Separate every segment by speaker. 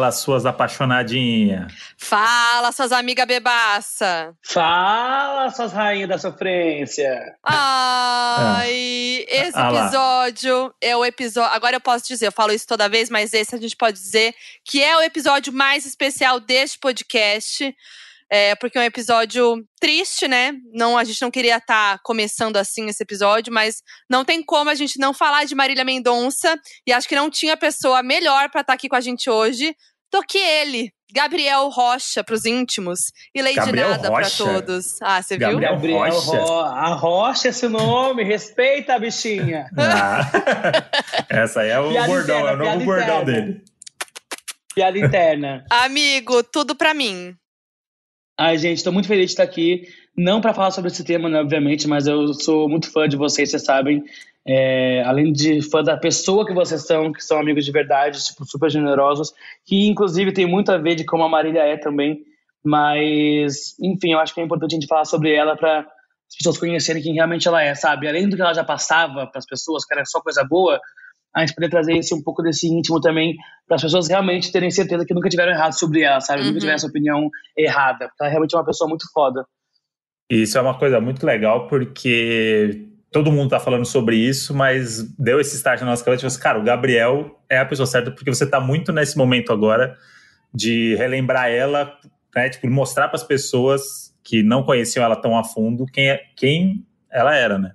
Speaker 1: Fala, suas apaixonadinhas.
Speaker 2: Fala, suas amigas bebaça.
Speaker 3: Fala, suas rainhas da sofrência.
Speaker 2: Ai, esse
Speaker 1: Ah lá.
Speaker 2: episódio é o episódio. Agora eu posso dizer, eu falo isso toda vez, mas esse a gente pode dizer que é o episódio mais especial deste podcast. É, porque é um episódio triste, né? Não, a gente não queria estar começando assim esse episódio, mas não tem como a gente não falar de Marília Mendonça. E acho que não tinha pessoa melhor para estar aqui com a gente hoje do que ele, Gabriel Rocha, para os íntimos, e Lady
Speaker 1: Gabriel
Speaker 2: Nada para todos. Ah, você viu?
Speaker 1: Gabriel- Rocha.
Speaker 3: Ro- A Rocha, esse nome, respeita a bichinha.
Speaker 1: Ah, essa aí é o
Speaker 3: Piada
Speaker 1: bordão,
Speaker 3: interna,
Speaker 1: é o novo bordão
Speaker 3: interna.
Speaker 1: dele.
Speaker 3: Piada interna.
Speaker 2: Amigo, tudo pra mim.
Speaker 3: Ai, gente, tô muito feliz de estar aqui. Não para falar sobre esse tema, né, obviamente, mas eu sou muito fã de vocês, vocês sabem. É, além de fã da pessoa que vocês são, que são amigos de verdade, tipo, super generosos, que inclusive tem muito a ver de como a Marília é também. Mas, enfim, eu acho que é importante a gente falar sobre ela para as pessoas conhecerem quem realmente ela é, sabe? Além do que ela já passava para as pessoas, que era só coisa boa, a gente poder trazer esse, um pouco desse íntimo também para as pessoas realmente terem certeza que nunca tiveram errado sobre ela, sabe?
Speaker 2: Uhum.
Speaker 3: Nunca tiveram essa opinião errada, porque ela realmente é uma pessoa muito foda.
Speaker 1: Isso é uma coisa muito legal porque todo mundo tá falando sobre isso, mas deu esse start na nossa cabeça, tipo assim, cara, o Gabriel é a pessoa certa porque você tá muito nesse momento agora de relembrar ela, né, tipo, mostrar para as pessoas que não conheciam ela tão a fundo quem, é, quem ela era, né?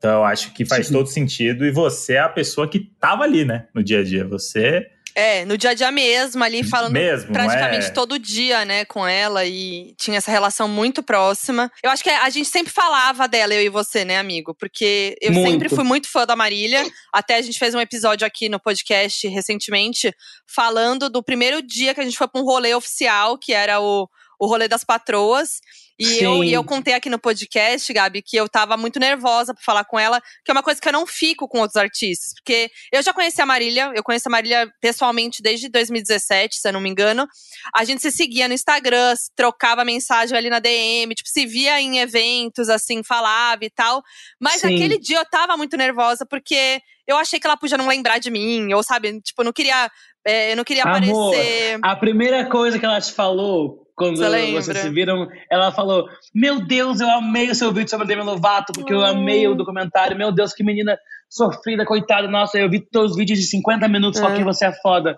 Speaker 1: Então eu acho que faz
Speaker 3: Sim.
Speaker 1: todo sentido e você é a pessoa que tava ali, né, no dia a dia. Você
Speaker 2: É, no dia a dia mesmo, ali falando
Speaker 1: mesmo,
Speaker 2: praticamente
Speaker 1: é...
Speaker 2: todo dia, né, com ela e tinha essa relação muito próxima. Eu acho que a gente sempre falava dela, eu e você, né, amigo? Porque eu
Speaker 3: Muito.
Speaker 2: sempre fui muito fã da Marília. Até a gente fez um episódio aqui no podcast recentemente falando do primeiro dia que a gente foi pra um rolê oficial, que era o, o rolê das patroas. E eu, e eu contei aqui no podcast, Gabi, que eu tava muito nervosa pra falar com ela, que é uma coisa que eu não fico com outros artistas. Porque eu já conheci a Marília, eu conheço a Marília pessoalmente desde 2017, se eu não me engano. A gente se seguia no Instagram, trocava mensagem ali na DM, tipo, se via em eventos, assim, falava e tal. Mas
Speaker 3: Sim.
Speaker 2: aquele dia eu tava muito nervosa, porque eu achei que ela podia não lembrar de mim, ou sabe, tipo, eu não queria. é, eu não queria
Speaker 3: Amor,
Speaker 2: aparecer.
Speaker 3: A primeira coisa que ela te falou quando
Speaker 2: Você
Speaker 3: vocês se viram, ela falou: Meu Deus, eu amei o seu vídeo sobre Demi Lovato, porque eu amei o documentário. Meu Deus, que menina sofrida, coitada. Nossa, eu vi todos os vídeos de 50 minutos, só
Speaker 2: É.
Speaker 3: que você é foda.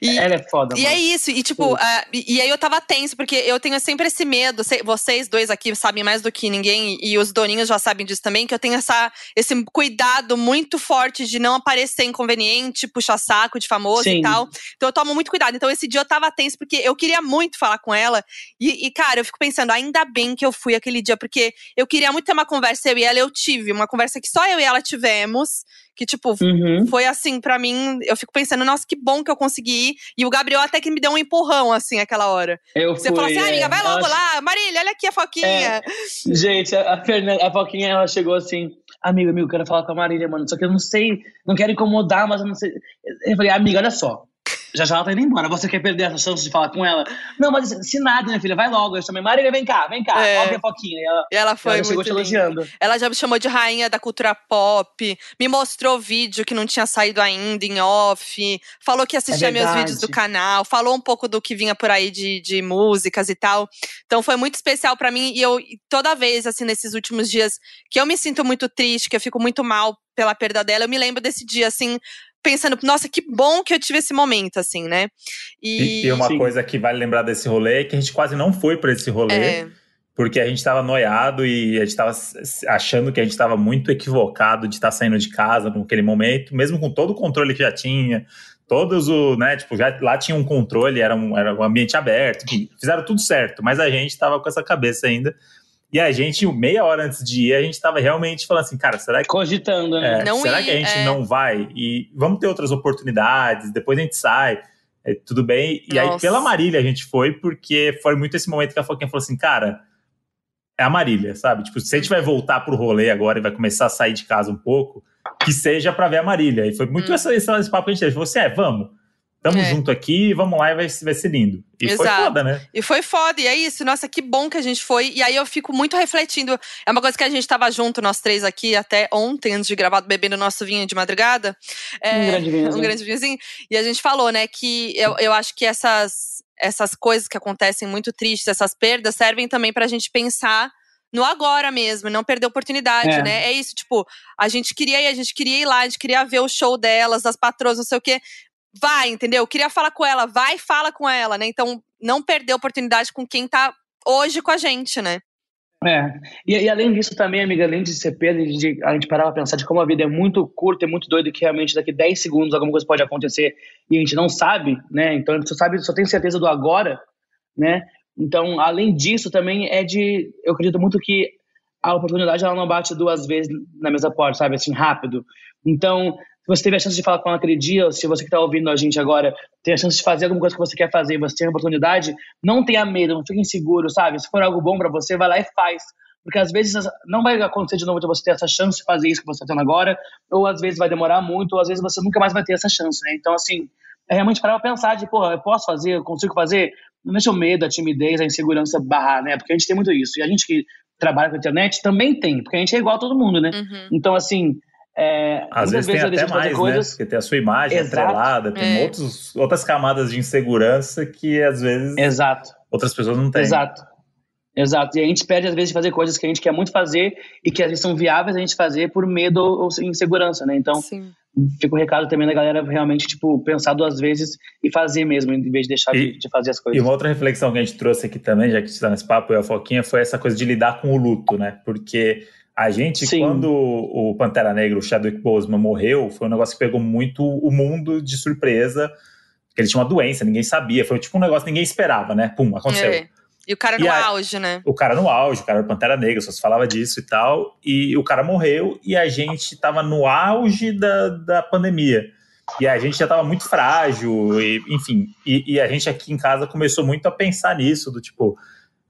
Speaker 2: E-
Speaker 3: Ela é foda,
Speaker 2: E é
Speaker 3: mano.
Speaker 2: isso, e tipo, ah, e, e aí eu tava tenso, porque eu tenho sempre esse medo, cê- vocês dois aqui sabem mais do que ninguém, e, e os doninhos já sabem disso também, que eu tenho essa, esse cuidado muito forte de não aparecer inconveniente, puxar saco de famoso
Speaker 3: Sim.
Speaker 2: e tal. Então eu tomo muito cuidado. Então esse dia eu tava tenso, porque eu queria muito falar com ela, e, e, cara, eu fico pensando, ainda bem que eu fui aquele dia, porque eu queria muito ter uma conversa, eu e ela, eu tive, uma conversa que só eu e ela tivemos, que tipo,
Speaker 3: Uhum.
Speaker 2: foi assim, pra mim, eu fico pensando, nossa, que bom que eu consegui ir. E o Gabriel até que me deu um empurrão, assim, aquela hora.
Speaker 3: Eu
Speaker 2: Você
Speaker 3: fui,
Speaker 2: falou assim, ah,
Speaker 3: é,
Speaker 2: amiga, vai logo
Speaker 3: ela-
Speaker 2: lá, Marília, olha aqui a foquinha.
Speaker 3: Gente, a, Fernanda, a Foquinha, ela chegou assim, amigo, amigo, quero falar com a Marília, mano, só que eu não sei, não quero incomodar, mas eu não sei. Eu falei, amiga, olha só, já já ela tá indo embora, você quer perder essa chance de falar com ela? Não, mas se nada, minha filha, vai logo. Eu chamei, Marília, vem cá, vem cá,
Speaker 2: É.
Speaker 3: a Foquinha. E ela,
Speaker 2: E ela foi
Speaker 3: ela
Speaker 2: muito
Speaker 3: elogiando.
Speaker 2: Ela já me chamou de rainha da cultura pop, me mostrou vídeo que não tinha saído ainda em off, falou que assistia meus
Speaker 3: verdade.
Speaker 2: vídeos do canal, falou um pouco do que vinha por aí de, de músicas e tal. Então foi muito especial pra mim e eu toda vez assim nesses últimos dias que eu me sinto muito triste, que eu fico muito mal pela perda dela, eu me lembro desse dia assim, pensando, nossa, que bom que eu tive esse momento assim, né?
Speaker 1: E, e uma
Speaker 3: Sim.
Speaker 1: coisa que vale lembrar desse rolê é que a gente quase não foi pra esse rolê.
Speaker 2: é,
Speaker 1: porque a gente estava noiado e a gente estava achando que a gente estava muito equivocado de estar saindo de casa naquele momento, mesmo com todo o controle que já tinha, todos o, né, tipo, já, lá tinha um controle, era um, era um ambiente aberto, enfim, fizeram tudo certo, mas a gente estava com essa cabeça ainda. E a gente, meia hora antes de ir, a gente estava realmente falando assim, cara, será que
Speaker 3: Cogitando, né?
Speaker 1: é,
Speaker 2: Não
Speaker 1: será
Speaker 2: ir,
Speaker 1: que a gente
Speaker 2: é.
Speaker 1: não vai? E vamos ter outras oportunidades, depois a gente sai, é, tudo bem. E aí,
Speaker 2: Nossa.
Speaker 1: pela Marília, a gente foi, porque foi muito esse momento que a Foquinha falou assim, cara, é a Marília, sabe? Tipo, se a gente vai voltar pro rolê agora e vai começar a sair de casa um pouco, que seja pra ver a Marília. E foi muito
Speaker 2: Hum.
Speaker 1: esse, esse papo que a gente teve. Você é, vamos. Tamo é. junto aqui, vamos lá e vai, vai ser lindo. E Exato. foi foda, né?
Speaker 2: E foi foda, e é isso. Nossa, que bom que a gente foi. E aí eu fico muito refletindo. É uma coisa que a gente tava junto, nós três aqui, até ontem, antes de gravar, bebendo nosso vinho de madrugada.
Speaker 3: É, um grande vinho.
Speaker 2: Um grande vinhozinho. E a gente falou, né, que eu, eu acho que essas, essas coisas que acontecem muito tristes, essas perdas, servem também pra gente pensar no agora mesmo, não perder oportunidade, é. né? É isso, tipo, a gente queria ir, a gente queria ir lá, a gente queria ver o show delas, das patroas, não sei o quê. Vai, entendeu? Queria falar com ela, vai fala com ela, né? Então, não perder oportunidade com quem tá hoje com a gente, né?
Speaker 3: É, e, e, além disso também, amiga, além de ser perda, de, a gente parava pra pensar de como a vida é muito curta, é muito doida, que realmente daqui 10 segundos alguma coisa pode acontecer e a gente não sabe, né? Então a gente só sabe, só tem certeza do agora, né? Então, além disso, também é de. Eu acredito muito que a oportunidade ela não bate duas vezes na mesma porta, sabe? Assim, rápido. Então, se você teve a chance de falar com ela aquele dia, ou se você que está ouvindo a gente agora tem a chance de fazer alguma coisa que você quer fazer, você tem a oportunidade, não tenha medo, não fique inseguro, sabe? Se for algo bom para você, vai lá e faz. Porque às vezes não vai acontecer de novo de você ter essa chance de fazer isso que você está tendo agora, ou às vezes vai demorar muito, ou às vezes você nunca mais vai ter essa chance, né? Então, assim, é realmente para pensar de, pô, eu posso fazer, eu consigo fazer? Não deixa o medo, a timidez, a insegurança barrar, né? Porque a gente tem muito isso. E a gente que trabalha com a internet também tem, porque a gente é igual a todo mundo, né?
Speaker 2: Uhum.
Speaker 3: Então, assim,
Speaker 1: é, Às vezes, tem até mais, né? coisas... né? Porque tem a sua imagem Exato. atrelada, tem é. outros, outras camadas de insegurança que às vezes
Speaker 3: Exato.
Speaker 1: outras pessoas não têm.
Speaker 3: Exato. Exato. E a gente perde, às vezes, de fazer coisas que a gente quer muito fazer e que às vezes são viáveis a gente fazer por medo ou insegurança, né? Então, Sim. fica o recado também da galera realmente, tipo, pensar duas vezes e fazer mesmo, em vez de deixar e, de, fazer as coisas.
Speaker 1: E uma outra reflexão que a gente trouxe aqui também, já que está nesse papo, e a Foquinha, foi essa coisa de lidar com o luto, né? Porque a gente, Sim. quando o Pantera Negra, o Chadwick Boseman, morreu, foi um negócio que pegou muito o mundo de surpresa, porque ele tinha uma doença, ninguém sabia, foi tipo um negócio que ninguém esperava, né? Pum, aconteceu. É.
Speaker 2: E o cara no a, auge, né?
Speaker 1: O cara no auge, o cara do Pantera Negra, só se falava disso e tal. E o cara morreu e a gente tava no auge da, da pandemia. E a gente já tava muito frágil, e, enfim. E, e, a gente aqui em casa começou muito a pensar nisso, do tipo,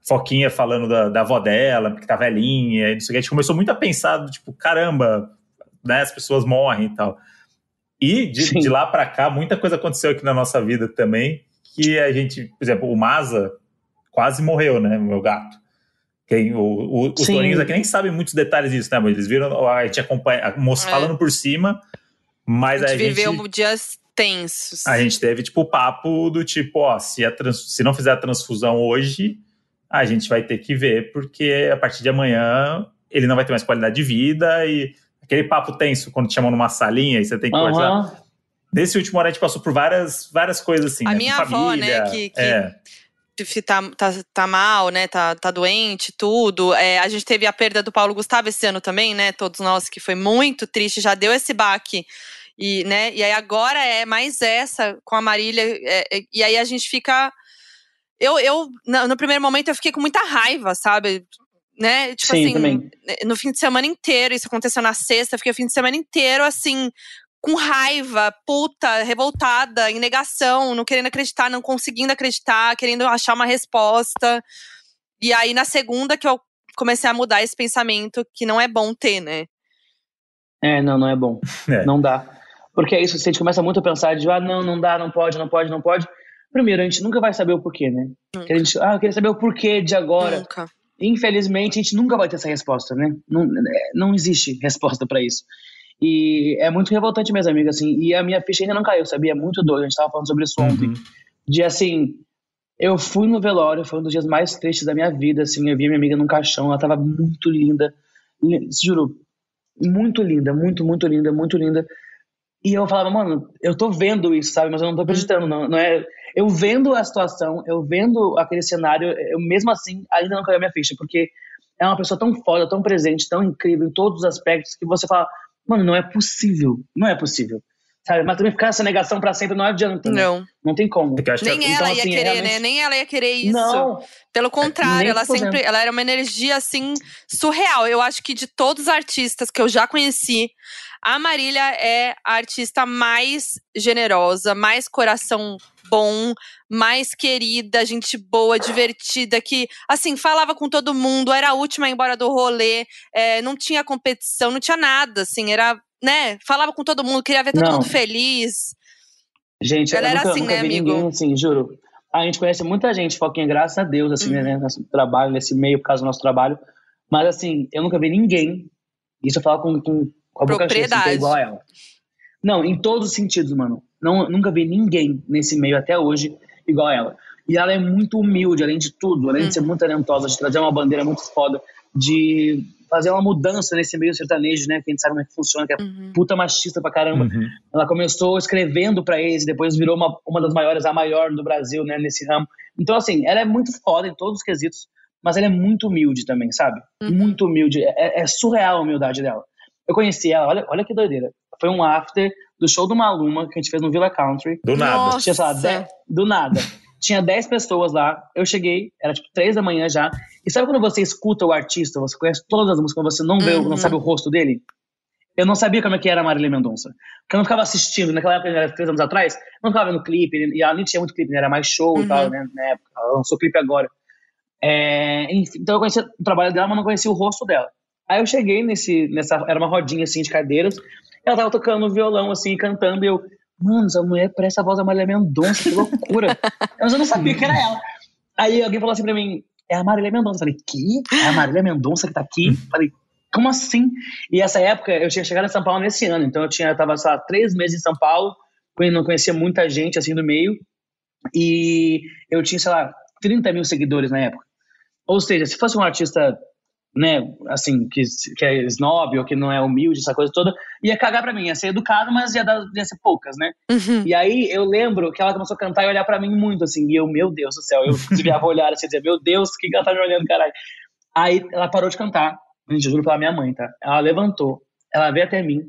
Speaker 1: Foquinha falando da, da avó dela, que tá velhinha, e não sei o que. A gente começou muito a pensar do tipo, caramba, né, as pessoas morrem e tal. E de, de lá para cá, muita coisa aconteceu aqui na nossa vida também, que a gente, por exemplo, o Maza quase morreu, né? Meu gato. Quem, o, o, os tourinhos aqui nem sabem muitos detalhes disso, né? Mas eles viram, a gente acompanha, a moça é. falando por cima, mas a gente.
Speaker 2: viveu gente, dias tensos.
Speaker 1: A gente teve, tipo, o papo do tipo, ó, se, a trans, se não fizer a transfusão hoje, a gente vai ter que ver, porque a partir de amanhã ele não vai ter mais qualidade de vida e aquele papo tenso quando te chamam numa salinha e você tem que uhum. conversar. Nesse último ano a gente passou por várias, várias coisas assim.
Speaker 2: A
Speaker 1: né?
Speaker 2: minha avó, né, que, que é tá, tá, tá mal, né? Tá, tá doente, tudo. É, a gente teve a perda do Paulo Gustavo esse ano também, né? Todos nós, que foi muito triste, já deu esse baque. E, né, e aí agora é mais essa com a Marília. É, é, e aí a gente fica. Eu, eu, no primeiro momento, eu fiquei com muita raiva, sabe? Né? Tipo
Speaker 3: Sim,
Speaker 2: assim,
Speaker 3: também.
Speaker 2: no fim de semana inteiro, isso aconteceu na sexta, fiquei o fim de semana inteiro, assim, com raiva, puta, revoltada, em negação, não querendo acreditar, não conseguindo acreditar, querendo achar uma resposta. E aí, na segunda, que eu comecei a mudar esse pensamento que não é bom ter, né?
Speaker 3: É, não, não é bom. É. Não dá. Porque é isso, se a gente começa muito a pensar de, ah, não, não dá, não pode, não pode, não pode. Primeiro, a gente nunca vai saber o porquê, né? A gente, ah, eu queria saber o porquê de agora.
Speaker 2: Nunca.
Speaker 3: Infelizmente, a gente nunca vai ter essa resposta, né? Não, é, não existe resposta para isso. E é muito revoltante mesmo, amiga, assim. E a minha ficha ainda não caiu, sabia? É muito doido. A gente tava falando sobre isso ontem. Uhum. De assim, eu fui no velório, foi um dos dias mais tristes da minha vida, assim. Eu vi minha amiga num caixão, ela tava muito linda. Juro, muito linda, muito, muito linda, muito linda. E eu falava, mano, eu tô vendo isso, sabe? Mas eu não tô acreditando, não, não é. Eu vendo a situação, eu vendo aquele cenário, eu mesmo assim ainda não caiu a minha ficha, porque é uma pessoa tão foda, tão presente, tão incrível em todos os aspectos, que você fala, Mano, não é possível. Não é possível. Sabe? Mas também ficar essa negação pra sempre não adianta. Né?
Speaker 2: Não.
Speaker 3: Não tem como.
Speaker 2: Nem
Speaker 3: que,
Speaker 2: ela então, ia assim, querer, realmente... né? Nem ela ia querer isso.
Speaker 3: Não.
Speaker 2: Pelo contrário, ela sempre. Ela era uma energia, assim, surreal. Eu acho que de todos os artistas que eu já conheci, a Marília é a artista mais generosa, mais coração bom, mais querida, gente boa, divertida, que, assim, falava com todo mundo, era a última a ir embora do rolê, é, não tinha competição, não tinha nada, assim, era, né, falava com todo mundo, queria ver todo não. mundo feliz.
Speaker 3: Gente,
Speaker 2: Galera
Speaker 3: eu nunca,
Speaker 2: assim,
Speaker 3: nunca
Speaker 2: né,
Speaker 3: vi
Speaker 2: amigo?
Speaker 3: ninguém assim, juro. A gente conhece muita gente, Foquinha, graças a Deus, assim,
Speaker 2: Uhum.
Speaker 3: né, nesse trabalho, nesse meio, por causa do nosso trabalho. Mas, assim, eu nunca vi ninguém, isso eu falo com, com, com a boca cheia, assim, é igual a ela. Não, em todos os sentidos, mano. Não, nunca vi ninguém nesse meio até hoje igual a ela. E ela é muito humilde, além de tudo, além de ser muito talentosa, de trazer uma bandeira muito foda, de fazer uma mudança nesse meio sertanejo, né? Que a gente sabe como é que funciona, que é
Speaker 2: Uhum.
Speaker 3: puta machista pra caramba.
Speaker 1: Uhum.
Speaker 3: Ela começou escrevendo pra eles, depois virou uma, uma das maiores, a maior do Brasil, né, nesse ramo. Então, assim, ela é muito foda em todos os quesitos, mas ela é muito humilde também, sabe?
Speaker 2: Uhum.
Speaker 3: Muito humilde. É, é surreal a humildade dela. Eu conheci ela, olha, olha que doideira. Foi um after do show do Maluma, que a gente fez no Villa Country.
Speaker 1: Do nada.
Speaker 2: Nossa.
Speaker 3: Tinha, sei lá, dez- do nada. Tinha 10 pessoas lá, eu cheguei, era tipo 3 da manhã já. E sabe quando você escuta o artista, você conhece todas as músicas, mas você não vê,
Speaker 2: Uhum.
Speaker 3: não sabe o rosto dele? Eu não sabia como é que era a Marília Mendonça. Porque eu não ficava assistindo, naquela época, era três anos atrás, não ficava vendo clipe, e ela nem tinha muito clipe, né? era mais show
Speaker 2: Uhum.
Speaker 3: e tal, né? Na época, ela lançou clipe agora. É, enfim, então eu conhecia o trabalho dela, mas não conhecia o rosto dela. Aí eu cheguei nesse, nessa, era uma rodinha assim de cadeiras, ela tava tocando violão assim, cantando, e eu, mano, essa mulher parece a voz da Marília Mendonça, que loucura. Mas eu não sabia que era ela. Aí alguém falou assim pra mim, é a Marília Mendonça. Eu falei, que? É a Marília Mendonça que tá aqui? Eu falei, como assim? E essa época eu tinha chegado em São Paulo nesse ano, então eu tinha, eu tava, sei lá, três meses em São Paulo, não conhecia muita gente assim do meio, e eu tinha, sei lá, 30 mil seguidores na época. Ou seja, se fosse um artista, né, assim, que, que é snob ou que não é humilde, essa coisa toda, ia cagar pra mim, ia ser educado, mas ia, dar, ia ser poucas, né?
Speaker 2: Uhum.
Speaker 3: E aí eu lembro que ela começou a cantar e olhar pra mim muito, assim, e eu, meu Deus do céu, eu desviava o olhar assim, dizia, meu Deus, o que ela tá me olhando, caralho? Aí ela parou de cantar, gente, eu juro pela minha mãe, tá? Ela levantou, ela veio até mim,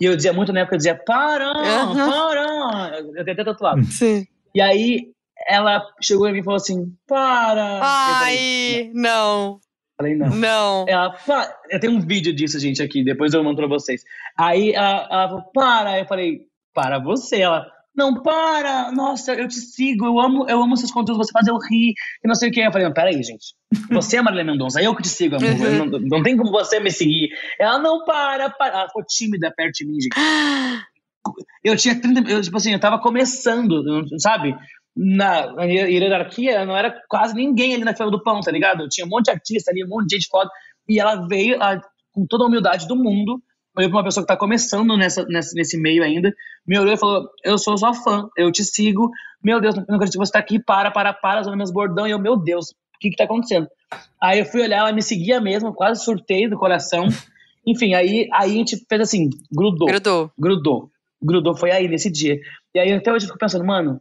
Speaker 3: e eu dizia muito na época, eu dizia, para,
Speaker 2: Aham.
Speaker 3: para, eu tenho até tatuado.
Speaker 2: Sim.
Speaker 3: E aí ela chegou em mim e falou assim, para. Eu falei,
Speaker 2: Ai, não.
Speaker 3: Falei, não.
Speaker 2: Não.
Speaker 3: Ela, "Pa-" eu tenho um vídeo disso, gente, aqui, depois eu mando pra vocês. Aí ela, ela falou, para. Eu falei, para você. Ela, não, para. Nossa, eu te sigo, eu amo, eu amo seus conteúdos, você faz eu rir, e não sei o que. Eu falei, não, peraí, gente. Você é Marília Mendonça, eu que te sigo, amor.
Speaker 2: Uhum.
Speaker 3: Não, não tem como você me seguir. Ela, não, para, para. Ela ficou tímida perto de mim, gente. Eu tinha 30, eu, tipo assim, eu tava começando, sabe? Na, na hierarquia, não era quase ninguém ali na fila do pão, tá ligado? Tinha um monte de artista ali, um monte de gente foda. E ela veio ela, com toda a humildade do mundo, olhou pra uma pessoa que tá começando nessa, nessa, nesse meio ainda, me olhou e falou: Eu sou sua fã, eu te sigo. Meu Deus, não acredito que você tá aqui, para, para, para, usando meus bordão. E eu, meu Deus, o que que tá acontecendo? Aí eu fui olhar, ela me seguia mesmo, quase surtei do coração. Enfim, aí, aí a gente fez assim, grudou
Speaker 2: Grudou.
Speaker 3: grudou. Grudou, foi aí, nesse dia. E aí até hoje eu fico pensando, mano,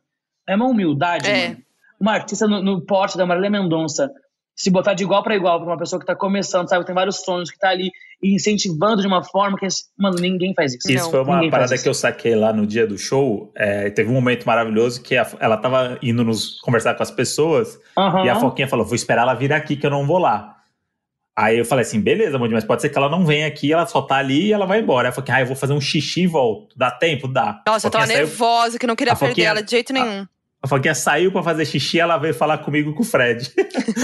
Speaker 3: é uma humildade,
Speaker 2: É.
Speaker 3: mano. Uma artista no, no porte da Marília Mendonça se botar de igual pra igual pra uma pessoa que tá começando, sabe, tem vários sonhos, que tá ali incentivando de uma forma que, mano, ninguém faz isso.
Speaker 1: Isso
Speaker 2: Não,
Speaker 1: foi uma parada que eu saquei lá no dia do show. É, teve um momento maravilhoso que a- ela tava indo nos conversar com as pessoas
Speaker 3: Aham.
Speaker 1: e a Foquinha falou: Vou esperar ela vir aqui que eu não vou lá. Aí eu falei assim: beleza, Moody, mas pode ser que ela não venha aqui, ela só tá ali e ela vai embora. Aí eu falei: ah, eu vou fazer um xixi e volto. Dá tempo? Dá.
Speaker 2: Nossa, eu tava
Speaker 1: Foquinha saiu-
Speaker 2: nervosa, que não queria
Speaker 1: a
Speaker 2: perder
Speaker 1: Foquinha-
Speaker 2: ela de jeito nenhum.
Speaker 1: A Foquinha saiu pra fazer xixi ela veio falar comigo com o Fred.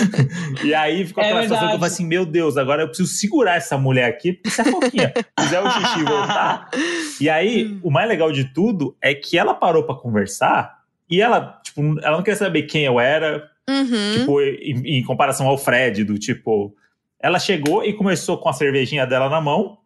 Speaker 1: e aí ficou
Speaker 3: É
Speaker 1: aquela situação que eu falei assim: meu Deus, agora eu preciso segurar essa mulher aqui, porque se a Foquinha fizer o xixi voltar. E aí, o mais legal de tudo é que ela parou pra conversar e ela, tipo, ela não queria saber quem eu era,
Speaker 2: Uhum.
Speaker 1: tipo, em, em comparação ao Fred, do tipo. Ela chegou e começou com a cervejinha dela na mão,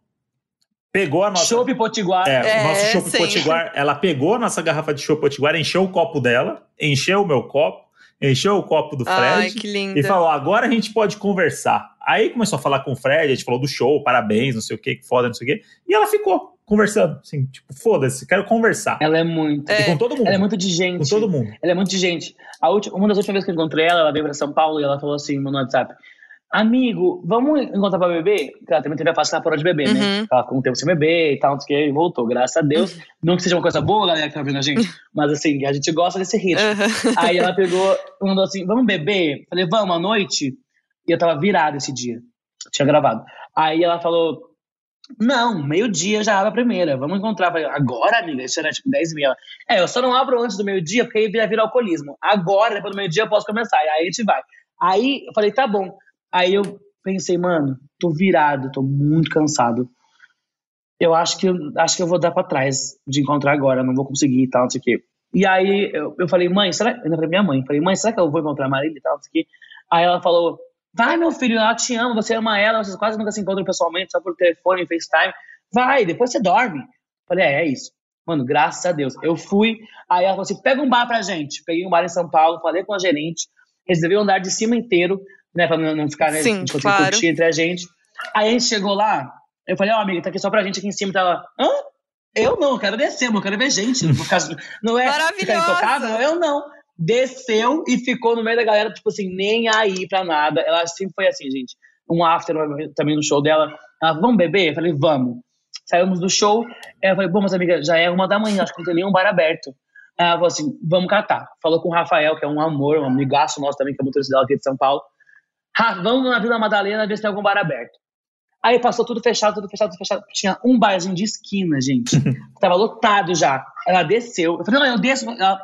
Speaker 1: pegou a nossa.
Speaker 3: Chopp Potiguar.
Speaker 1: É,
Speaker 2: É,
Speaker 1: o nosso chopp potiguar, ela pegou a nossa garrafa de chopp potiguar, encheu o copo dela, encheu o meu copo, encheu o copo do
Speaker 2: Ai,
Speaker 1: Fred
Speaker 2: que linda.
Speaker 1: e falou: agora a gente pode conversar. Aí começou a falar com o Fred, a gente falou do show, parabéns, não sei o que, que foda, não sei o que. E ela ficou conversando, assim, tipo, foda-se, quero conversar.
Speaker 3: Ela é muito.
Speaker 2: É.
Speaker 1: E com todo mundo.
Speaker 3: Ela é muito de gente.
Speaker 1: Com todo mundo.
Speaker 3: Ela é muito de gente. A última, uma das últimas vezes que eu encontrei ela, ela veio pra São Paulo e ela falou assim no WhatsApp: Amigo, vamos encontrar pra beber? Porque ela também teve a fase que ela parou de beber, né?
Speaker 2: Uhum.
Speaker 3: Ela ficou um tempo sem beber e tal, não sei o que, e voltou, graças a Deus. Não que seja uma coisa boa, galera que tá vendo a gente, mas assim, a gente gosta desse ritmo.
Speaker 2: Uhum.
Speaker 3: Aí ela pegou, mandou assim: Vamos beber? Falei, vamos, à noite? E eu tava virado esse dia. Tinha gravado. Aí ela falou: Não, meio-dia já abre a primeira. Vamos encontrar. Falei, agora, amiga? Isso era tipo 10 mil. É, eu só não abro antes do meio-dia porque aí vai virar alcoolismo. Agora, depois do meio-dia, eu posso começar. E aí a gente vai. Aí eu falei, tá bom. Aí eu pensei, mano, tô virado, tô muito cansado. Eu acho que acho que eu vou dar pra trás de encontrar agora, não vou conseguir e tal, não sei o quê. E aí eu, eu falei, mãe, será. Eu falei, minha mãe, falei, mãe, será que eu vou encontrar a Marília e tal? Aqui. Aí ela falou, vai, meu filho, ela te ama, você ama ela, vocês quase nunca se encontram pessoalmente, só por telefone, FaceTime. Vai, depois você dorme. Falei, é, é isso. Mano, graças a Deus. Eu fui, aí ela falou assim: pega um bar pra gente. Peguei um bar em São Paulo, falei com a gerente, reservei o andar de cima inteiro, né, pra não ficar, né,
Speaker 2: Sim,
Speaker 3: tipo,
Speaker 2: claro.
Speaker 3: assim, curtir entre a gente. Aí a gente chegou lá, eu falei, ó, oh, amiga, tá aqui só pra gente aqui em cima. Tava, hã? Eu não, eu quero descer, eu quero ver gente. Não, ficar, não é ficar intocado? Eu não. Desceu e ficou no meio da galera, tipo assim, nem aí pra nada. Ela sempre foi assim, gente. Um after também no show dela. Ela, vamos beber? Eu falei, vamos. Saímos do show. Ela falou, bom, mas amiga, já é uma da manhã, acho que não tem nenhum bar aberto. Ela falou assim, vamos catar. Falou com o Rafael, que é um amor, um amigaço nosso também, que é motorista dela aqui de São Paulo. Vamos na Vila Madalena ver se tem algum bar aberto. Aí passou tudo fechado, tudo fechado, tudo fechado. Tinha um barzinho de esquina, gente. Tava lotado já. Ela desceu. Eu falei, não, eu desço. Ela...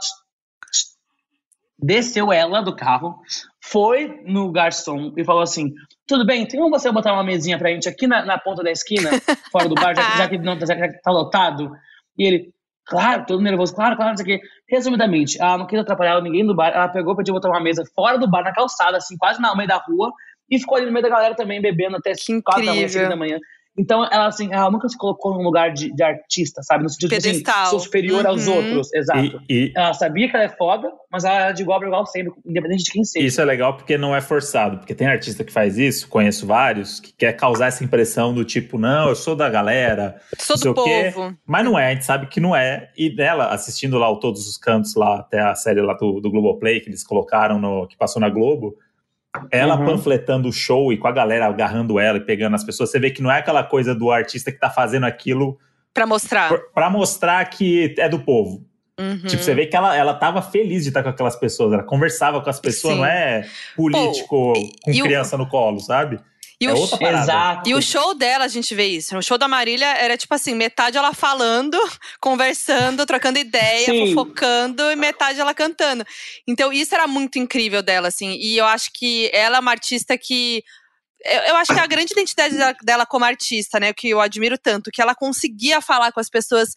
Speaker 3: Desceu ela do carro, foi no garçom e falou assim: tudo bem, tem como você botar uma mesinha pra gente aqui na, na ponta da esquina, fora do bar, já, já, que não, já que tá lotado? E ele, claro, todo nervoso, claro, claro, não sei o quê. Resumidamente, ela não quis atrapalhar ninguém do bar, ela pegou, pediu botar uma mesa fora do bar, na calçada, assim, quase no meio da rua, e ficou ali no meio da galera também, bebendo até 4 da manhã, 5 da manhã. Então, ela, assim, ela nunca se colocou num lugar de, de artista, sabe? No sentido de, assim, sou superior uhum. aos outros, exato. E, e... Ela sabia que ela é foda, mas ela era de igual para igual sempre, independente de quem seja.
Speaker 1: Isso é legal porque não é forçado, porque tem artista que faz isso, conheço vários, que quer causar essa impressão do tipo, não, eu sou da galera,
Speaker 2: sou do povo.
Speaker 1: Quê, mas não é, a gente sabe que não é. E dela, assistindo lá o Todos os Cantos, lá até a série lá do, do Globoplay, que eles colocaram, no, que passou na Globo, ela uhum. panfletando o show e com a galera agarrando ela e pegando as pessoas, você vê que não é aquela coisa do artista que tá fazendo aquilo
Speaker 2: para mostrar.
Speaker 1: para mostrar que é do povo. Uhum. Tipo, você vê que ela, ela tava feliz de estar com aquelas pessoas, ela conversava com as pessoas, Sim. não é político Pô, com criança o... no colo, sabe?
Speaker 2: E,
Speaker 1: é
Speaker 2: o
Speaker 1: outra parada.
Speaker 2: Exato. e o show dela, a gente vê isso. O show da Marília era tipo assim: metade ela falando, conversando, trocando ideia, Sim. fofocando, e metade ela cantando. Então, isso era muito incrível dela, assim. E eu acho que ela é uma artista que. Eu acho que é a grande identidade dela como artista, né? Que eu admiro tanto, que ela conseguia falar com as pessoas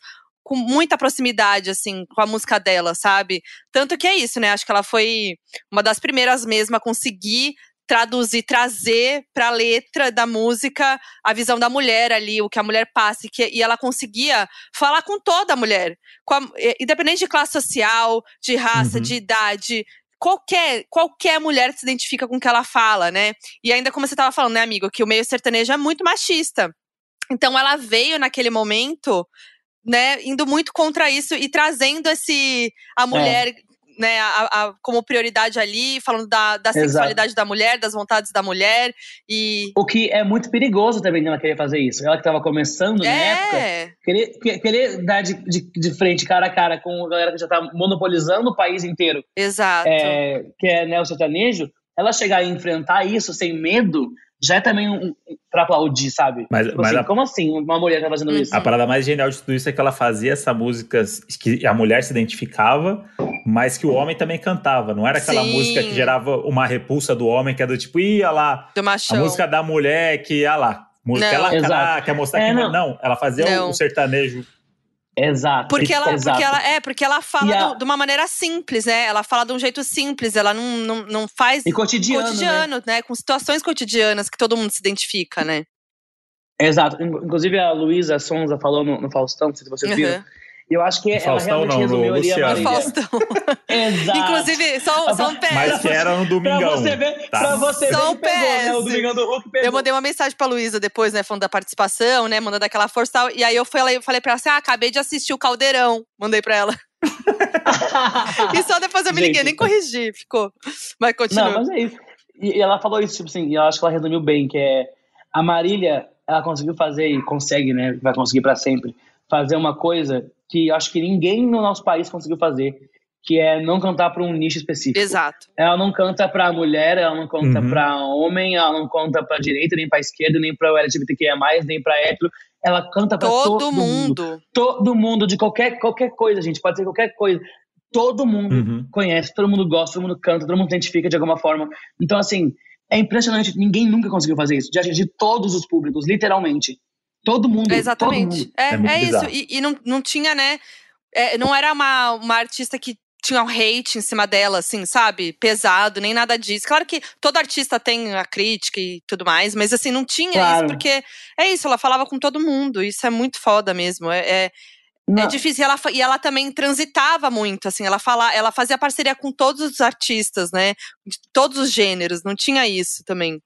Speaker 2: com muita proximidade, assim, com a música dela, sabe? Tanto que é isso, né? Acho que ela foi uma das primeiras mesmo a conseguir traduzir, trazer para a letra da música a visão da mulher ali, o que a mulher passa, e, que, e ela conseguia falar com toda a mulher, a, independente de classe social, de raça, uhum. de idade. Qualquer, qualquer mulher se identifica com o que ela fala, né? E ainda como você estava falando, né, amigo, que o meio sertanejo é muito machista. Então ela veio naquele momento né, indo muito contra isso e trazendo esse a é. mulher é né, a, a, como prioridade ali, falando da, da sexualidade da mulher, das vontades da mulher. e
Speaker 3: O que é muito perigoso também ela querer fazer isso. Ela que estava começando é. na época, querer, querer dar de, de, de, frente, cara a cara, com a galera que já está monopolizando o país inteiro.
Speaker 2: Exato.
Speaker 3: É, que é né, o sertanejo, ela chegar a enfrentar isso sem medo já é também um, pra aplaudir, sabe?
Speaker 1: Mas,
Speaker 3: tipo
Speaker 1: mas
Speaker 3: assim,
Speaker 1: a,
Speaker 3: como assim uma mulher tá fazendo isso?
Speaker 1: A parada mais genial de tudo isso é que ela fazia essa música que a mulher se identificava, mas que o homem também cantava. Não era aquela Sim. música que gerava uma repulsa do homem, que é do tipo, ia lá,
Speaker 2: do
Speaker 1: a música da mulher que ia lá. Música, ela quer, quer mostrar é, que não. não, ela fazia não. o sertanejo
Speaker 3: Exato.
Speaker 2: Porque ela, Exato. porque ela é, porque ela fala a... do, de uma maneira simples, né? Ela fala de um jeito simples, ela não, não, não faz.
Speaker 3: E cotidiano.
Speaker 2: Cotidiano, né? né? Com situações cotidianas que todo mundo se identifica, né?
Speaker 3: Exato. Inclusive a Luísa Sonza falou no, no Faustão, não sei se vocês uhum. viram eu acho que ela
Speaker 1: Faustão,
Speaker 3: realmente
Speaker 1: não,
Speaker 3: resumiu ali a
Speaker 2: Marília. Faustão.
Speaker 3: Exato.
Speaker 2: Inclusive, só, só um PS.
Speaker 1: Mas que era no Domingão.
Speaker 3: pra você ver, tá. pra você
Speaker 2: só
Speaker 3: ver
Speaker 2: um PS. Pegou,
Speaker 3: né? O Domingão do Hulk pegou.
Speaker 2: Eu mandei uma mensagem pra Luísa depois, né, falando da participação, né, mandando aquela força tal. E aí eu falei, falei pra ela assim, ah, acabei de assistir o Caldeirão. Mandei pra ela. e só depois eu me liguei, nem corrigi, ficou. Mas continua.
Speaker 3: Não, mas é isso. E ela falou isso, tipo assim, e eu acho que ela resumiu bem, que é a Marília, ela conseguiu fazer e consegue, né, vai conseguir para sempre, fazer uma coisa que acho que ninguém no nosso país conseguiu fazer, que é não cantar para um nicho específico.
Speaker 2: Exato.
Speaker 3: Ela não canta para mulher, ela não canta uhum. para homem, ela não canta para direita, nem para esquerda, nem para o LGBTQIA+, nem para hétero. Ela canta para todo, todo mundo. mundo. Todo mundo, de qualquer, qualquer coisa, gente. Pode ser qualquer coisa. Todo mundo uhum. conhece, todo mundo gosta, todo mundo canta, todo mundo identifica de alguma forma. Então, assim, é impressionante. Ninguém nunca conseguiu fazer isso. De atingir todos os públicos, literalmente. Todo mundo.
Speaker 2: Exatamente.
Speaker 3: Todo mundo.
Speaker 2: É, é, é isso. E, e, não, não tinha, né? é, não era uma, uma artista que tinha um hate em cima dela, assim, sabe? Pesado, nem nada disso. Claro que todo artista tem a crítica e tudo mais, mas assim, não tinha claro. isso, porque é isso, ela falava com todo mundo. Isso é muito foda mesmo. É, é, é difícil. E ela, e ela também transitava muito, assim, ela, fala, ela fazia parceria com todos os artistas, né? De todos os gêneros, não tinha isso também.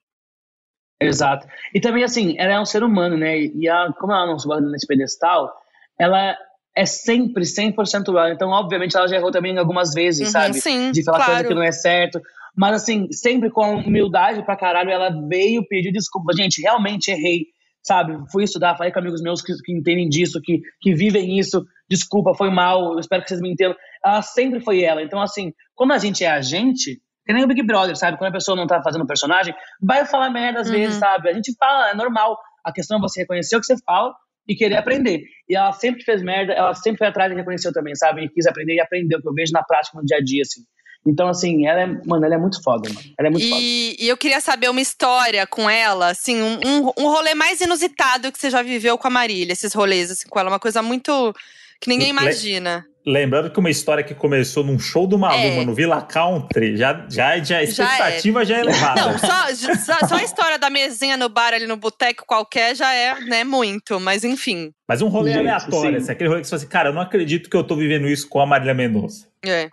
Speaker 3: Exato. E também, assim, ela é um ser humano, né? E a, como ela não se guarda nesse pedestal, ela é sempre 100% ela. Então, obviamente, ela já errou também algumas vezes, uhum, sabe?
Speaker 2: Sim,
Speaker 3: de falar
Speaker 2: claro.
Speaker 3: coisa que não é certo. Mas, assim, sempre com humildade pra caralho, ela veio pedir desculpa. Gente, realmente errei, sabe? Fui estudar, falei com amigos meus que, que entendem disso, que, que vivem isso. Desculpa, foi mal, eu espero que vocês me entendam. Ela sempre foi ela. Então, assim, quando a gente é a gente, que nem o Big Brother, sabe? Quando a pessoa não tá fazendo personagem, vai falar merda às uhum. vezes, sabe? A gente fala, é normal. A questão é você reconhecer o que você fala e querer aprender. E ela sempre fez merda, ela sempre foi atrás e reconheceu também, sabe? E quis aprender e aprendeu, que eu vejo na prática, no dia a dia, assim. Então, assim, ela é, mano, ela é muito foda, mano. Ela é muito
Speaker 2: e,
Speaker 3: foda.
Speaker 2: E eu queria saber uma história com ela, assim, um, um, um rolê mais inusitado que você já viveu com a Marília, esses rolês, assim, com ela. Uma coisa muito. que ninguém imagina.
Speaker 1: Lembrando que uma história que começou num show do Maluma é. no Villa Country, já, já, já a expectativa já é, já é elevada.
Speaker 2: Não, só, só, só, a história da mesinha no bar ali no boteco qualquer já é, né, muito, mas enfim.
Speaker 1: Mas um rolê Gente, aleatório, assim, aquele rolê que você fala assim, cara, eu não acredito que eu tô vivendo isso com a Marília Mendonça.
Speaker 2: É.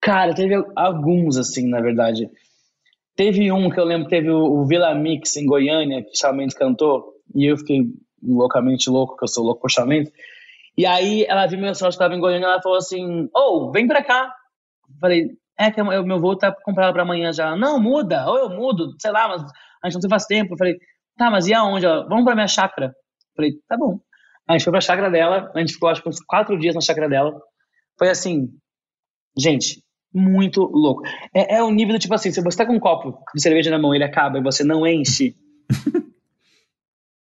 Speaker 3: Cara, teve alguns, assim, na verdade. Teve um que eu lembro que teve o, o Vila Mix em Goiânia, que Chamento cantou, e eu fiquei loucamente louco, que eu sou louco por Chamento. E aí ela viu meu sócio que estava em Goiânia ela falou assim: Ô, oh, vem pra cá. Falei, é que o meu voo tá comprado pra amanhã já. Não, muda, ou eu mudo, sei lá, mas a gente não tem faz tempo. falei, tá, mas e aonde? Vamos pra minha chácara. falei, tá bom. A gente foi pra chácara dela, a gente ficou acho que uns quatro dias na chácara dela. Foi assim, gente, muito louco. É, é o nível do tipo assim, se você tá com um copo de cerveja na mão ele acaba e você não enche.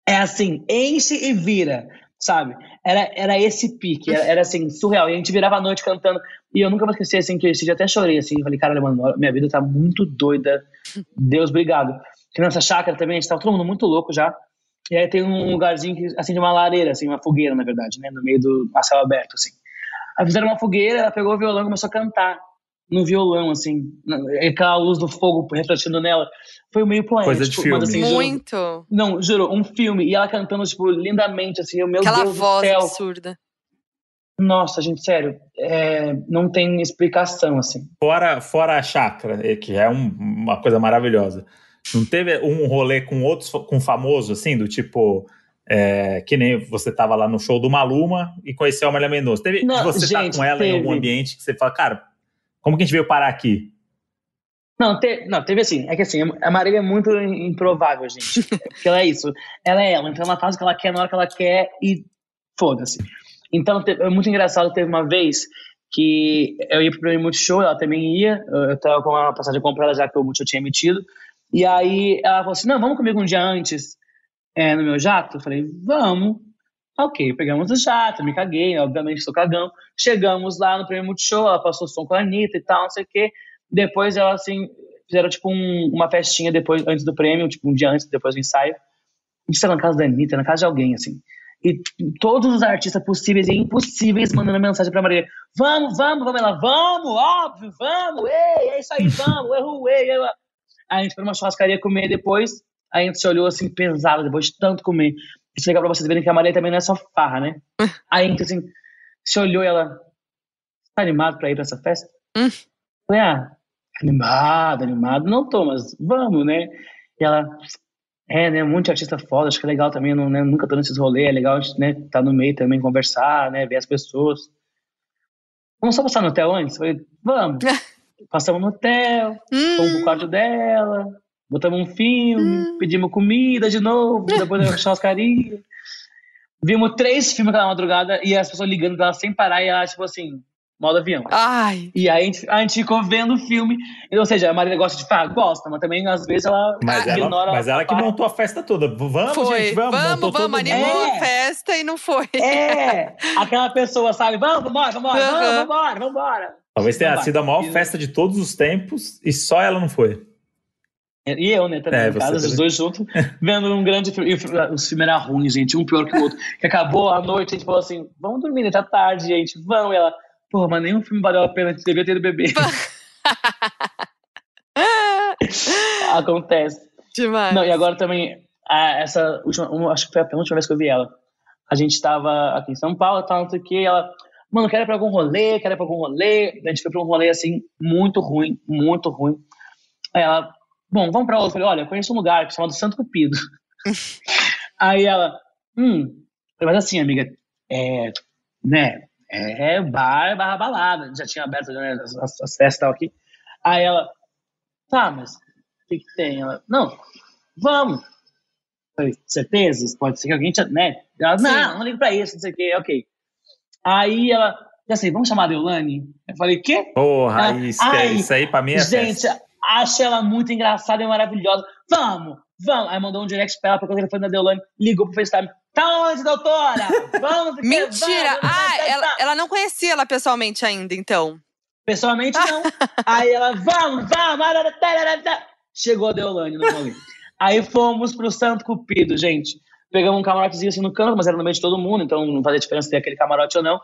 Speaker 3: é assim, enche e vira sabe? Era, era esse pique, era, era, assim, surreal. E a gente virava a noite cantando. E eu nunca vou esquecer, assim, que esse dia até chorei, assim. Falei, cara, mano, minha vida tá muito doida. Deus, obrigado. Que nessa chácara também, a gente tava todo mundo muito louco já. E aí tem um lugarzinho que, assim, de uma lareira, assim, uma fogueira, na verdade, né? No meio do céu aberto, assim. Aí fizeram uma fogueira, ela pegou o violão e começou a cantar no violão, assim, aquela luz do fogo refletindo nela. Foi meio poético.
Speaker 1: Coisa de filme. Mas,
Speaker 2: assim, Muito.
Speaker 3: Juro, não, juro, um filme. E ela cantando, tipo, lindamente, assim, o meu
Speaker 2: aquela
Speaker 3: Deus
Speaker 2: voz
Speaker 3: do céu.
Speaker 2: absurda.
Speaker 3: Nossa, gente, sério, é, não tem explicação, assim.
Speaker 1: Fora, fora a chácara, que é um, uma coisa maravilhosa. Não teve um rolê com outros, com famoso, assim, do tipo... É, que nem você tava lá no show do Maluma e conheceu a Maria Mendonça. Teve não, você estar tá com ela teve. em algum ambiente que você fala, cara, como que a gente veio parar aqui?
Speaker 3: Não, te, não, teve assim, é que assim, a Marília é muito improvável, gente. porque ela é isso. Ela é ela, então ela faz o que ela quer na hora que ela quer e foda-se. Então, é muito engraçado, teve uma vez que eu ia pro Prêmio Multishow, ela também ia, eu tava com uma passagem comprada já que o Multishow tinha emitido, e aí ela falou assim, não, vamos comigo um dia antes é, no meu jato? Eu falei, vamos. Ok, pegamos o jato, me caguei, obviamente sou cagão. Chegamos lá no prêmio Multishow, ela passou som com a Anitta e tal, não sei o quê. Depois ela, assim, fizeram tipo um, uma festinha depois, antes do prêmio, tipo um dia antes, depois do ensaio. Isso era na casa da Anitta, na casa de alguém, assim. E todos os artistas possíveis e impossíveis mandando mensagem pra Maria. Vamos, vamos, vamos. Ela, vamos, óbvio, vamos, ei, é isso aí, vamos, erro, ei, ei. Aí a gente foi numa churrascaria comer depois, aí a gente se olhou assim, pesado, depois de tanto comer. Isso é legal pra vocês verem que a Maria também não é só farra, né? Aí a gente assim, se olhou e ela, tá animado pra ir pra essa festa?
Speaker 2: Hum.
Speaker 3: Falei, ah, animado, animado, não tô, mas vamos, né? E ela, é, né, de artista foda, acho que é legal também, não, né, nunca tô nesses rolês, é legal, né, tá no meio também, conversar, né, ver as pessoas. Vamos só passar no hotel antes? Falei, vamos. Passamos no hotel, hum. fomos pro quarto dela, botamos um filme, hum. pedimos comida de novo, depois da churrascaria. Vimos três filmes aquela madrugada e as pessoas ligando pra ela sem parar e ela, tipo assim, modo avião.
Speaker 2: Ai.
Speaker 3: E aí a gente, a gente ficou vendo o filme. Ou seja, a Marília gosta de falar, gosta, mas também às vezes ela
Speaker 1: mas ignora. Ela, mas ela que montou a festa toda. Vamos,
Speaker 2: foi.
Speaker 1: gente, vamos.
Speaker 2: Vamos, vamos, animou é. a festa e não foi.
Speaker 3: É, aquela pessoa, sabe? Vamos, vambora, vambora, uhum. vamos, vambora, vambora.
Speaker 1: Talvez tenha vambora. sido a maior festa de todos os tempos e só ela não foi.
Speaker 3: E eu, né, também,
Speaker 1: É,
Speaker 3: em casa, os dois juntos, vendo um grande filme. E os filmes eram ruins, gente, um pior que o outro. Que acabou a noite, a gente falou assim: vamos dormir, né? Tá tarde, gente, vamos. E ela, porra, mas nenhum filme valeu a pena, a gente devia ter ido beber. Acontece.
Speaker 2: Demais.
Speaker 3: Não, e agora também, a- essa última, uma- acho que foi a penúltima vez que eu vi ela. A gente tava aqui em São Paulo, tal, não sei o que, ela, mano, quero ir pra algum rolê, quero ir pra algum rolê. A gente foi pra um rolê, assim, muito ruim, muito ruim. Aí ela, bom, vamos pra outro. Eu falei, olha, eu conheço um lugar chamado Santo Cupido. Aí ela, hum, eu falei, mas assim, amiga, é, né, é bar barra balada. Já tinha aberto né, as, as- as festas e tal aqui. Aí ela, tá, mas o que que tem? Ela, não, vamos. Falei, certeza? Pode ser que alguém te, né? Ela, não, não ligo pra isso, não sei o que, ok. Aí ela, assim, vamos chamar a Deolane? Eu falei, quê?
Speaker 1: Porra,
Speaker 3: Ah,
Speaker 1: isso,
Speaker 3: ai,
Speaker 1: isso aí pra mim é
Speaker 3: Gente,
Speaker 1: festa.
Speaker 3: Acho ela muito engraçada e maravilhosa. Vamos, vamos. Aí mandou um direct pra ela, pegou o telefone da Deolane, ligou pro FaceTime. Tá onde, doutora? Vamos, porque
Speaker 2: Mentira!
Speaker 3: vamos,
Speaker 2: Ah, ela,
Speaker 3: tá.
Speaker 2: ela não conhecia ela pessoalmente ainda, então.
Speaker 3: Pessoalmente, não. Aí ela, vamos, vamos. arará, Chegou a Deolane no rolê. Aí fomos pro Santo Cupido, gente. Pegamos um camarotezinho assim no canto, mas era no meio de todo mundo, então não fazia diferença ter aquele camarote ou não.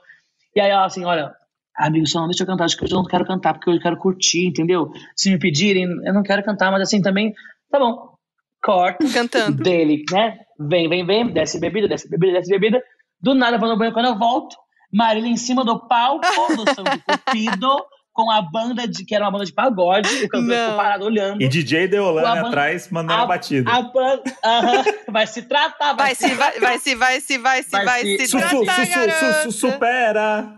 Speaker 3: E aí ela assim, olha, amigo, só não deixa eu cantar, acho que hoje eu não quero cantar, porque eu quero curtir, entendeu? Se me pedirem, eu não quero cantar, mas assim também, tá bom. Corta
Speaker 2: Cantando.
Speaker 3: dele, né? Vem, vem, vem, desce bebida, desce bebida, desce bebida. Do nada, eu vou no banho quando eu volto. Marília em cima do palco do Santo Cupido, com a banda de, que era uma banda de pagode, o cantor ficou parado olhando.
Speaker 1: E DJ Deolane
Speaker 3: a
Speaker 1: atrás mandando a, batida.
Speaker 3: a aham, vai se tratar,
Speaker 2: Vai se, vai, vai se, vai se, vai se,
Speaker 3: Vai
Speaker 2: vai
Speaker 3: se-
Speaker 2: se
Speaker 1: Su, su,
Speaker 2: tratar,
Speaker 1: su, su, su, supera!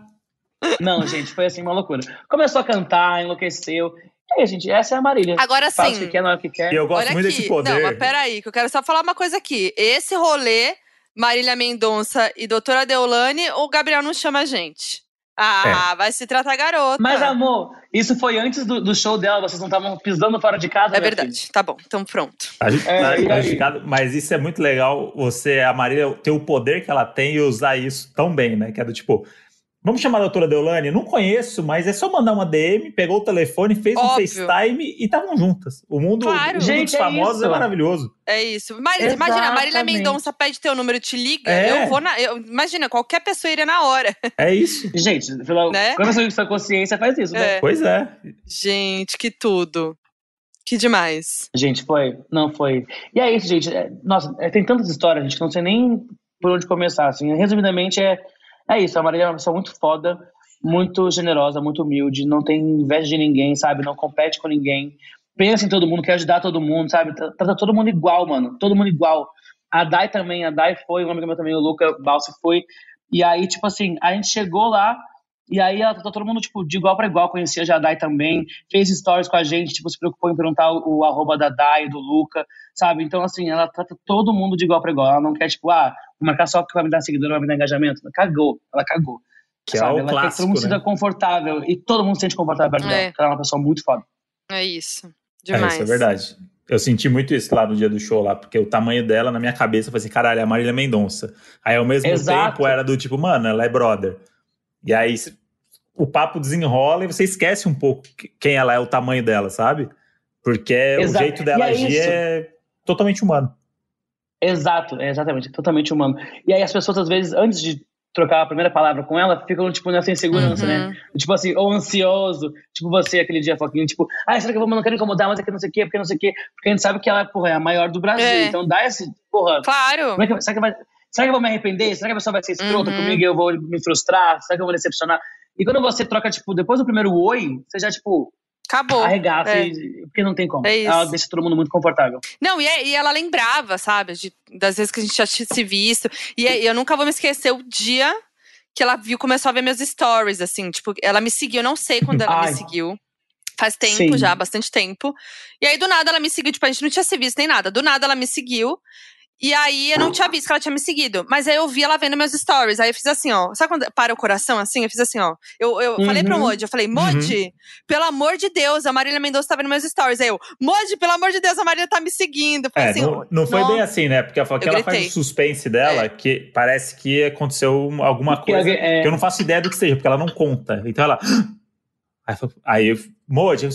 Speaker 3: Não, gente, foi assim uma loucura. Começou a cantar, enlouqueceu. E aí, gente, essa é a Marília.
Speaker 2: Agora
Speaker 3: Faz o
Speaker 2: sim.
Speaker 3: que quer, não é o que quer.
Speaker 1: E eu gosto
Speaker 2: Olha
Speaker 1: muito
Speaker 2: aqui.
Speaker 1: desse poder.
Speaker 2: Não, mas peraí, que eu quero só falar uma coisa aqui. Esse rolê, Marília Mendonça e Doutora Deolane, o Gabriel não chama a gente. Ah, vai se tratar garota.
Speaker 3: Mas, amor, isso foi antes do, do show dela, vocês não estavam pisando fora de casa,
Speaker 2: É verdade. Tá bom, então pronto.
Speaker 1: A gente-
Speaker 3: É,
Speaker 1: tá-
Speaker 3: e
Speaker 1: tá justificado, mas isso é muito legal, você, a Marília, ter o poder que ela tem e usar isso tão bem, né? Que é do tipo, vamos chamar a doutora Deolane? Não conheço, mas é só mandar uma DM, pegou o telefone, fez um
Speaker 2: Óbvio.
Speaker 1: FaceTime e estavam juntas. O mundo,
Speaker 2: Claro.
Speaker 1: o mundo
Speaker 3: Gente,
Speaker 1: dos
Speaker 3: é
Speaker 1: famosos é,
Speaker 3: isso.
Speaker 1: maravilhoso.
Speaker 2: É isso. Mas, imagina, a Marília. Mendonça pede teu número, te liga.
Speaker 1: É.
Speaker 2: Eu vou na. eu- imagina, qualquer pessoa iria na hora.
Speaker 1: É isso.
Speaker 3: Gente, pela,
Speaker 2: Né?
Speaker 3: quando você sua consciência faz isso, né?
Speaker 2: É.
Speaker 1: Pois é.
Speaker 2: Gente, que tudo. Que demais.
Speaker 3: Gente, foi. Não foi. E é isso, gente. É, nossa, é, tem tantas histórias, gente, que eu não sei nem por onde começar. Assim. Resumidamente, é, é isso. A Marília é uma pessoa muito foda, muito generosa, muito humilde, não tem inveja de ninguém, sabe? Não compete com ninguém. Pensa em todo mundo, quer ajudar todo mundo, sabe? Tra- Trata todo mundo igual, mano. Todo mundo igual. A Dai também, a Dai foi, um amigo meu também, o Luca Balsi foi. E aí, tipo assim, a gente chegou lá, e aí ela tratou todo mundo, tipo, de igual para igual, conhecia a Dai também, fez stories com a gente, tipo, se preocupou em perguntar o, o arroba da Dai, do Luca, sabe? Então, assim, ela trata todo mundo de igual para igual. Ela não quer, tipo, ah, marcar só porque vai me dar seguidor, vai me dar engajamento. Ela cagou, ela cagou.
Speaker 1: Que
Speaker 3: sabe?
Speaker 1: é o
Speaker 3: ela quer que todo
Speaker 1: clássico,
Speaker 3: mundo se
Speaker 1: né?
Speaker 3: sinta confortável, e todo mundo se sente confortável perto
Speaker 2: É.
Speaker 3: dela, porque ela é uma pessoa muito foda.
Speaker 2: É isso.
Speaker 1: É,
Speaker 2: Demais.
Speaker 1: isso é verdade. Eu senti muito isso lá no dia do show lá, porque o tamanho dela na minha cabeça foi assim, caralho, é a Marília Mendonça. Aí ao mesmo
Speaker 3: Exato.
Speaker 1: tempo era do tipo, mano, ela é brother. E aí se- o papo desenrola e você esquece um pouco que- quem ela é, o tamanho dela, sabe? Porque
Speaker 3: Exato.
Speaker 1: o jeito dela
Speaker 3: E é
Speaker 1: agir
Speaker 3: isso.
Speaker 1: é totalmente humano.
Speaker 3: Exato, é exatamente, totalmente humano. E aí as pessoas, às vezes, antes de trocar a primeira palavra com ela, ficam, tipo, nessa insegurança, né?
Speaker 2: Uhum.
Speaker 3: Tipo assim, ou ansioso, tipo você aquele dia, Foquinho, tipo, ah, será que eu vou, não quero incomodar, mas é que não sei o quê, porque não sei o quê, porque a gente sabe que ela, porra, é a maior do Brasil,
Speaker 2: É.
Speaker 3: então dá esse, porra,
Speaker 2: Claro.
Speaker 3: como é que, será, que vai, será que eu vou me arrepender? Será que a pessoa vai ser escrota
Speaker 2: Uhum.
Speaker 3: comigo e eu vou me frustrar? Será que eu vou decepcionar? E quando você troca, tipo, depois do primeiro oi, você já, tipo,
Speaker 2: Acabou.
Speaker 3: arregaça,
Speaker 2: É.
Speaker 3: e- porque não tem como.
Speaker 2: É isso.
Speaker 3: Ela deixa todo mundo muito confortável.
Speaker 2: Não, e, é- e ela lembrava, sabe, de- das vezes que a gente já tinha se visto. E é- eu nunca vou me esquecer o dia que ela viu, começou a ver meus stories, assim, tipo, ela me seguiu, eu não sei quando ela
Speaker 3: Ai.
Speaker 2: me seguiu. Faz tempo
Speaker 3: Sim.
Speaker 2: já, bastante tempo. E aí, do nada, ela me seguiu, tipo, a gente não tinha se visto nem nada. Do nada, ela me seguiu. E aí, eu não tinha visto que ela tinha me seguido. Mas aí, eu vi ela vendo meus stories. Aí, eu fiz assim, ó. Sabe quando para o coração, assim? Eu fiz assim, ó. Eu, eu falei pro
Speaker 3: Uhum.
Speaker 2: Modi, eu falei, Modi, pelo amor de Deus, a Marília Mendonça tá vendo meus stories. Aí eu, Modi, pelo amor de Deus, a Marília tá me seguindo. Eu falei
Speaker 1: É,
Speaker 2: assim,
Speaker 1: não, não foi bem assim, né? Porque ela falou que ela faz o suspense dela, que parece que aconteceu alguma
Speaker 3: Que
Speaker 1: coisa
Speaker 3: é.
Speaker 1: que eu não faço ideia do que seja, porque ela não conta. Então ela. Aí, aí eu, Modi,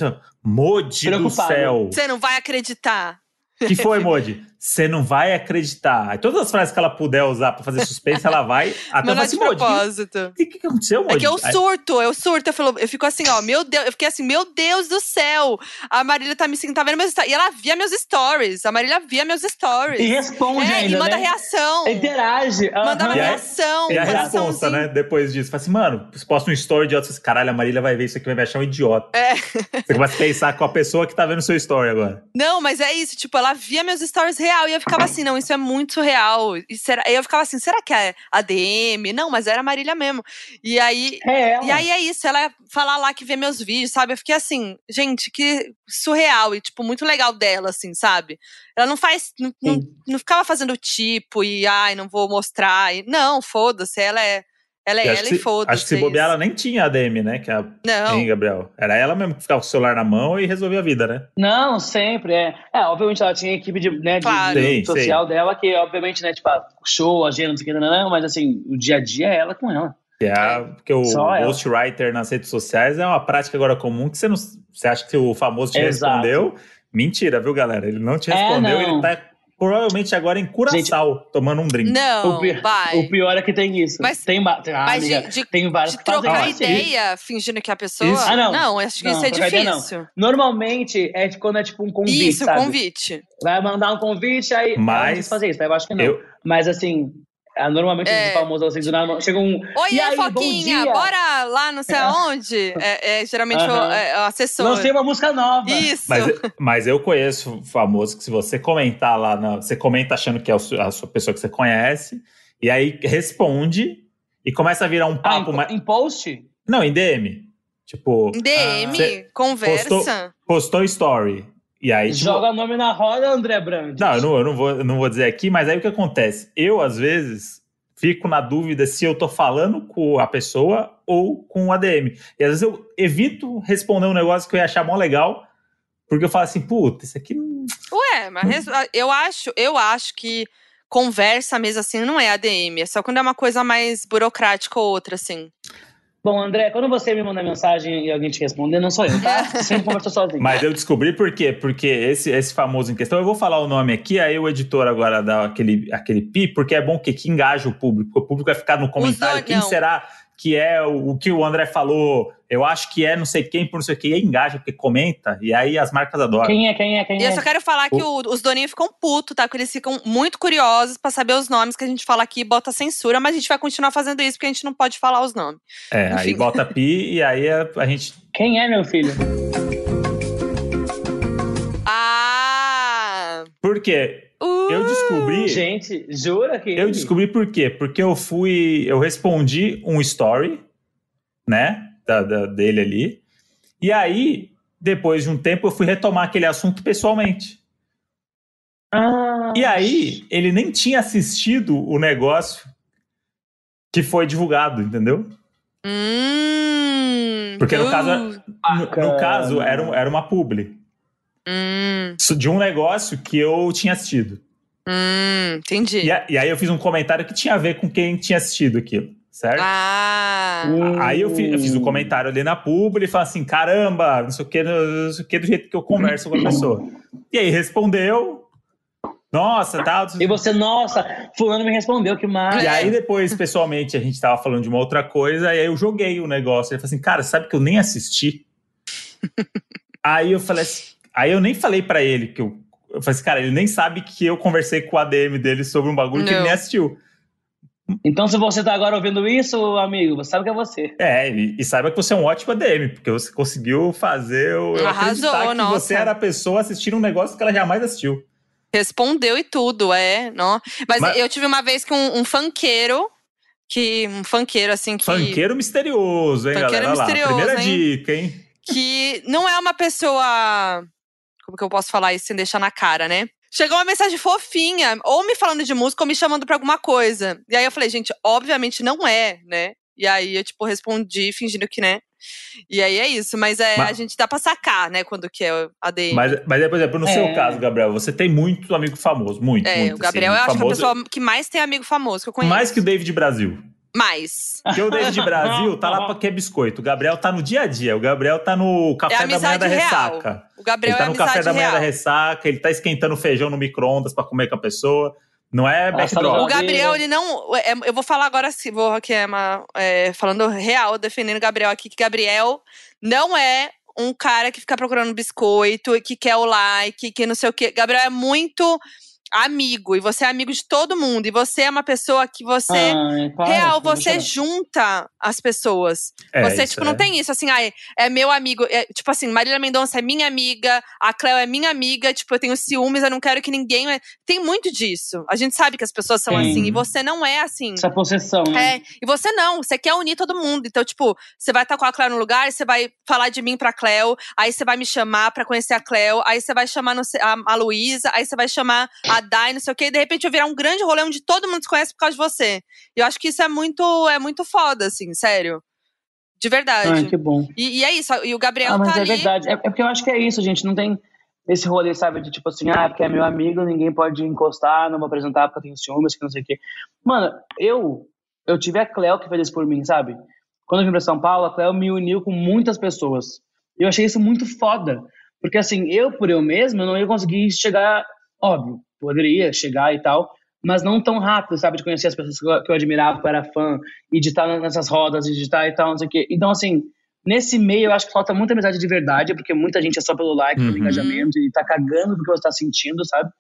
Speaker 1: Modi do céu.
Speaker 2: Você não vai acreditar.
Speaker 1: que foi, Modi? Você não vai acreditar. Aí, todas as frases que ela puder usar pra fazer suspense, ela vai até
Speaker 2: Não é
Speaker 1: assim,
Speaker 2: de propósito.
Speaker 1: O que, aconteceu, Modi?
Speaker 2: É que eu surto, eu surto, eu, falo, eu fico assim, ó, meu Deus, eu fiquei assim, meu Deus do céu, a Marília tá me seguindo, tá vendo meus stories, e ela via meus stories, a Marília via meus stories.
Speaker 3: E responde
Speaker 2: é,
Speaker 3: ainda,
Speaker 2: e manda
Speaker 3: né?
Speaker 2: reação,
Speaker 3: Interage.
Speaker 2: mandava
Speaker 1: E aí-
Speaker 2: reação,
Speaker 1: E a resposta,
Speaker 2: coraçãozinho.
Speaker 1: né? Depois disso. Fala assim, mano, você posta um story idiota. Você fala assim, caralho, a Marília vai ver isso aqui vai me achar um idiota.
Speaker 2: É.
Speaker 1: Você começa a pensar com a pessoa que tá vendo seu story agora.
Speaker 2: Não, mas é isso, tipo, ela via meus stories real e eu ficava assim, não, isso é muito real. E será, eu ficava assim, será que é a DM? Não, mas era a Marília mesmo. E aí,
Speaker 3: É ela.
Speaker 2: E aí é isso, ela falar lá que vê meus vídeos, sabe? Eu fiquei assim, gente, que surreal e, tipo, muito legal dela, assim, sabe? Ela não faz. Não, não, não ficava fazendo tipo e, ai, não vou mostrar. E, não, foda-se, ela é. Ela é ela e
Speaker 1: se-
Speaker 2: foda-se.
Speaker 1: Acho que se
Speaker 2: é
Speaker 1: bobear, ela nem tinha ADM, né? Que é a,
Speaker 2: Não.
Speaker 1: hein, Gabriel? Era ela mesmo que ficava com o celular na mão e resolvia a vida, né?
Speaker 3: Não, sempre, é. É, obviamente ela tinha a equipe de, né, de-
Speaker 2: Claro.
Speaker 3: de
Speaker 1: Sim,
Speaker 3: social dela, que obviamente, né, tipo, show, agenda, não sei o que, não, não, mas assim, o dia a dia é ela com ela.
Speaker 1: Que é a- porque o
Speaker 3: Só ela.
Speaker 1: ghostwriter nas redes sociais é uma prática agora comum que você não. Você acha que o famoso te
Speaker 3: Exato.
Speaker 1: respondeu? Mentira, viu, galera? Ele não te
Speaker 3: É,
Speaker 1: respondeu,
Speaker 3: não.
Speaker 1: ele tá provavelmente agora em Curaçao, tomando um drink.
Speaker 2: Não,
Speaker 3: o, pi-
Speaker 2: vai.
Speaker 3: o pior é que tem isso.
Speaker 2: Mas-
Speaker 3: tem, ah,
Speaker 2: mas de-
Speaker 3: amiga,
Speaker 2: de-
Speaker 3: tem vários
Speaker 2: De
Speaker 3: que fazem
Speaker 2: trocar
Speaker 3: isso.
Speaker 2: ideia fingindo que é a pessoa.
Speaker 1: Isso.
Speaker 3: Ah, não.
Speaker 2: Não, acho que
Speaker 3: Não,
Speaker 2: isso é
Speaker 3: trocar ideia
Speaker 2: difícil.
Speaker 3: Normalmente é quando é tipo um convite,
Speaker 2: Isso,
Speaker 3: sabe?
Speaker 2: convite.
Speaker 3: Vai mandar um convite, aí
Speaker 1: Mas-
Speaker 3: não quis fazer isso, eu acho que não.
Speaker 1: Eu,
Speaker 3: Mas assim, é, normalmente
Speaker 2: É.
Speaker 3: os famosos assim, do nada, chega um.
Speaker 2: Oi,
Speaker 3: e aí,
Speaker 2: Foquinha, bora lá não sei aonde. É, é geralmente o,
Speaker 3: Aham.
Speaker 2: é, o assessor.
Speaker 3: Lancei uma música nova.
Speaker 2: Isso.
Speaker 1: Mas, mas eu conheço famoso que se você comentar lá, na, você comenta achando que é o a sua pessoa que você conhece, e aí responde e começa a virar um
Speaker 3: Ah,
Speaker 1: papo.
Speaker 3: em,
Speaker 1: mais...
Speaker 3: em post?
Speaker 1: Não, em DM. Tipo,
Speaker 2: Em DM,
Speaker 3: Ah.
Speaker 2: Conversa.
Speaker 1: postou- postou story. E aí, tipo,
Speaker 3: Joga o nome na roda, André Brandt.
Speaker 1: Não, eu não, eu não vou, eu não vou dizer aqui, mas aí o que acontece? Eu, às vezes, fico na dúvida se eu tô falando com a pessoa ou com o ADM. E às vezes eu evito responder um negócio que eu ia achar mó legal, porque eu falo assim, puta, isso aqui não.
Speaker 2: Ué, mas res- eu acho, eu acho que conversa mesmo assim não é ADM. É só quando é uma coisa mais burocrática ou outra, assim.
Speaker 3: Bom, André, quando você me manda mensagem e alguém te responder, não sou eu, tá? Você sempre conversou sozinho.
Speaker 1: Mas eu descobri por quê? Porque esse, esse famoso em questão, eu vou falar o nome aqui, aí o editor agora dá aquele, aquele pi, porque é bom que, que engaja o público. O público vai ficar no comentário. Quem será que é o, o que o André falou? Eu acho que é não sei quem por não sei o que. E aí engaja, porque comenta, e aí as marcas adoram.
Speaker 3: Quem é, quem é, quem
Speaker 2: E eu
Speaker 3: é?
Speaker 2: só quero falar que o- os doninhos ficam putos, tá? Porque eles ficam muito curiosos pra saber os nomes que a gente fala aqui e bota censura, mas a gente vai continuar fazendo isso porque a gente não pode falar os nomes.
Speaker 1: É, aí
Speaker 2: Enfim.
Speaker 1: bota pi e aí a, a gente.
Speaker 3: Quem é, meu filho?
Speaker 2: Ah!
Speaker 1: Por quê?
Speaker 2: Uh,
Speaker 1: Eu descobri.
Speaker 3: Gente, jura que.
Speaker 1: Eu descobri por quê? Porque eu fui. Eu respondi um story, né? Da, da- dele ali. E aí, depois de um tempo, eu fui retomar aquele assunto pessoalmente.
Speaker 3: Ah,
Speaker 1: E aí, ele nem tinha assistido o negócio que foi divulgado, entendeu?
Speaker 2: Hum,
Speaker 1: Porque no
Speaker 2: uh,
Speaker 1: caso, No, no caso, era, era uma publi.
Speaker 2: Hum,
Speaker 1: De um negócio que eu tinha assistido.
Speaker 2: hum, entendi.
Speaker 1: E, a- e aí eu fiz um comentário que tinha a ver com quem tinha assistido aquilo, certo?
Speaker 2: Ah!
Speaker 1: Aí eu fiz, eu fiz o comentário ali na publi e falei assim, caramba, não sei o que, não sei o que, do jeito que eu converso com a pessoa. E aí respondeu, nossa, tal.
Speaker 3: E você, nossa, fulano me respondeu, que massa.
Speaker 1: E aí depois, pessoalmente, a gente tava falando de uma outra coisa, e aí eu joguei o negócio. Ele falou assim, cara, sabe que eu nem assisti? aí eu falei assim, aí eu nem falei pra ele que eu. Eu falei assim, cara, ele nem sabe que eu conversei com o ADM dele sobre um bagulho que ele
Speaker 2: Não.
Speaker 1: nem assistiu.
Speaker 3: Então, se você tá agora ouvindo isso, amigo, você sabe que é você.
Speaker 1: É, e, e saiba que você é um ótimo ADM, porque você conseguiu fazer eu
Speaker 2: Arrasou,
Speaker 1: que
Speaker 2: nossa.
Speaker 1: você era a pessoa assistindo um negócio que ela jamais assistiu.
Speaker 2: Respondeu e tudo, é. Não. Mas,
Speaker 1: Mas-
Speaker 2: eu tive uma vez que um, um funkeiro, que um funkeiro assim que
Speaker 1: Funkeiro misterioso, hein,
Speaker 2: Funkeiro
Speaker 1: galera? Olha lá,
Speaker 2: misterioso,
Speaker 1: primeira
Speaker 2: hein?
Speaker 1: dica, hein?
Speaker 2: que não é uma pessoa. Como que eu posso falar isso sem deixar na cara, né? Chegou uma mensagem fofinha, ou me falando de música, ou me chamando pra alguma coisa. E aí eu falei, gente, obviamente não é, né? E aí eu, tipo, respondi fingindo que, né? E aí é isso, mas é,
Speaker 1: Mas-
Speaker 2: a gente dá pra sacar, né, quando que é a DM.
Speaker 1: Mas, mas é, por exemplo, no
Speaker 3: É.
Speaker 1: seu caso, Gabriel, você tem muito amigo famoso, muito,
Speaker 2: é,
Speaker 1: muito.
Speaker 2: o Gabriel
Speaker 1: assim,
Speaker 2: eu acho que é a
Speaker 1: famoso,
Speaker 2: pessoa que mais tem amigo famoso que eu conheço.
Speaker 1: Mais que o David Brasil.
Speaker 2: Mais.
Speaker 1: Porque o David Brasil tá lá pra que é biscoito. O Gabriel tá no dia a dia. O Gabriel tá no café
Speaker 2: É
Speaker 1: da manhã da
Speaker 2: real.
Speaker 1: ressaca.
Speaker 2: O Gabriel
Speaker 1: ele tá
Speaker 2: é
Speaker 1: no café da manhã da
Speaker 2: real.
Speaker 1: ressaca, ele tá esquentando feijão no micro-ondas pra comer com a pessoa. Não é backdrop.
Speaker 2: O Gabriel, ele não. é, eu vou falar agora assim, vou aqui é uma, é, falando real, defendendo o Gabriel aqui, que Gabriel não é um cara que fica procurando biscoito, que quer o like, que não sei o quê. Gabriel é muito amigo, e você é amigo de todo mundo, e você é uma pessoa que você.
Speaker 3: Ai, para,
Speaker 2: Real,
Speaker 3: eu vou
Speaker 2: você
Speaker 3: chorar.
Speaker 2: junta as pessoas.
Speaker 1: É,
Speaker 2: você, tipo, não
Speaker 1: é.
Speaker 2: tem isso, assim, ai, é meu amigo. é, tipo assim, Marília Mendonça é minha amiga, a Cleo é minha amiga, tipo, eu tenho ciúmes, eu não quero que ninguém. Tem muito disso. A gente sabe que as pessoas são
Speaker 3: Sim.
Speaker 2: assim, e você não é assim.
Speaker 3: Essa possessão, né?
Speaker 2: É, e você não, você quer unir todo mundo. Então, tipo, você vai estar com a Cleo no lugar, você vai falar de mim pra Cleo, aí você vai me chamar pra conhecer a Cleo, aí você vai chamar não sei, a, a Luísa, aí você vai chamar a Dai, não sei o quê, e de repente eu virar um grande rolê onde todo mundo se conhece por causa de você. E eu acho que isso é muito, é muito foda, assim, sério. De verdade.
Speaker 3: Ai, que bom.
Speaker 2: E, e é isso, e o Gabriel
Speaker 3: Ah, mas
Speaker 2: tá
Speaker 3: é
Speaker 2: ali.
Speaker 3: verdade. É, é porque eu acho que é isso, gente. Não tem esse rolê, sabe? De tipo assim, ah, porque é meu amigo, ninguém pode encostar, não vou apresentar porque eu tenho ciúmes, que não sei o quê. Mano, eu, eu tive a Cleo que fez isso por mim, sabe? Quando eu vim pra São Paulo, a Cleo me uniu com muitas pessoas. E eu achei isso muito foda. Porque assim, eu por eu mesmo, eu não ia conseguir chegar, óbvio, poderia chegar e tal, mas não tão rápido, sabe? De conhecer as pessoas que eu, que eu admirava, que eu era fã, e de estar nessas rodas, e de estar e tal, não sei o quê. Então, assim, nesse meio eu acho que falta muita amizade de verdade, porque muita gente é só pelo like, pelo
Speaker 1: Uhum.
Speaker 3: engajamento, e tá cagando porque você tá sentindo, sabe?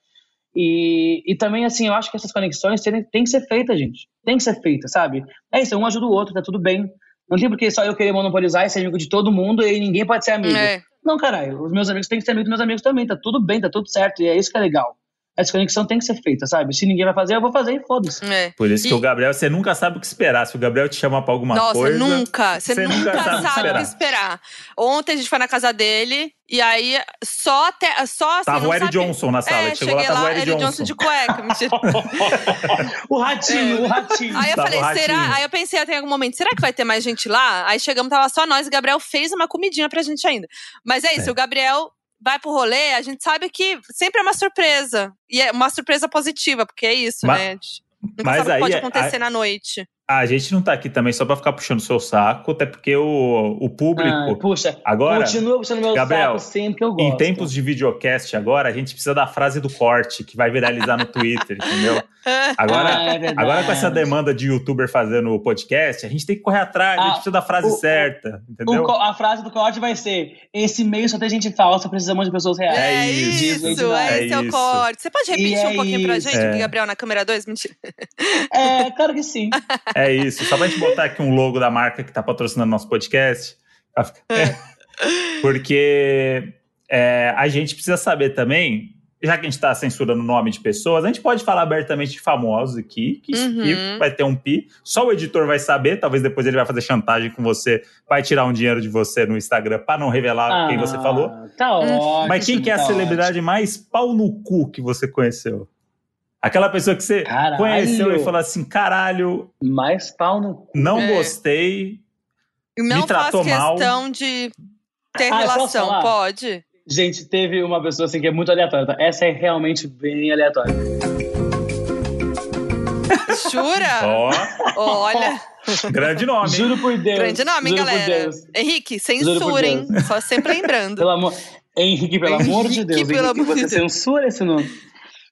Speaker 3: E, e também, assim, eu acho que essas conexões têm, têm que ser feitas, gente. Tem que ser feitas, sabe? É isso, um ajuda o outro, tá tudo bem. Não tem porque só eu querer monopolizar e ser amigo de todo mundo e ninguém pode ser amigo.
Speaker 2: É.
Speaker 3: Não, caralho, os meus amigos têm que ser amigos dos meus amigos também, tá tudo bem, tá tudo certo, e é isso que é legal. Essa conexão tem que ser feita, sabe? Se ninguém vai fazer, eu vou fazer e foda-se.
Speaker 2: É.
Speaker 1: Por isso que
Speaker 2: E-
Speaker 1: o Gabriel, você nunca sabe o que esperar. Se o Gabriel te chama pra alguma
Speaker 2: Nossa,
Speaker 1: coisa.
Speaker 2: nunca. Você,
Speaker 1: você
Speaker 2: nunca,
Speaker 1: nunca sabe o que
Speaker 2: sabe o que esperar. Ontem a gente foi na casa dele e aí só até só assim,
Speaker 1: Tava
Speaker 2: não
Speaker 1: o Eric
Speaker 2: sabe-
Speaker 1: Johnson na sala.
Speaker 2: É,
Speaker 1: Chegou lá,
Speaker 2: cheguei
Speaker 1: tava
Speaker 2: lá,
Speaker 1: o Eric Johnson.
Speaker 2: Johnson de cueca, mentira.
Speaker 3: O ratinho, o ratinho.
Speaker 2: Aí eu
Speaker 1: Tava
Speaker 2: falei, será? Aí eu pensei até em algum momento, será que vai ter mais gente lá? Aí chegamos, tava só nós, e o Gabriel fez uma comidinha pra gente ainda. Mas é isso,
Speaker 1: É.
Speaker 2: o Gabriel vai pro rolê, a gente sabe que sempre é uma surpresa. E é uma surpresa positiva, porque é isso,
Speaker 1: Mas-
Speaker 2: né? A gente Nunca
Speaker 1: mas
Speaker 2: sabe o que pode
Speaker 1: aí,
Speaker 2: acontecer na noite.
Speaker 1: A gente não tá aqui também só pra ficar puxando o seu saco, até porque o, o público.
Speaker 3: Ah, puxa,
Speaker 1: agora,
Speaker 3: continua puxando meu
Speaker 1: Gabriel,
Speaker 3: saco sempre que eu gosto.
Speaker 1: em tempos de videocast agora, a gente precisa da frase do corte, que vai viralizar no Twitter, entendeu? Agora,
Speaker 3: Ah, é verdade.
Speaker 1: agora com essa demanda de youtuber fazendo o podcast, a gente tem que correr atrás, a gente
Speaker 3: Ah,
Speaker 1: precisa da frase
Speaker 3: o-
Speaker 1: certa,
Speaker 3: O
Speaker 1: entendeu?
Speaker 3: co- a frase do corte vai ser: Esse meio só tem gente falsa, precisamos de pessoas reais.
Speaker 1: É
Speaker 2: isso,
Speaker 1: isso,
Speaker 3: Diz Lady
Speaker 2: esse é,
Speaker 1: é
Speaker 2: o
Speaker 1: isso.
Speaker 2: corte. Você pode repetir
Speaker 3: E
Speaker 2: um
Speaker 3: é
Speaker 2: pouquinho pra
Speaker 3: isso.
Speaker 2: gente,
Speaker 1: É.
Speaker 2: Gabriel, na câmera 2? Mentira.
Speaker 3: É, claro que sim.
Speaker 1: É isso. Só pra gente botar aqui um logo da marca que tá patrocinando nosso podcast. ficar- Porque é, a gente precisa saber também, já que a gente tá censurando o nome de pessoas, a gente pode falar abertamente de famosos aqui, que
Speaker 2: Uhum.
Speaker 1: vai ter um pi. Só o editor vai saber, talvez depois ele vai fazer chantagem com você, vai tirar um dinheiro de você no Instagram pra não revelar quem você
Speaker 3: Ah,
Speaker 1: falou.
Speaker 3: Tá ótimo.
Speaker 1: Mas quem que é a
Speaker 3: tá
Speaker 1: celebridade mais pau no cu que você conheceu? Aquela pessoa que você
Speaker 3: Caralho.
Speaker 1: conheceu e falou assim: caralho.
Speaker 3: Mais pau no cu.
Speaker 1: não
Speaker 2: É.
Speaker 1: gostei.
Speaker 2: Não faz
Speaker 1: tratou mal.
Speaker 2: questão de ter
Speaker 3: Ah,
Speaker 2: relação, pode?
Speaker 3: Gente, teve uma pessoa assim que é muito aleatória. tá? Essa é realmente bem aleatória.
Speaker 2: Jura?
Speaker 1: Ó,
Speaker 2: Olha,
Speaker 1: grande nome.
Speaker 3: Juro por Deus.
Speaker 2: grande nome,
Speaker 3: juro por
Speaker 2: galera?
Speaker 3: Deus.
Speaker 2: Henrique, censura, hein? Só sempre lembrando.
Speaker 3: Pelo amor... Henrique, pelo amor de
Speaker 2: Henrique,
Speaker 3: Deus.
Speaker 2: pelo
Speaker 3: Henrique,
Speaker 2: amor de
Speaker 3: você
Speaker 2: Deus.
Speaker 3: censura esse nome.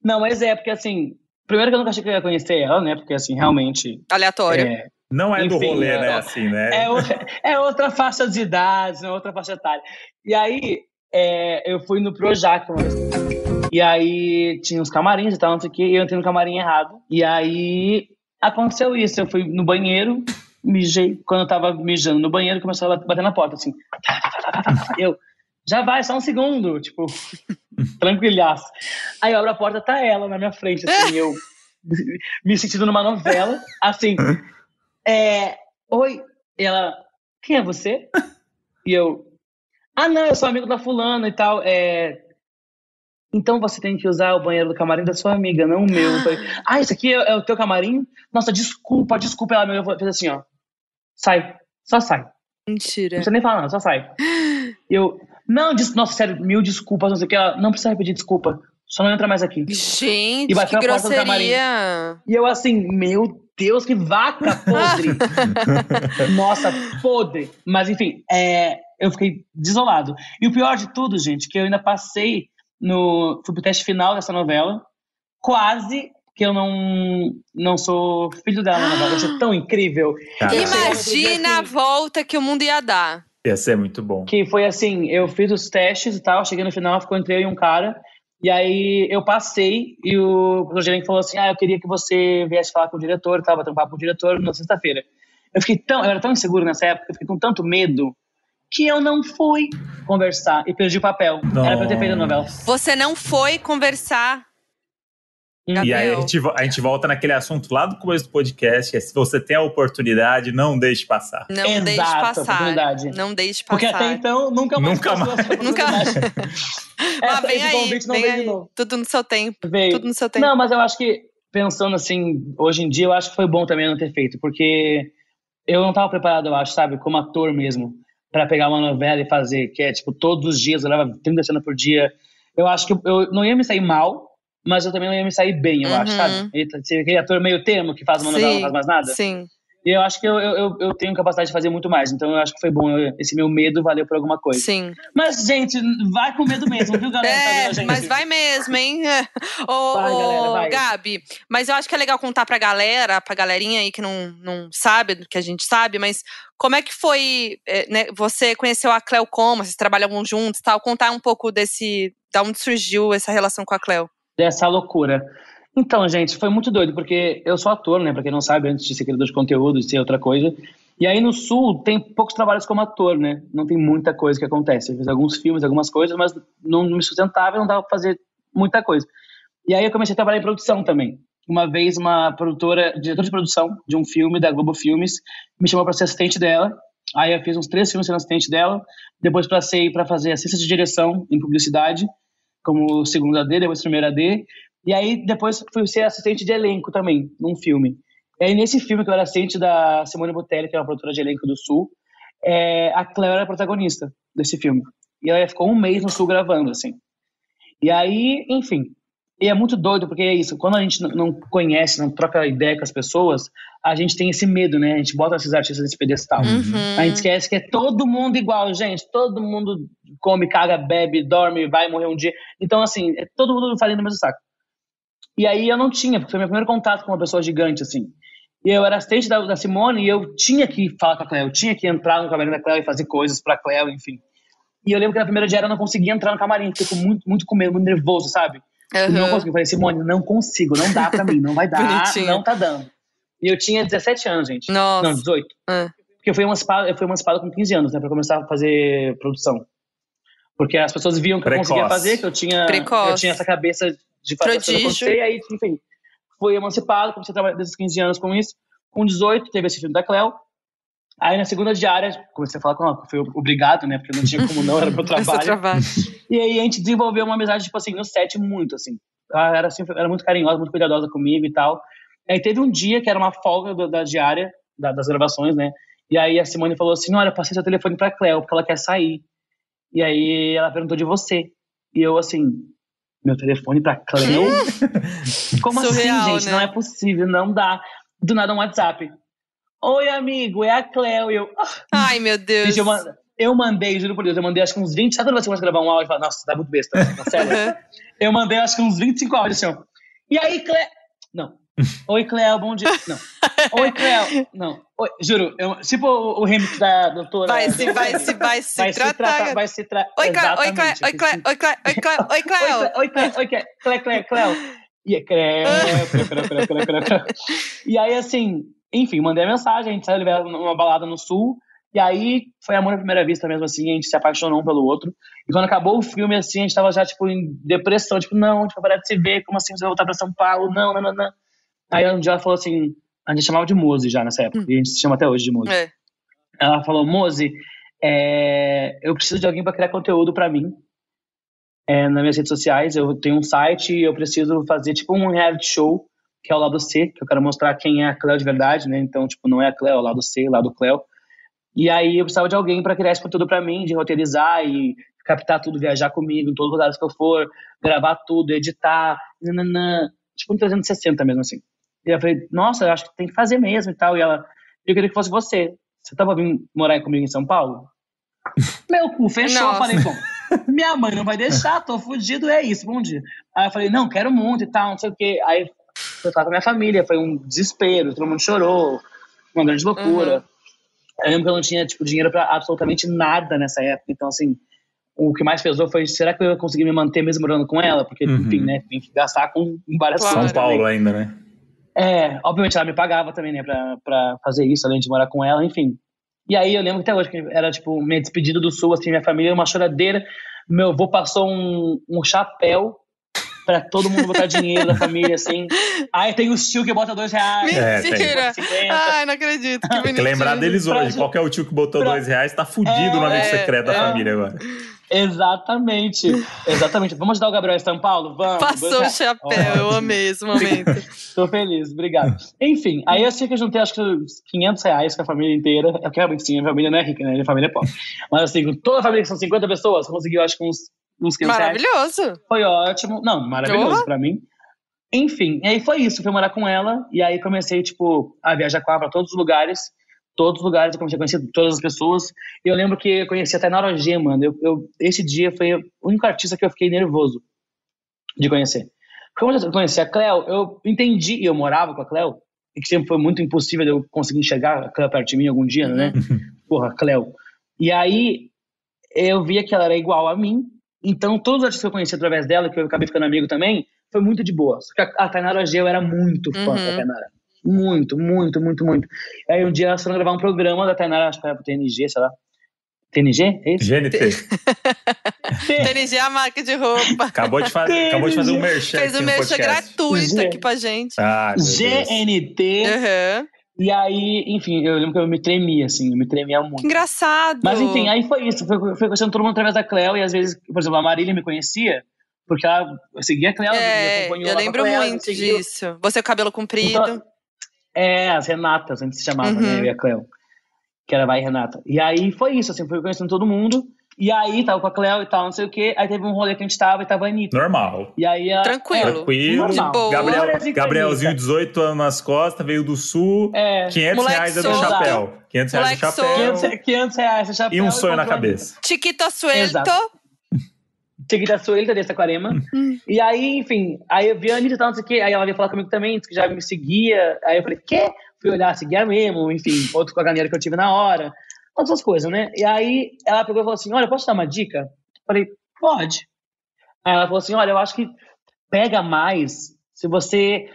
Speaker 3: Não, mas é, porque assim... Primeiro que eu nunca achei que eu ia conhecer ela, né? Porque assim, realmente...
Speaker 2: Aleatório.
Speaker 3: É,
Speaker 1: Não é do
Speaker 3: Enfim,
Speaker 1: rolê,
Speaker 3: é-
Speaker 1: né? Assim, né?
Speaker 3: é, outra, é outra faixa de idade, é outra faixa etária. E aí, é, eu fui no Projac uma vez. E aí, tinha uns camarins e tal, não sei o quê, e eu entrei no camarim errado. E aí, aconteceu isso. Eu fui no banheiro, mijei. Quando eu tava mijando no banheiro, começou a bater na porta, assim. Eu, já vai, só um segundo. Tipo, tranquilhaço. Aí eu abro a porta, tá ela na minha frente, assim, eu me sentindo numa novela, assim. É, oi, e ela, quem é você? E eu, ah, não, eu sou amigo da fulana e tal. É, então você tem que usar o banheiro do camarim da sua amiga, não o meu. Eu falei, ah, isso aqui é, é o teu camarim? Nossa, desculpa, desculpa. Ela me fez assim, ó, sai, só sai. Não
Speaker 2: Mentira.
Speaker 3: precisa nem falar, não, só sai. Eu, não, des- nossa, sério, mil desculpas, não sei o que. Ela, não precisa repetir desculpa, Só não entra mais aqui.
Speaker 2: Gente,
Speaker 3: E bateu
Speaker 2: que
Speaker 3: a porta do camarim.
Speaker 2: grosseria.
Speaker 3: E eu assim, meu Deus, que vaca podre! Nossa, podre! Mas enfim, é, eu fiquei desolado. E o pior de tudo, gente, que eu ainda passei no. Fui pro teste final dessa novela, quase que eu não, não sou filho dela na novela. Eu achei tão incrível.
Speaker 1: Cara,
Speaker 2: Imagina a
Speaker 3: assim.
Speaker 2: volta que o mundo ia dar.
Speaker 1: Ia ser muito bom.
Speaker 3: Que foi assim, eu fiz os testes e tal, cheguei no final, ficou entre eu e um cara. E aí eu passei e o professor gerente falou assim: Ah, eu queria que você viesse falar com o diretor, tava batendo papo com o diretor na sexta-feira. Eu fiquei tão, eu era tão inseguro nessa época, eu fiquei com tanto medo que eu não fui conversar e perdi o papel. Era pra eu ter feito a novela.
Speaker 2: Você não foi conversar.
Speaker 3: Hum.
Speaker 1: E aí a
Speaker 2: Gabriel.
Speaker 1: gente, a gente volta naquele assunto lá do começo do podcast, que é se você tem a oportunidade, não deixe passar.
Speaker 2: Não
Speaker 3: Exato,
Speaker 2: deixe passar.
Speaker 3: oportunidade.
Speaker 2: Não deixe
Speaker 3: Porque
Speaker 2: passar.
Speaker 3: até então nunca mais
Speaker 1: Nunca
Speaker 3: passou
Speaker 1: mais.
Speaker 2: Nunca-. Ah,
Speaker 3: Essa-
Speaker 2: vem aí,
Speaker 3: convite não
Speaker 2: vem
Speaker 3: veio de
Speaker 2: aí.
Speaker 3: novo.
Speaker 2: Tudo no seu tempo.
Speaker 3: Veio.
Speaker 2: Tudo no seu tempo.
Speaker 3: Não, mas eu acho que, pensando assim, hoje em dia, eu acho que foi bom também não ter feito, porque eu não estava preparado, eu acho, sabe, como ator mesmo, para pegar uma novela e fazer, que é, tipo, todos os dias, eu leva 30 cenas por dia. Eu acho que eu, eu não ia me sair mal, mas eu também não ia me sair bem, eu
Speaker 2: Uhum.
Speaker 3: acho, sabe? Ele- ser Aquele ator meio termo, que faz uma novela e não faz mais nada.
Speaker 2: Sim.
Speaker 3: E eu acho que eu, eu, eu- tenho capacidade de fazer muito mais, então eu acho que foi bom, eu- esse meu medo valeu por alguma coisa.
Speaker 2: Sim.
Speaker 3: Mas, gente, vai com medo mesmo, viu, galera? tá
Speaker 2: É,
Speaker 3: gente?
Speaker 2: mas vai mesmo, hein? Ô,
Speaker 3: Vai, galera, vai.
Speaker 2: Gabi, mas eu acho que é legal contar pra galera, pra galerinha aí que não, não sabe que a gente sabe, mas como é que foi, é, né, você conheceu a Cleo como, vocês trabalhavam juntos e tal, contar um pouco desse, da onde surgiu essa relação com a Cleo.
Speaker 3: Dessa loucura. Então, gente, foi muito doido, porque eu sou ator, né? Pra quem não sabe, antes de ser criador de conteúdo, de ser outra coisa. E aí no Sul tem poucos trabalhos como ator, né? Não tem muita coisa que acontece. Eu fiz alguns filmes, algumas coisas, mas não me sustentava e não dava pra fazer muita coisa. E aí eu comecei a trabalhar em produção também. Uma vez uma produtora, diretora de produção de um filme da Globo Filmes, me chamou para ser assistente dela. Aí eu fiz uns três filmes sendo assistente dela. Depois passei para fazer assistência de direção em publicidade, como segundo AD, depois primeiro AD. E aí depois fui ser assistente de elenco também, num filme. E aí nesse filme que eu era assistente da Simone Botelli, que é uma produtora de elenco do Sul, é, a Cleo era a protagonista desse filme. E ela ficou um mês no Sul gravando, assim. E aí, enfim. E é muito doido, porque é isso. Quando a gente não- conhece, não troca ideia com as pessoas, a gente tem esse medo, né? A gente bota esses artistas nesse pedestal.
Speaker 2: Uhum.
Speaker 3: A gente esquece que é todo mundo igual, gente. Todo mundo come, caga, bebe, dorme, vai morrer um dia. Então, assim, é todo mundo fazendo o mesmo saco. E aí eu não tinha, porque foi meu primeiro contato com uma pessoa gigante, assim. E eu era assistente da, da Simone e eu tinha que falar com a Cleo, eu tinha que entrar no camarim da Cleo e fazer coisas pra Cleo, enfim. E eu lembro que na primeira diária eu não conseguia entrar no camarim, porque eu fico muito, muito com medo, muito nervoso, sabe? E não
Speaker 2: Uhum.
Speaker 3: consegui. Eu falei, Simone, não consigo, não dá pra mim, não vai dar, não tá dando. E eu tinha 17 anos, gente.
Speaker 2: Nossa.
Speaker 3: Não, 18.
Speaker 2: Ah.
Speaker 3: Porque eu fui emancipado, eu fui emancipado com 15 anos, né, pra começar a fazer produção. Porque as pessoas viam que eu
Speaker 1: Precoce.
Speaker 3: conseguia fazer, que eu tinha,
Speaker 2: Precoce.
Speaker 3: eu tinha essa cabeça de fazer
Speaker 2: Prodígio.
Speaker 3: acontecer, e aí, enfim, fui emancipado, comecei a trabalhar desde os 15 anos com isso. Com 18, teve esse filme da Cleo. Aí na segunda diária, comecei a falar com ela, fui obrigado, né, porque não tinha como não, era meu trabalho.
Speaker 2: trabalho.
Speaker 3: E aí a gente desenvolveu uma amizade, tipo assim, no set muito, assim. Ela era, assim, era muito carinhosa, muito cuidadosa comigo e tal. Aí teve um dia que era uma folga do- da diária, da- das gravações, né? E aí a Simone falou assim, olha, passei seu telefone pra Cleo, porque ela quer sair. E aí ela perguntou de você. E eu, assim, meu telefone pra Cleo? Como
Speaker 2: Surreal,
Speaker 3: assim, gente?
Speaker 2: né?
Speaker 3: Não é possível, não dá. Do nada um WhatsApp. Oi, amigo, é a Cleo. E eu, ah,
Speaker 2: Ai, meu Deus.
Speaker 3: Gente, eu, eu mandei, juro por Deus, eu mandei acho que uns 20. Sabe quando você começa a gravar um áudio e fala, nossa, tá muito besta, tá sério? Eu mandei acho que uns 25 áudios assim, ó. E aí, Cleo? Não. Oi, Cleo, bom dia. Não. Oi, Cleo. Não. Oi, juro, eu, tipo o, o remix da doutora.
Speaker 2: Vai se, vai se, vai se
Speaker 3: vai se
Speaker 2: tratar.
Speaker 3: tratar. Vai se tratar.
Speaker 2: Oi, Cleo, oi, Cleo, oi, Cleo, oi, Cleo, oi, Cleo, oi, Cleo.
Speaker 3: Oi, Cleo, oi, Cleo, Cleo, Cleo, Cleo. E, é Cleo, Cleo, Cleo. e aí, assim, enfim, mandei a mensagem, a gente saiu numa balada no sul, e aí foi amor à primeira vista mesmo, assim, a gente se apaixonou um pelo outro. E quando acabou o filme, assim, a gente tava já, tipo, em depressão, tipo, não, tipo, parar de se ver, como assim você vai voltar pra São Paulo? Não, não, não, não. Aí um dia ela falou assim, a gente chamava de Mose já nessa época, e a gente se chama até hoje de Mose.
Speaker 2: É.
Speaker 3: Ela falou, Mose, é, eu preciso de alguém para criar conteúdo para mim é, nas minhas redes sociais. Eu tenho um site e eu preciso fazer tipo um reality show, que é o lado C, que eu quero mostrar quem é a Cleo de verdade, né? Então, tipo, não é a Cleo, é o lado C, o lado Cleo. E aí eu precisava de alguém para criar esse conteúdo para mim, de roteirizar e captar tudo, viajar comigo em todos os lugares que eu for, gravar tudo, editar, nananã, tipo um 360 mesmo assim. E eu falei, nossa, eu acho que tem que fazer mesmo e tal. E ela, eu queria que fosse você. Você tava vindo morar comigo em São Paulo? Meu cu fechou. Eu falei, bom, minha mãe não vai deixar, tô fudido, é isso, bom dia. Aí eu falei, não, quero muito e tal, não sei o quê. Aí fui falar com a minha família, foi um desespero, todo mundo chorou, uma grande loucura. Uhum. Eu lembro que eu não tinha, tipo, dinheiro pra absolutamente nada nessa época, então, assim, o que mais pesou foi, será que eu ia conseguir me manter mesmo morando com ela? Porque, uhum. enfim, né, tem que gastar com várias
Speaker 1: claro.
Speaker 3: coisas.
Speaker 1: São Paulo também. ainda, né?
Speaker 3: É, obviamente ela me pagava também, né, pra, pra fazer isso, além de morar com ela, enfim. E aí eu lembro até hoje, que era, tipo, minha despedida do Sul, assim, minha família, uma choradeira. Meu avô passou um, um chapéu pra todo mundo botar dinheiro da família, assim. Aí tem o tio que bota dois reais.
Speaker 2: Mentira! É, Ai, não acredito. Que
Speaker 1: bonitinho. lembrar deles hoje. Qualquer o tio que botou pra... dois reais tá fudido é, no amigo é, secreto da é. família agora.
Speaker 3: Exatamente. Exatamente. Vamos ajudar o Gabriel em São Paulo? Vamos.
Speaker 2: Passou o chapéu, oh. eu amei esse momento.
Speaker 3: Tô feliz, obrigado. Enfim, aí eu sei que eu juntei acho que 500 reais com a família inteira. É porque realmente sim, a família não é rica, né? A família é pobre. Mas assim, com toda a família, que são 50 pessoas, conseguiu acho que uns, uns 500
Speaker 2: Maravilhoso.
Speaker 3: Foi ótimo. Não, maravilhoso uhum. pra mim. Enfim, aí foi isso. Fui morar com ela e aí comecei, tipo, a viajar com ela pra todos os lugares todos os lugares, eu comecei a conhecer todas as pessoas. E eu lembro que eu conheci até Nara G, mano. Eu, eu, esse dia foi o único artista que eu fiquei nervoso de conhecer. Quando eu conheci a Cleo, eu entendi, e eu morava com a Cleo, e que sempre foi muito impossível eu conseguir enxergar a Cleo perto de mim algum dia, né? Uhum. Porra, Cleo. E aí eu via que ela era igual a mim, então todos os artistas que eu conheci através dela, que eu acabei ficando amigo também, foi muito de boa. Só que a, a Tainara G eu era muito fã uhum. da Tainara. Muito, muito, muito, muito. Aí um dia elas foram gravar um programa da Tainara, acho que era pro TNG, sei lá. TNG? É isso?
Speaker 1: GNT.
Speaker 2: TNG é a marca de roupa.
Speaker 1: Acabou de, fa acabou de fazer um merchan.
Speaker 2: Fez um merchan gratuito G aqui pra gente.
Speaker 3: Ah, GNT.
Speaker 2: Uhum.
Speaker 3: E aí, enfim, eu lembro que eu me tremia, assim, eu me tremia muito.
Speaker 2: Engraçado.
Speaker 3: Mas enfim, aí foi isso. Foi, foi conhecendo todo mundo através da Cleo, e às vezes, por exemplo, a Marília me conhecia, porque ela, eu seguia a Cleo,
Speaker 2: é, eu lembro muito disso. Você com o cabelo comprido. Então,
Speaker 3: é, as Renatas, a gente se chamava, né, uhum. né? Eu e a Cleo. Que era Vai Renata. E aí foi isso, assim, fui conhecendo todo mundo. E aí, tava com a Cleo e tal, não sei o quê. Aí teve um rolê que a gente tava e tava a Anitta.
Speaker 1: Normal.
Speaker 3: E aí, a,
Speaker 2: Tranquilo.
Speaker 1: É, Tranquilo. De boa. Gabriel, Gabrielzinho, 18 anos nas costas, veio do sul. É. 500 Moleque reais do chapéu. 500 reais do chapéu.
Speaker 3: 500, 500 reais do chapéu.
Speaker 1: E um sonho na cabeça.
Speaker 2: Chiquito suelto. Exato.
Speaker 3: Chiquita suelta dessa Aquarema. Hum. E aí, enfim, aí eu vi a Anitta e tal, não sei o quê. Aí ela veio falar comigo também, que já me seguia. Aí eu falei, quê? Fui olhar, seguia mesmo, enfim, outro com a galera que eu tive na hora. Outras coisas, né? E aí ela pegou e falou assim: Olha, posso dar uma dica? Eu falei, pode. Aí ela falou assim: Olha, eu acho que pega mais se você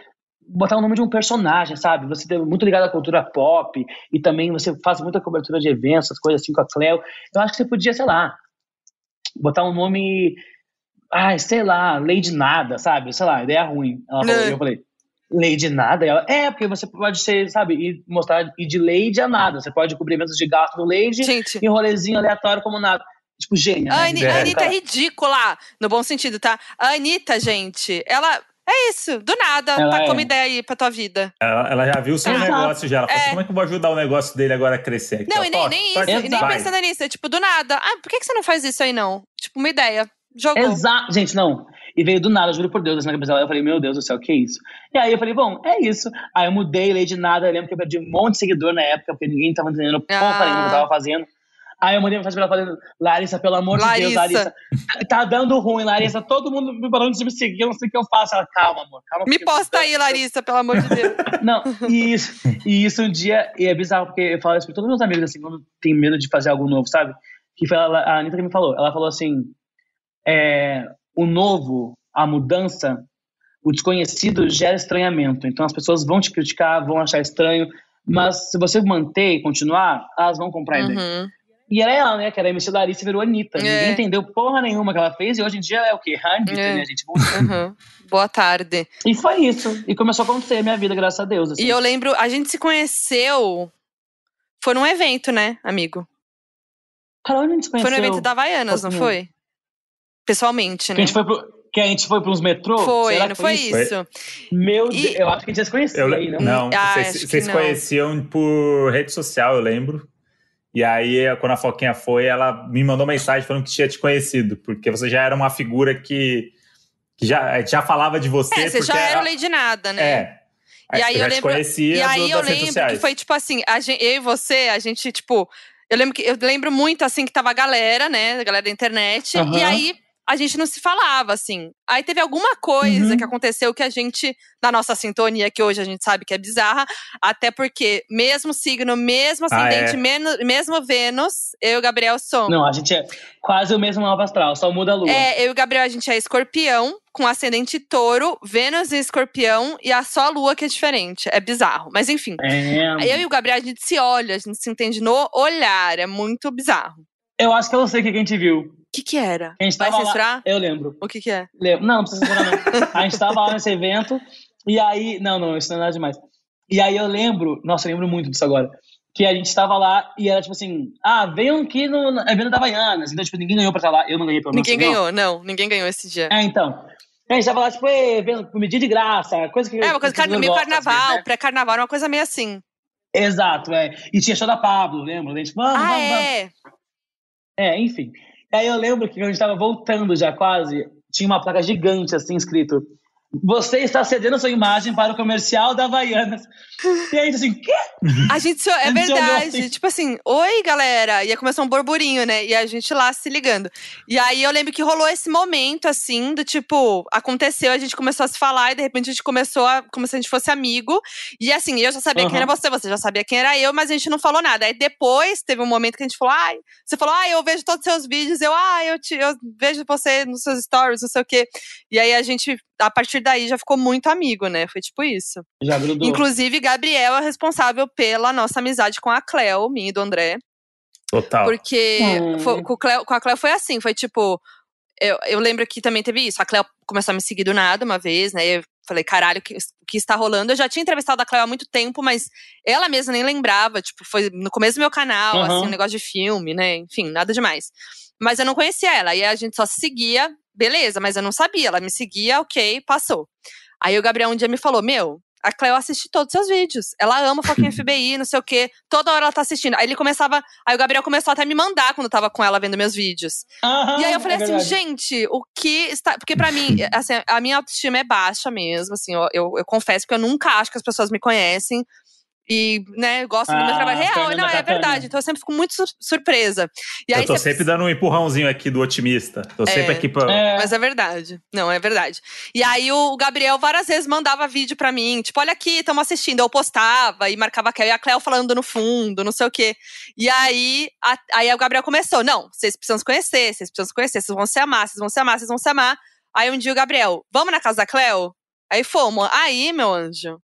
Speaker 3: botar o nome de um personagem, sabe? Você é muito ligado à cultura pop e também você faz muita cobertura de eventos, essas coisas assim com a Cleo. Eu acho que você podia, sei lá, botar um nome, ai, sei lá, Lady Nada, sabe? Sei lá, ideia ruim. Ela falou, é. eu falei, Lady Nada? Ela, é, porque você pode ser, sabe, e mostrar ir de Lady a nada. Você pode cobrir eventos de gato no Lady Gente. e rolezinho aleatório como nada. Tipo, gênia.
Speaker 2: A, né? a Anitta é ridícula, no bom sentido, tá? A Anitta, gente, ela é isso, do nada, ela tá é. como ideia aí pra tua vida.
Speaker 1: Ela, ela já viu o seu Exato. negócio já. Ela falou assim, é. como é que eu vou ajudar o negócio dele agora a crescer?
Speaker 2: Não, ó, e nem, nem isso, e nem pensando nisso. É tipo, do nada. Ah, por que, que você não faz isso aí, não? Tipo, uma ideia. Jogou.
Speaker 3: Exato. Gente, não. E veio do nada, juro por Deus, assim, na cabeça dela. Eu falei, meu Deus do céu, que é isso? E aí eu falei, bom, é isso. Aí eu mudei, lei de nada. Eu lembro que eu perdi um monte de seguidor na época, porque ninguém tava entendendo ah. porra nenhuma que eu tava fazendo. Aí eu mandei mensagem pra ela falando, Larissa, pelo amor Larissa. de Deus, Larissa, tá dando ruim, Larissa, todo mundo me parando de me seguir, eu não sei o que eu faço. Ela, calma, amor, calma.
Speaker 2: Me posta aí, Larissa, pelo amor de Deus.
Speaker 3: não, e isso, e isso um dia, e é bizarro, porque eu falo isso pra todos meus amigos, assim, quando tem medo de fazer algo novo, sabe? Que foi a, a Anitta que me falou, ela falou assim, é, o novo, a mudança, o desconhecido gera estranhamento. Então as pessoas vão te criticar, vão achar estranho, mas se você manter e continuar, elas vão comprar ideia. Uhum. E era ela, né? Que era a MC Larissa virou Anitta. É. Ninguém entendeu porra nenhuma que ela fez e hoje em dia ela é o quê? A Anitta, é. né, gente?
Speaker 2: Uhum. Boa tarde.
Speaker 3: E foi isso. E começou a acontecer a minha vida, graças a Deus.
Speaker 2: Assim. E eu lembro, a gente se conheceu. Foi num evento, né, amigo?
Speaker 3: Cara, onde a gente se conheceu?
Speaker 2: Foi no evento da Havaianas, não foi? Pessoalmente, né?
Speaker 3: Que a gente foi pro que a gente foi para uns metrô?
Speaker 2: Foi, Será não foi isso? isso?
Speaker 3: Meu e... Deus, eu acho que a gente já se conhecia
Speaker 1: eu, aí, não? Não, ah, vocês, vocês conheciam por rede social, eu lembro. E aí, quando a Foquinha foi, ela me mandou mensagem falando que tinha te conhecido, porque você já era uma figura que, que já, já falava de você.
Speaker 2: É, você já era o Lady Nada, né?
Speaker 1: É.
Speaker 2: E aí eu lembro,
Speaker 1: conhecia
Speaker 2: e aí
Speaker 1: do,
Speaker 2: eu
Speaker 1: das redes
Speaker 2: lembro
Speaker 1: sociais.
Speaker 2: que foi tipo assim, a gente, eu e você, a gente, tipo, eu lembro que eu lembro muito assim que tava a galera, né? A galera da internet.
Speaker 3: Aham.
Speaker 2: E aí a gente não se falava, assim. Aí teve alguma coisa
Speaker 3: Uhum.
Speaker 2: que aconteceu que a gente, na nossa sintonia, que hoje a gente sabe que é bizarra, até porque mesmo signo, mesmo
Speaker 1: Ah,
Speaker 2: ascendente,
Speaker 1: é.
Speaker 2: meno- mesmo Vênus, eu e o Gabriel somos.
Speaker 3: Não, a gente é quase o mesmo mapa astral, só muda a lua.
Speaker 2: É, eu e o Gabriel, a gente é escorpião, com ascendente touro, Vênus em escorpião, e a só a lua que é diferente. É bizarro. Mas enfim.
Speaker 3: É.
Speaker 2: Eu e o Gabriel, a gente se olha, a gente se entende no olhar. É muito bizarro.
Speaker 3: Eu acho que eu sei o que a gente viu.
Speaker 2: O que que era?
Speaker 3: A gente
Speaker 2: Vai
Speaker 3: tava lá-
Speaker 2: censurar?
Speaker 3: Eu lembro.
Speaker 2: O que que é?
Speaker 3: Lembro. Não, não precisa censurar, não. A gente tava lá nesse evento, e aí. Não, não, isso não é nada demais. E aí eu lembro, nossa, eu lembro muito disso agora. Que a gente tava lá e era tipo assim: ah, venham aqui no no evento da Havaianas. Então, tipo, ninguém ganhou pra estar lá. Eu não ganhei pelo menos.
Speaker 2: Ninguém ganhou, não. Ninguém ganhou esse dia.
Speaker 3: É, então. A gente tava lá, tipo, "Ê, vendo comidinha de graça, coisa que.
Speaker 2: É, uma coisa
Speaker 3: que
Speaker 2: meio carnaval,
Speaker 3: né?
Speaker 2: pré-carnaval, era uma coisa meio assim.
Speaker 3: Exato, é. E tinha show da Pablo, lembra? A gente, vamos,
Speaker 2: ah,
Speaker 3: vamos, vamos.
Speaker 2: É?
Speaker 3: Enfim. Aí eu lembro que quando a gente tava voltando já quase, tinha uma placa gigante assim escrito: Você está cedendo sua imagem para o comercial da Havaianas. E aí, assim, quê?
Speaker 2: A gente se, é verdade.
Speaker 3: assim.
Speaker 2: Tipo assim, oi, galera. E aí começou um burburinho, né? E a gente lá se ligando. E aí eu lembro que rolou esse momento, assim, do tipo, aconteceu, a gente começou a se falar e de repente a gente começou a, como se a gente fosse amigo. E assim, eu já sabia quem
Speaker 3: Aham.
Speaker 2: era você, você já sabia quem era eu, mas a gente não falou nada. Aí depois teve um momento que a gente falou, ai, você falou, ai, eu vejo todos os seus vídeos, eu, ai, eu, te, eu vejo você nos seus stories, não sei o quê. E aí a gente, a partir daí, já ficou muito amigo, né? Foi tipo isso.
Speaker 3: Já grudou.
Speaker 2: Inclusive, Gabriel é responsável pela nossa amizade com a Cleo, minha e do André.
Speaker 1: Total.
Speaker 2: Porque
Speaker 3: Hum.
Speaker 2: foi- com, Cleo- com a Cleo foi assim, foi tipo. Eu, eu lembro que também teve isso. A Cleo começou a me seguir do nada uma vez, né? Eu falei, caralho, o que, que está rolando? Eu já tinha entrevistado a Cleo há muito tempo, mas ela mesma nem lembrava. Tipo, foi no começo do meu canal,
Speaker 3: Aham.
Speaker 2: assim, um negócio de filme, né? Enfim, nada demais. Mas eu não conhecia ela. E a gente só se seguia, beleza, mas eu não sabia. Ela me seguia, ok, passou. Aí o Gabriel um dia me falou: Meu, a Cleo assiste todos os seus vídeos. Ela ama Foquinha FBI, não sei o quê. Toda hora ela tá assistindo. Aí ele começava. Aí o Gabriel começou até a me mandar quando eu tava com ela vendo meus vídeos.
Speaker 3: Aham,
Speaker 2: e aí eu falei
Speaker 3: é
Speaker 2: assim,
Speaker 3: verdade.
Speaker 2: gente, o que está. Porque pra mim, assim, a minha autoestima é baixa mesmo. Assim, eu, eu, eu confesso que eu nunca acho que as pessoas me conhecem. E, né, gostam do meu
Speaker 3: Ah,
Speaker 2: trabalho real.
Speaker 3: Fernanda
Speaker 2: Não, é
Speaker 3: Catani.
Speaker 2: verdade. Então eu sempre fico muito sur- surpresa. E aí
Speaker 1: eu tô
Speaker 2: você-
Speaker 1: sempre dando um empurrãozinho aqui do otimista. Tô sempre
Speaker 2: É.
Speaker 1: aqui pra.
Speaker 3: É,
Speaker 2: Mas é verdade. Não, é verdade. E aí o Gabriel várias vezes mandava vídeo pra mim, tipo, olha aqui, estamos assistindo. Eu postava e marcava a Cleo, e a Cleo falando no fundo, não sei o quê. E aí, a- aí o Gabriel começou, não, vocês precisam se conhecer, vocês precisam se conhecer, vocês vão se amar, vocês vão se amar, vocês vão se amar. Aí um dia o Gabriel, vamos na casa da Cleo? Aí fomos. Aí, meu anjo,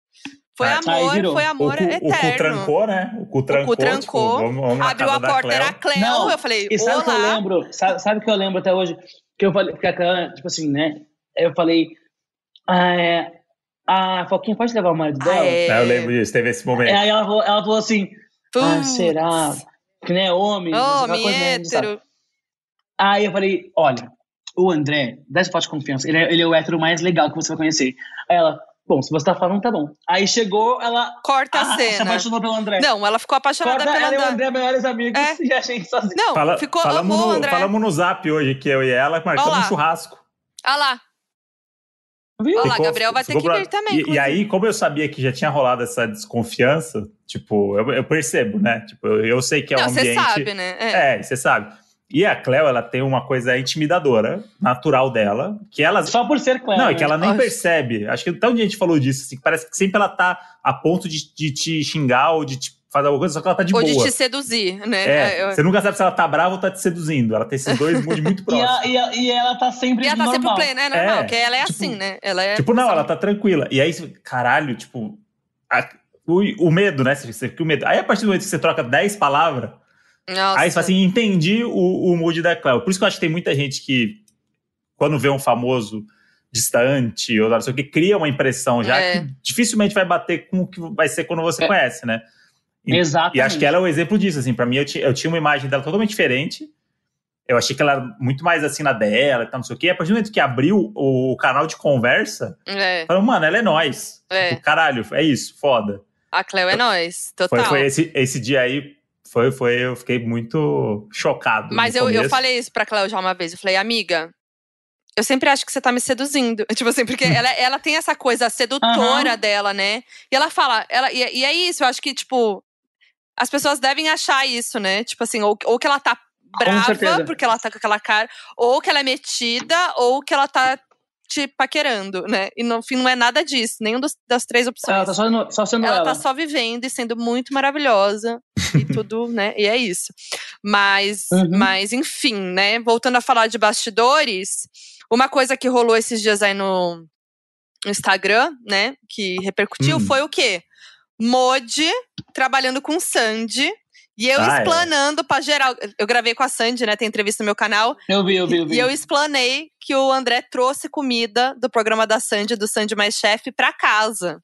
Speaker 2: foi
Speaker 1: Ah,
Speaker 2: amor, foi
Speaker 1: o,
Speaker 2: amor
Speaker 1: cu, o cu
Speaker 2: eterno.
Speaker 1: trancou, né? O cu trancou.
Speaker 2: trancou,
Speaker 1: tipo, vamos, vamos
Speaker 2: Abriu a porta,
Speaker 1: Cleo.
Speaker 2: era a Cleo,
Speaker 3: Não,
Speaker 2: eu falei,
Speaker 3: E sabe o que eu lembro? Sabe, sabe o que eu lembro até hoje? Que eu falei, porque a Clã, tipo assim, né? Eu falei. Ah, é, a Foquinha pode levar o marido
Speaker 2: Ah,
Speaker 3: dela?
Speaker 2: é.
Speaker 1: É, eu lembro disso, teve esse momento.
Speaker 3: Aí ela, falou- ela falou assim: ah, será? Que nem é homem.
Speaker 2: Homem,
Speaker 3: coisa, né,
Speaker 2: hétero.
Speaker 3: Aí eu falei: olha, o André, dá esse voto de confiança. Ele é, ele é o hétero mais legal que você vai conhecer. Aí ela, bom, se você tá falando, tá bom. Aí chegou, ela
Speaker 2: Corta a
Speaker 3: ah, se
Speaker 2: cena.
Speaker 3: apaixonou pelo André.
Speaker 2: Não, ela ficou apaixonada
Speaker 3: Corta
Speaker 2: pelo
Speaker 3: ela e o
Speaker 2: André.
Speaker 3: André, melhores amigos,
Speaker 2: É.
Speaker 3: e a gente sozinho.
Speaker 2: Não,
Speaker 1: Fala-
Speaker 2: ficou
Speaker 1: falamos,
Speaker 2: amor,
Speaker 1: no,
Speaker 2: André.
Speaker 1: falamos no zap hoje, que eu e ela marcamos um churrasco.
Speaker 2: Ah lá.
Speaker 3: Viu?
Speaker 2: Olha lá, Gabriel vai ter que
Speaker 1: pra-
Speaker 2: vir também.
Speaker 1: E, e aí, como eu sabia que já tinha rolado essa desconfiança, tipo, eu, eu percebo, né? Tipo, eu, eu sei que é
Speaker 2: Não,
Speaker 1: um
Speaker 2: você
Speaker 1: ambiente.
Speaker 2: sabe, né? É.
Speaker 1: É, você sabe. E a Cleo, ela tem uma coisa intimidadora, natural dela, que ela.
Speaker 3: Só por ser Clã.
Speaker 1: Não, é
Speaker 3: né?
Speaker 1: que ela nem percebe. Acho que tão de gente falou disso, assim, que parece que sempre ela tá a ponto de, de te xingar ou de te fazer alguma coisa, só que ela tá de
Speaker 2: Ou
Speaker 1: boa.
Speaker 2: de te seduzir, né?
Speaker 1: É,
Speaker 2: Eu-
Speaker 1: você nunca sabe se ela tá brava ou tá te seduzindo. Ela tem esses dois moods muito
Speaker 3: E,
Speaker 1: próximos.
Speaker 3: a- e, a- e ela tá sempre
Speaker 2: E ela tá sempre
Speaker 3: normal.
Speaker 2: plena, é normal,
Speaker 1: É,
Speaker 2: porque ela é
Speaker 1: tipo-
Speaker 2: assim, né? Ela é.
Speaker 1: Tipo, não, ela tá tranquila. E aí, caralho, tipo, a- o, o medo, né? Você, você fica o medo. Aí, a partir do momento que você troca 10 palavras,
Speaker 2: Nossa.
Speaker 1: aí você fala assim, entendi o, o mood da Cleo. Por isso que eu acho que tem muita gente que, quando vê um famoso distante, ou não sei o que, cria uma impressão já
Speaker 2: É.
Speaker 1: que dificilmente vai bater com o que vai ser quando você
Speaker 3: É.
Speaker 1: conhece, né? E-
Speaker 3: Exatamente.
Speaker 1: E acho que ela é o exemplo disso, assim, pra mim eu, eu tinha uma imagem dela totalmente diferente. Eu achei que ela era muito mais assim na dela e tal, não sei o quê. E a partir do momento que abriu o canal de conversa,
Speaker 2: É,
Speaker 1: Falei, mano, ela é nós.
Speaker 2: É.
Speaker 1: Tipo, caralho, é isso, foda.
Speaker 2: a Cleo é nós,
Speaker 1: Foi,
Speaker 2: total.
Speaker 1: foi esse, esse dia aí, Foi, foi, eu fiquei muito chocado.
Speaker 2: Mas eu, eu falei isso pra Cléo já uma vez. Eu falei, amiga, eu sempre acho que você tá me seduzindo. Tipo assim, porque ela, ela tem essa coisa sedutora uhum. dela, né? E ela fala, ela, e, e, é isso, eu acho que, tipo, as pessoas devem achar isso, né? Tipo assim, ou, ou que ela tá brava porque ela tá com aquela cara, ou que ela é metida, ou que ela tá te paquerando, né? E no fim não é nada disso, nenhum dos, das três opções.
Speaker 3: Ela tá só, no, só sendo
Speaker 2: ela.
Speaker 3: Ela
Speaker 2: tá só vivendo e sendo muito maravilhosa e tudo, né? E é isso. Mas, uhum. mas enfim, né? Voltando a falar de bastidores, uma coisa que rolou esses dias aí no Instagram, né? Que repercutiu hum. foi o quê? Modi trabalhando com Sandy e eu ah, é. explanando é. pra geral. Eu gravei com a Sandy, né? Tem entrevista no meu canal.
Speaker 3: Eu vi, eu vi, eu vi.
Speaker 2: E eu explanei que o André trouxe comida do programa da Sandy, do Sandy Mais Chef, pra casa.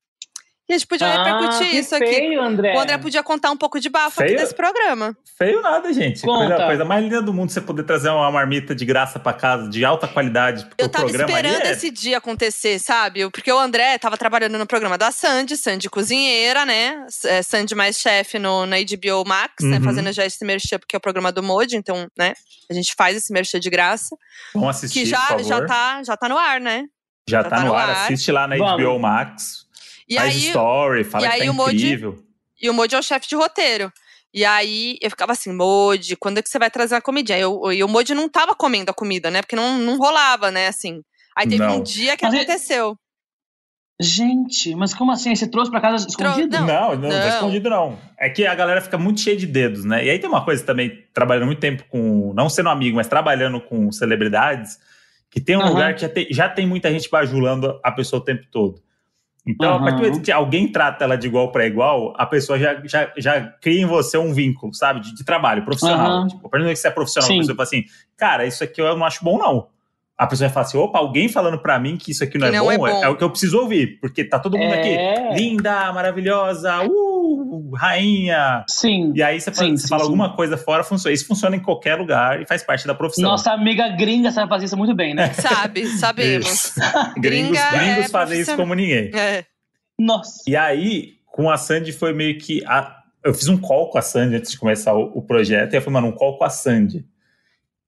Speaker 2: E a gente podia ah, repercutir isso
Speaker 3: feio,
Speaker 2: aqui.
Speaker 3: André.
Speaker 2: O André podia contar um pouco de bafo aqui desse programa.
Speaker 1: Feio nada, gente. Coisa, coisa, mais linda do mundo você poder trazer uma marmita de graça para casa, de alta qualidade.
Speaker 2: Eu tava esperando é... esse dia acontecer, sabe? Porque o André tava trabalhando no programa da Sandy, Sandy cozinheira, né? É, Sandy mais chefe no, na HBO Max, né? uhum. né? Fazendo já esse merchan, porque é o programa do Modi, então, né? A gente faz esse merchan de graça.
Speaker 1: Vamos assistir,
Speaker 2: Que já, já, tá, já tá no ar, né?
Speaker 1: Já, já tá, tá, no, ar. ar. Assiste lá na Vamos. HBO Max. E faz aí, story, fala que tá incrível. Modi,
Speaker 2: e o Modi é o chefe de roteiro. E aí eu ficava assim, Modi, quando é que você vai trazer a comidinha? Eu, e o Modi não tava comendo a comida, né? Porque não, não rolava, né? Assim. Aí teve não. um dia que mas aconteceu.
Speaker 3: Gente, mas como assim? Você trouxe pra casa escondido?
Speaker 1: Não, não, não, não, não escondido não. É que a galera fica muito cheia de dedos, né? E aí tem uma coisa também, trabalhando muito tempo com, não sendo amigo, mas trabalhando com celebridades, que tem um uhum. lugar que já tem, já tem muita gente bajulando a pessoa o tempo todo. Então, uhum. a partir do momento que alguém trata ela de igual para igual, a pessoa já, já, já cria em você um vínculo, sabe? De, de trabalho, profissional. Uhum. Tipo, a partir do momento que você é profissional, Sim. a pessoa fala assim, cara, isso aqui eu não acho bom, não. A pessoa vai falar assim, opa, alguém falando para mim que isso aqui não, é, não bom, é, bom. É, é, o que eu preciso ouvir. Porque tá todo mundo é... aqui, linda, maravilhosa, uh, rainha.
Speaker 3: Sim.
Speaker 1: E aí você fala, sim, você sim, fala sim. alguma coisa fora, funciona. Isso funciona em qualquer lugar e faz parte da profissão.
Speaker 3: Nossa amiga gringa sabe fazer isso muito bem, né?
Speaker 2: Sabe, sabemos.
Speaker 1: gringos, gringos fazem isso como ninguém.
Speaker 2: É.
Speaker 3: Nossa.
Speaker 1: E aí, com a Sandy foi meio que. A... Eu fiz um call com a Sandy antes de começar o, o projeto, e eu falei, mano, um call com a Sandy.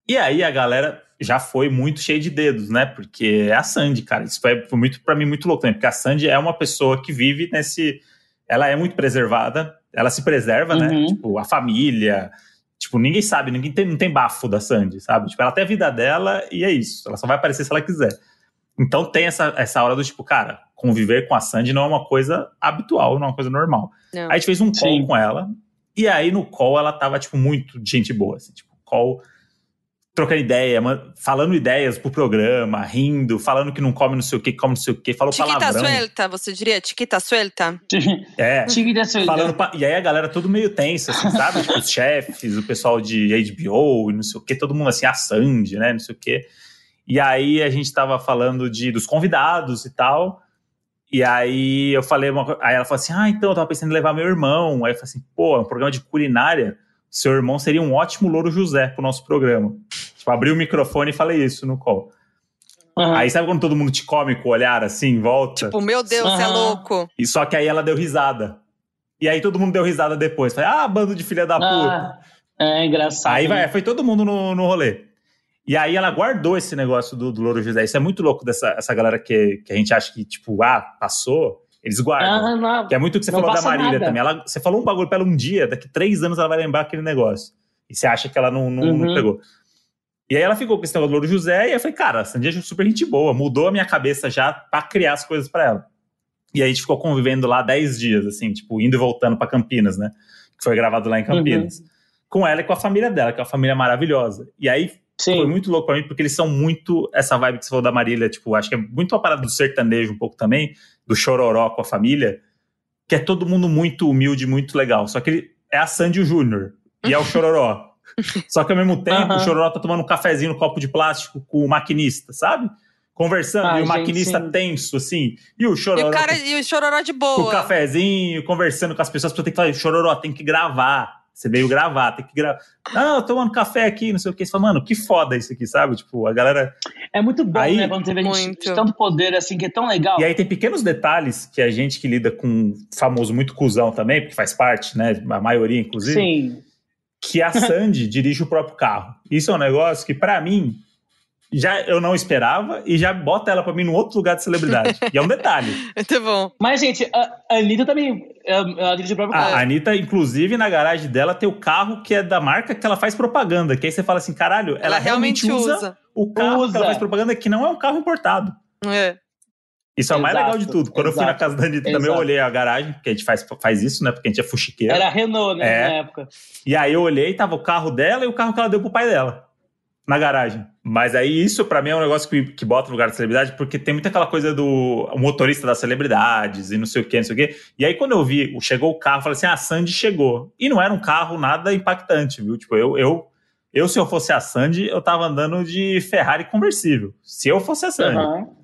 Speaker 1: E aí a galera já foi muito cheia de dedos, né? Porque é a Sandy, cara. Isso foi, foi muito para mim muito louco também, porque a Sandy é uma pessoa que vive nesse. Ela é muito preservada, ela se preserva, né? uhum. né? Tipo, a família. Tipo, ninguém sabe, ninguém tem, não tem bafo da Sandy, sabe? Tipo, ela tem a vida dela e é isso. Ela só vai aparecer se ela quiser. Então tem essa, essa hora do tipo, cara, conviver com a Sandy não é uma coisa habitual, não é uma coisa normal. Não. Aí a gente fez um call Sim. com ela, e aí no call ela tava, tipo, muito de gente boa, assim, tipo, call trocando ideia, falando ideias pro programa, rindo, falando que não come não sei o que, come não sei o que, falou chiquita palavrão.
Speaker 2: Chiquita suelta, você diria? Chiquita suelta?
Speaker 1: É.
Speaker 3: Chiquita suelta.
Speaker 1: Falando pa... E aí a galera todo meio tensa, assim, sabe? tipo, os chefes, o pessoal de HBO e não sei o que, todo mundo assim, a Sandy, né, não sei o que. E aí a gente tava falando de, dos convidados e tal, e aí eu falei, uma, aí ela falou assim: ah, então eu tava pensando em levar meu irmão. Aí eu falei assim: pô, é um programa de culinária. Seu irmão seria um ótimo louro José pro nosso programa. Tipo, abri o microfone e falei isso no call. Uhum. Aí sabe quando todo mundo te come com o olhar assim, em volta?
Speaker 2: Tipo, meu Deus, você uhum. é louco.
Speaker 1: E só que aí ela deu risada. E aí todo mundo deu risada depois. Falei, ah, bando de filha da puta. Ah,
Speaker 3: é engraçado.
Speaker 1: Aí vai, foi todo mundo no, no rolê. E aí ela guardou esse negócio do, do Louro José. Isso é muito louco dessa essa galera que, que a gente acha que, tipo, ah, passou. Eles guardam. Ah, não, que é muito o que você falou da Marília nada. também. Ela, você falou um bagulho pra ela um dia, daqui três anos ela vai lembrar aquele negócio. E você acha que ela não, não, uhum. não pegou. E aí ela ficou com esse negócio do Louro José, e eu falei, cara, a Sandy é super gente boa, mudou a minha cabeça já pra criar as coisas para ela. E aí a gente ficou convivendo lá dez dias, assim, tipo, indo e voltando para Campinas, né? Que foi gravado lá em Campinas. Uhum. Com ela e com a família dela, que é uma família maravilhosa. E aí Sim. Foi muito louco pra mim, porque eles são muito essa vibe que você falou da Marília, tipo, acho que é muito uma parada do sertanejo um pouco também, do chororó com a família, que é todo mundo muito humilde, muito legal. Só que ele é a Sandy Júnior e é o chororó. Só que ao mesmo tempo, o chororó tá tomando um cafezinho no copo de plástico com o maquinista, sabe? Conversando, Ai, e o gente, maquinista sim. tenso, assim. E o chororó.
Speaker 2: E o, cara, e o chororó de boa.
Speaker 1: Com o cafezinho, conversando com as pessoas, porque tem que falar, chororó, tem que gravar. Você veio gravar, tem que gravar. Não, eu tomando café aqui, não sei o que. Você fala, mano, que foda isso aqui, sabe? Tipo, a galera.
Speaker 3: É muito bom, aí, né? Quando você vê muito. tanto poder assim, que é tão legal.
Speaker 1: E aí tem pequenos detalhes que a gente que lida com famoso muito cuzão também, porque faz parte, né? A maioria, inclusive.
Speaker 3: Sim.
Speaker 1: que a Sandy dirige o próprio carro. Isso é um negócio que, para mim, já eu não esperava e já bota ela para mim num outro lugar de celebridade. e é um detalhe.
Speaker 2: Muito bom.
Speaker 3: Mas, gente, a Anitta também. Ela dirige o próprio carro.
Speaker 1: A Anitta, inclusive, na garagem dela tem o carro que é da marca que ela faz propaganda. Que aí você fala assim, caralho, ela, ela realmente, realmente usa, usa, o carro usa. que ela faz propaganda, que não é um carro importado.
Speaker 2: É.
Speaker 1: Isso é o mais legal de tudo. Quando exato, eu fui na casa da Anitta também, eu olhei a garagem, porque a gente faz, faz isso, né? Porque a gente é fuxiqueiro.
Speaker 3: Era a Renault, né? É. Na época.
Speaker 1: E aí eu olhei, tava o carro dela e o carro que ela deu pro pai dela. Na garagem. Mas aí isso, para mim, é um negócio que, que bota no lugar da celebridade, porque tem muita aquela coisa do motorista das celebridades e não sei o que, não sei o que. E aí quando eu vi, chegou o carro, falei assim: ah, a Sandy chegou. E não era um carro nada impactante, viu? Tipo, eu, eu eu, se eu fosse a Sandy, eu tava andando de Ferrari conversível. Se eu fosse a Sandy. Uhum.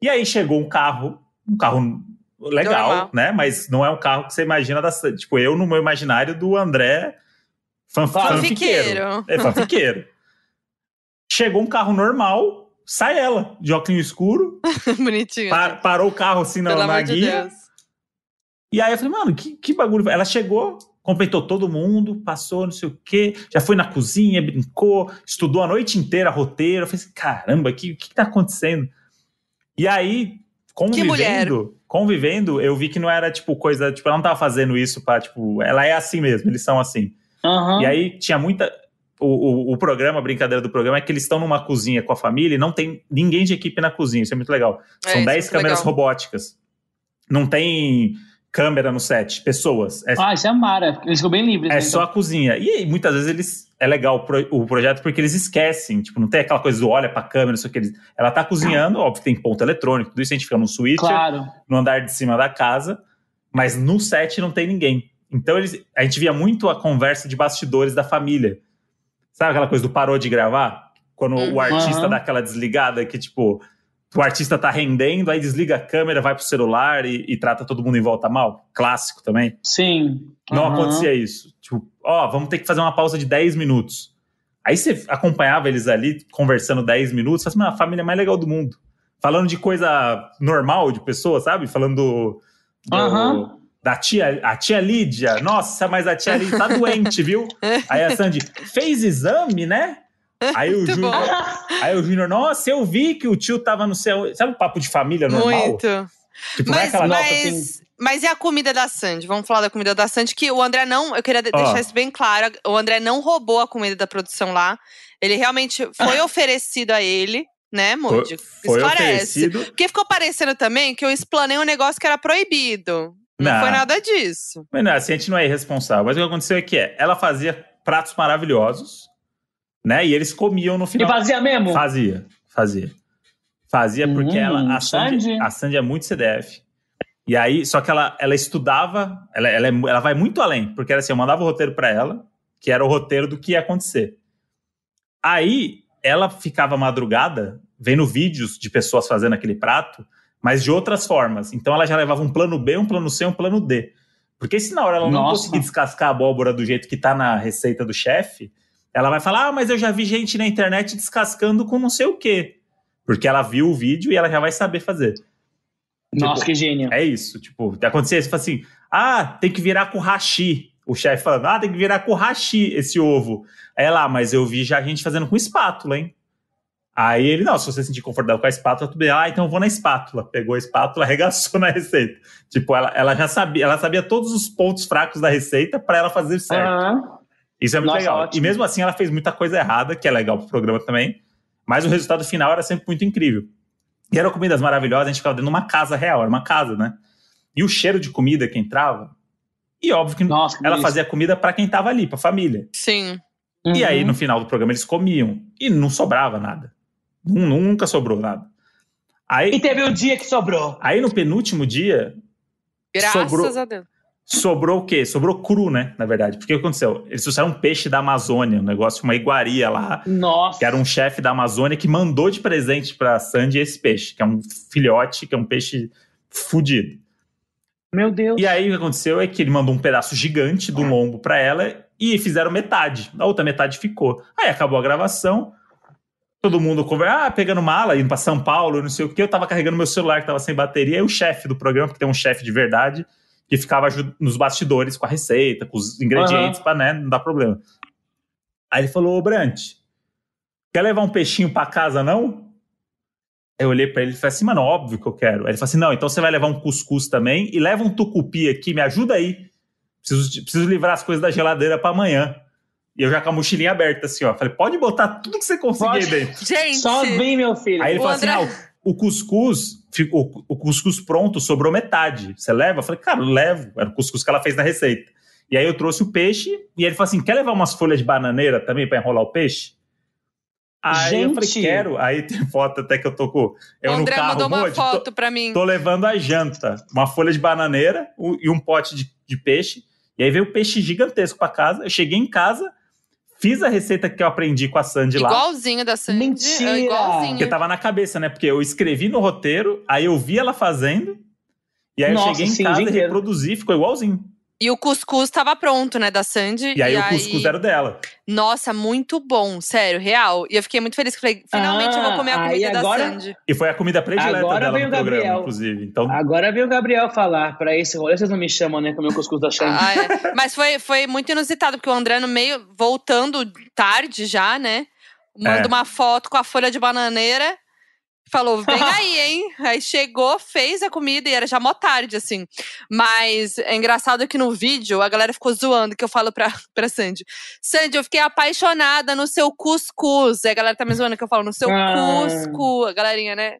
Speaker 1: E aí chegou um carro um carro legal, Normal. né? Mas não é um carro que você imagina da. Tipo, eu no meu imaginário do André fan, fanfiqueiro. É fanfiqueiro. Chegou um carro normal, sai ela, de óculos escuro.
Speaker 2: Bonitinho.
Speaker 1: Par, parou o carro assim na, na guia. De e aí eu falei, mano, que, que bagulho. Ela chegou, completou todo mundo, passou, não sei o quê, já foi na cozinha, brincou, estudou a noite inteira roteiro. Eu falei assim, caramba, o que, que tá acontecendo? E aí, convivendo, convivendo, eu vi que não era, tipo, coisa, tipo, ela não tava fazendo isso pra, tipo, ela é assim mesmo, eles são assim. Uhum. E aí tinha muita. O, o, o, programa, a brincadeira do programa é que eles estão numa cozinha com a família e não tem ninguém de equipe na cozinha. Isso é muito legal. É, São 10 é câmeras legal. robóticas. Não tem câmera no set, pessoas.
Speaker 3: É, ah, isso é mara. Eles ficam bem livres.
Speaker 1: É né, só então. a cozinha. E aí, muitas vezes eles. É legal o, pro, o, projeto porque eles esquecem. Tipo, não tem aquela coisa do olha pra câmera, não sei o que. Eles, ela tá cozinhando, óbvio que tem ponto eletrônico, tudo isso a gente fica no switcher, claro. no andar de cima da casa, mas no set não tem ninguém. Então eles, a gente via muito a conversa de bastidores da família. Sabe aquela coisa do parou de gravar? Quando uhum. o artista dá aquela desligada que, tipo, o artista tá rendendo, aí desliga a câmera, vai pro celular e, e trata todo mundo em volta mal. Clássico também.
Speaker 3: Sim.
Speaker 1: Não uhum. acontecia isso. Tipo, ó, vamos ter que fazer uma pausa de 10 minutos. Aí você acompanhava eles ali conversando 10 minutos, faz uma família mais legal do mundo. Falando de coisa normal de pessoa, sabe? Falando do, do uhum. Da tia, a tia Lídia. Nossa, mas a tia Lídia tá doente, viu? Aí a Sandy fez exame, né? Aí o Júnior, aí o Júnior, nossa, eu vi que o tio tava no céu. Sabe o papo de família normal?
Speaker 2: Muito.
Speaker 1: Tipo, mas, não é mas, assim...
Speaker 2: mas e a comida da Sandy? Vamos falar da comida da Sandy, que o André não. Eu queria deixar isso bem claro. O André não roubou a comida da produção lá. Ele realmente foi oferecido a ele, né, Moody?
Speaker 1: Foi, foi oferecido.
Speaker 2: Porque ficou parecendo também que eu explanei um negócio que era proibido. Não, não foi nada disso.
Speaker 1: Mas não, assim, a gente não é irresponsável. Mas o que aconteceu é que é, ela fazia pratos maravilhosos né? E eles comiam no final.
Speaker 3: E fazia mesmo?
Speaker 1: Fazia, fazia. Fazia porque hum, ela, a Sandy, a Sandy é muito CDF. E aí, só que ela, ela estudava, ela, ela, é, ela vai muito além, porque era assim, eu mandava o roteiro para ela, que era o roteiro do que ia acontecer. Aí, ela ficava madrugada vendo vídeos de pessoas fazendo aquele prato, mas de outras formas. Então, ela já levava um plano B, um plano C, um plano D. Porque se na hora ela não Nossa. conseguir descascar a abóbora do jeito que tá na receita do chefe, ela vai falar: Ah, mas eu já vi gente na internet descascando com não sei o quê. Porque ela viu o vídeo e ela já vai saber fazer.
Speaker 3: Nossa, tipo, que gênio.
Speaker 1: É isso. Tipo, acontecer isso, fala assim: Ah, tem que virar com hashi. O chefe falando: Ah, tem que virar com hashi esse ovo. Aí lá, mas eu vi já gente fazendo com espátula, hein? Aí ele, não, se você se sentir confortável com a espátula, tudo bem. Ah, então eu vou na espátula. Pegou a espátula, arregaçou na receita. Tipo, ela, ela já sabia, ela sabia todos os pontos fracos da receita para ela fazer certo. Uhum. Isso é muito Nossa, legal. Ótimo. E mesmo assim, ela fez muita coisa errada, que é legal pro programa também. Mas o resultado final era sempre muito incrível. E eram comidas maravilhosas, a gente ficava dentro de uma casa real, era uma casa, né? E o cheiro de comida que entrava. E óbvio que Nossa, ela isso. fazia comida para quem tava ali, pra família.
Speaker 2: Sim.
Speaker 1: Uhum. E aí, no final do programa, eles comiam. E não sobrava nada. Nunca sobrou nada. Aí,
Speaker 3: e teve um dia que sobrou.
Speaker 1: Aí, no penúltimo dia.
Speaker 2: Graças sobrou, a Deus
Speaker 1: sobrou o quê? Sobrou cru, né? Na verdade. Porque o que aconteceu? Eles trouxeram um peixe da Amazônia, um negócio, uma iguaria lá.
Speaker 3: Nossa.
Speaker 1: Que era um chefe da Amazônia que mandou de presente pra Sandy esse peixe, que é um filhote, que é um peixe fudido.
Speaker 3: Meu Deus.
Speaker 1: E aí o que aconteceu é que ele mandou um pedaço gigante do lombo para ela e fizeram metade. A outra metade ficou. Aí acabou a gravação. Todo mundo conversa, ah, pegando mala, indo para São Paulo, não sei o que. Eu tava carregando meu celular que tava sem bateria. E o chefe do programa, que tem um chefe de verdade, que ficava nos bastidores com a receita, com os ingredientes, uhum. para né, não dar problema. Aí ele falou, ô Brant, quer levar um peixinho pra casa, não? Eu olhei pra ele e falei assim, mano, óbvio que eu quero. Aí ele falou assim, não, então você vai levar um cuscuz também e leva um tucupi aqui, me ajuda aí. Preciso, preciso livrar as coisas da geladeira pra amanhã. E eu já com a mochilinha aberta, assim, ó. Falei, pode botar tudo que você conseguir aí
Speaker 3: Pode.
Speaker 1: dentro.
Speaker 2: Gente,
Speaker 3: Só vem, meu filho.
Speaker 1: Aí ele
Speaker 2: O
Speaker 1: falou
Speaker 2: André-
Speaker 1: assim: ah, o, o cuscuz, ficou, o cuscuz pronto, sobrou metade. Você leva? Eu falei, cara, eu levo. Era o cuscuz que ela fez na receita. E aí eu trouxe o peixe, e ele falou assim: quer levar umas folhas de bananeira também pra enrolar o peixe? Aí eu falei,
Speaker 3: Gente.
Speaker 1: quero. Aí tem foto até que eu tô com.
Speaker 2: o
Speaker 1: Eu
Speaker 2: André
Speaker 1: no carro,
Speaker 2: mandou uma
Speaker 1: Modi, tô-
Speaker 2: foto pra mim.
Speaker 1: Tô levando a janta, uma folha de bananeira o- e um pote de, de peixe. E aí veio o peixe gigantesco pra casa. Eu cheguei em casa, fiz a receita que eu aprendi com a Sandy lá.
Speaker 2: Igualzinho da Sandy.
Speaker 3: Mentira!
Speaker 2: é Igualzinho.
Speaker 1: Porque tava na cabeça, né? Porque eu escrevi no roteiro, aí eu vi ela fazendo, e aí
Speaker 3: Nossa,
Speaker 1: eu cheguei em
Speaker 3: sim,
Speaker 1: casa e reproduzi, ficou igualzinho.
Speaker 2: E o cuscuz tava pronto, né, da Sandy.
Speaker 1: E aí o cuscuz era o dela.
Speaker 2: Nossa, muito bom, sério, real. E eu fiquei muito feliz que falei, finalmente eu vou comer a
Speaker 3: Ah,
Speaker 2: comida
Speaker 3: aí
Speaker 2: da
Speaker 3: agora-
Speaker 2: Sandy.
Speaker 1: E foi a comida predileta
Speaker 3: Agora
Speaker 1: dela no programa,
Speaker 3: Gabriel.
Speaker 1: inclusive. Então,
Speaker 3: Agora veio o Gabriel falar pra esse rolê, vocês não me chamam, né? Comer o cuscuz da Xande.
Speaker 2: Ah, é. Mas foi, foi muito inusitado, porque o André, no meio, voltando tarde já, né? Manda
Speaker 1: É.
Speaker 2: uma foto com a folha de bananeira. Falou, vem aí, hein? Aí chegou, fez a comida e era já mó tarde, assim. Mas é engraçado que no vídeo a galera ficou zoando, que eu falo pra, pra Sandy. Sandy, eu fiquei apaixonada no seu cuscuz. Aí a galera tá me zoando que eu falo no seu
Speaker 3: Ah.
Speaker 2: cuscuz. A galerinha, né?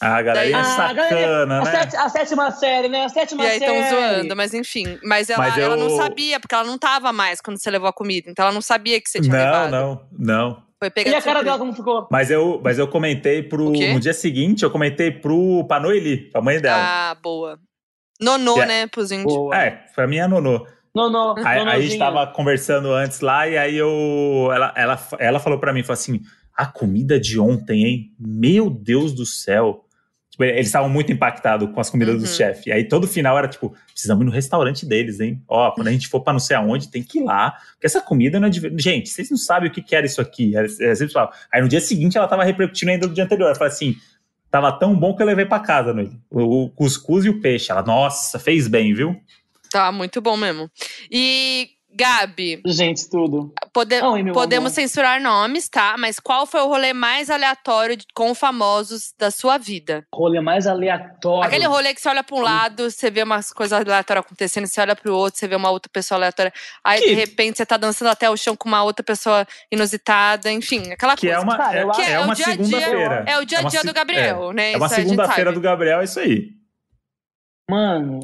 Speaker 1: a galera é
Speaker 2: Daí-
Speaker 3: Ah,
Speaker 1: sacana,
Speaker 3: galera,
Speaker 1: né?
Speaker 3: A, sete- a sétima série, né? A sétima
Speaker 2: E aí
Speaker 3: série.
Speaker 2: estão zoando, mas enfim. Mas ela,
Speaker 1: Mas
Speaker 2: ela
Speaker 1: eu-
Speaker 2: não sabia, porque ela não tava mais quando você levou a comida. Então ela não sabia que você tinha
Speaker 1: Não,
Speaker 2: levado.
Speaker 1: não, não.
Speaker 2: Foi pegar
Speaker 3: E a cara dela como ficou?
Speaker 1: Mas eu, mas eu comentei pro. No dia seguinte, eu comentei pro pra Noeli, pra mãe dela.
Speaker 2: Ah, boa. Nonô,
Speaker 1: Yeah.
Speaker 2: né, pros índios.
Speaker 3: Boa.
Speaker 1: É, pra mim é nonô.
Speaker 3: Não, não.
Speaker 1: Aí, aí a gente tava conversando antes lá, e aí eu. Ela, ela, ela falou pra mim, falou assim: a comida de ontem, hein? Meu Deus do céu. Tipo, eles estavam muito impactados com as comidas
Speaker 2: Uhum.
Speaker 1: dos chefes. E aí todo final era tipo, precisamos ir no restaurante deles, hein? Ó, quando a gente for pra não sei aonde, tem que ir lá. Porque essa comida não é de. Gente, vocês não sabem o que, que era isso aqui. Sempre falava. Aí no dia seguinte ela tava repercutindo ainda do dia anterior. Ela falou assim: tava tão bom que eu levei pra casa, né? O, o cuscuz e o peixe. Ela, nossa, fez bem, viu?
Speaker 2: Tá muito bom mesmo. E, Gabi,
Speaker 3: Gente, tudo.
Speaker 2: pode-
Speaker 3: Oi,
Speaker 2: podemos
Speaker 3: amor.
Speaker 2: censurar nomes, tá? Mas qual foi o rolê mais aleatório de- com famosos da sua vida?
Speaker 3: Rolê mais aleatório.
Speaker 2: Aquele rolê que você olha pra um lado, você vê umas coisas aleatórias acontecendo, você olha pro outro, você vê uma outra pessoa aleatória. Aí,
Speaker 1: Que-
Speaker 2: de repente, você tá dançando até o chão com uma outra pessoa inusitada, enfim, aquela
Speaker 1: Que
Speaker 2: coisa.
Speaker 1: é uma,
Speaker 3: Cara,
Speaker 1: é, é
Speaker 2: Que é o
Speaker 1: uma
Speaker 2: dia a dia-
Speaker 1: segunda-feira.
Speaker 2: É o dia a
Speaker 1: uma
Speaker 2: dia
Speaker 1: se-
Speaker 2: do Gabriel, né?
Speaker 1: É uma segunda-feira do Gabriel, é isso aí.
Speaker 3: Mano,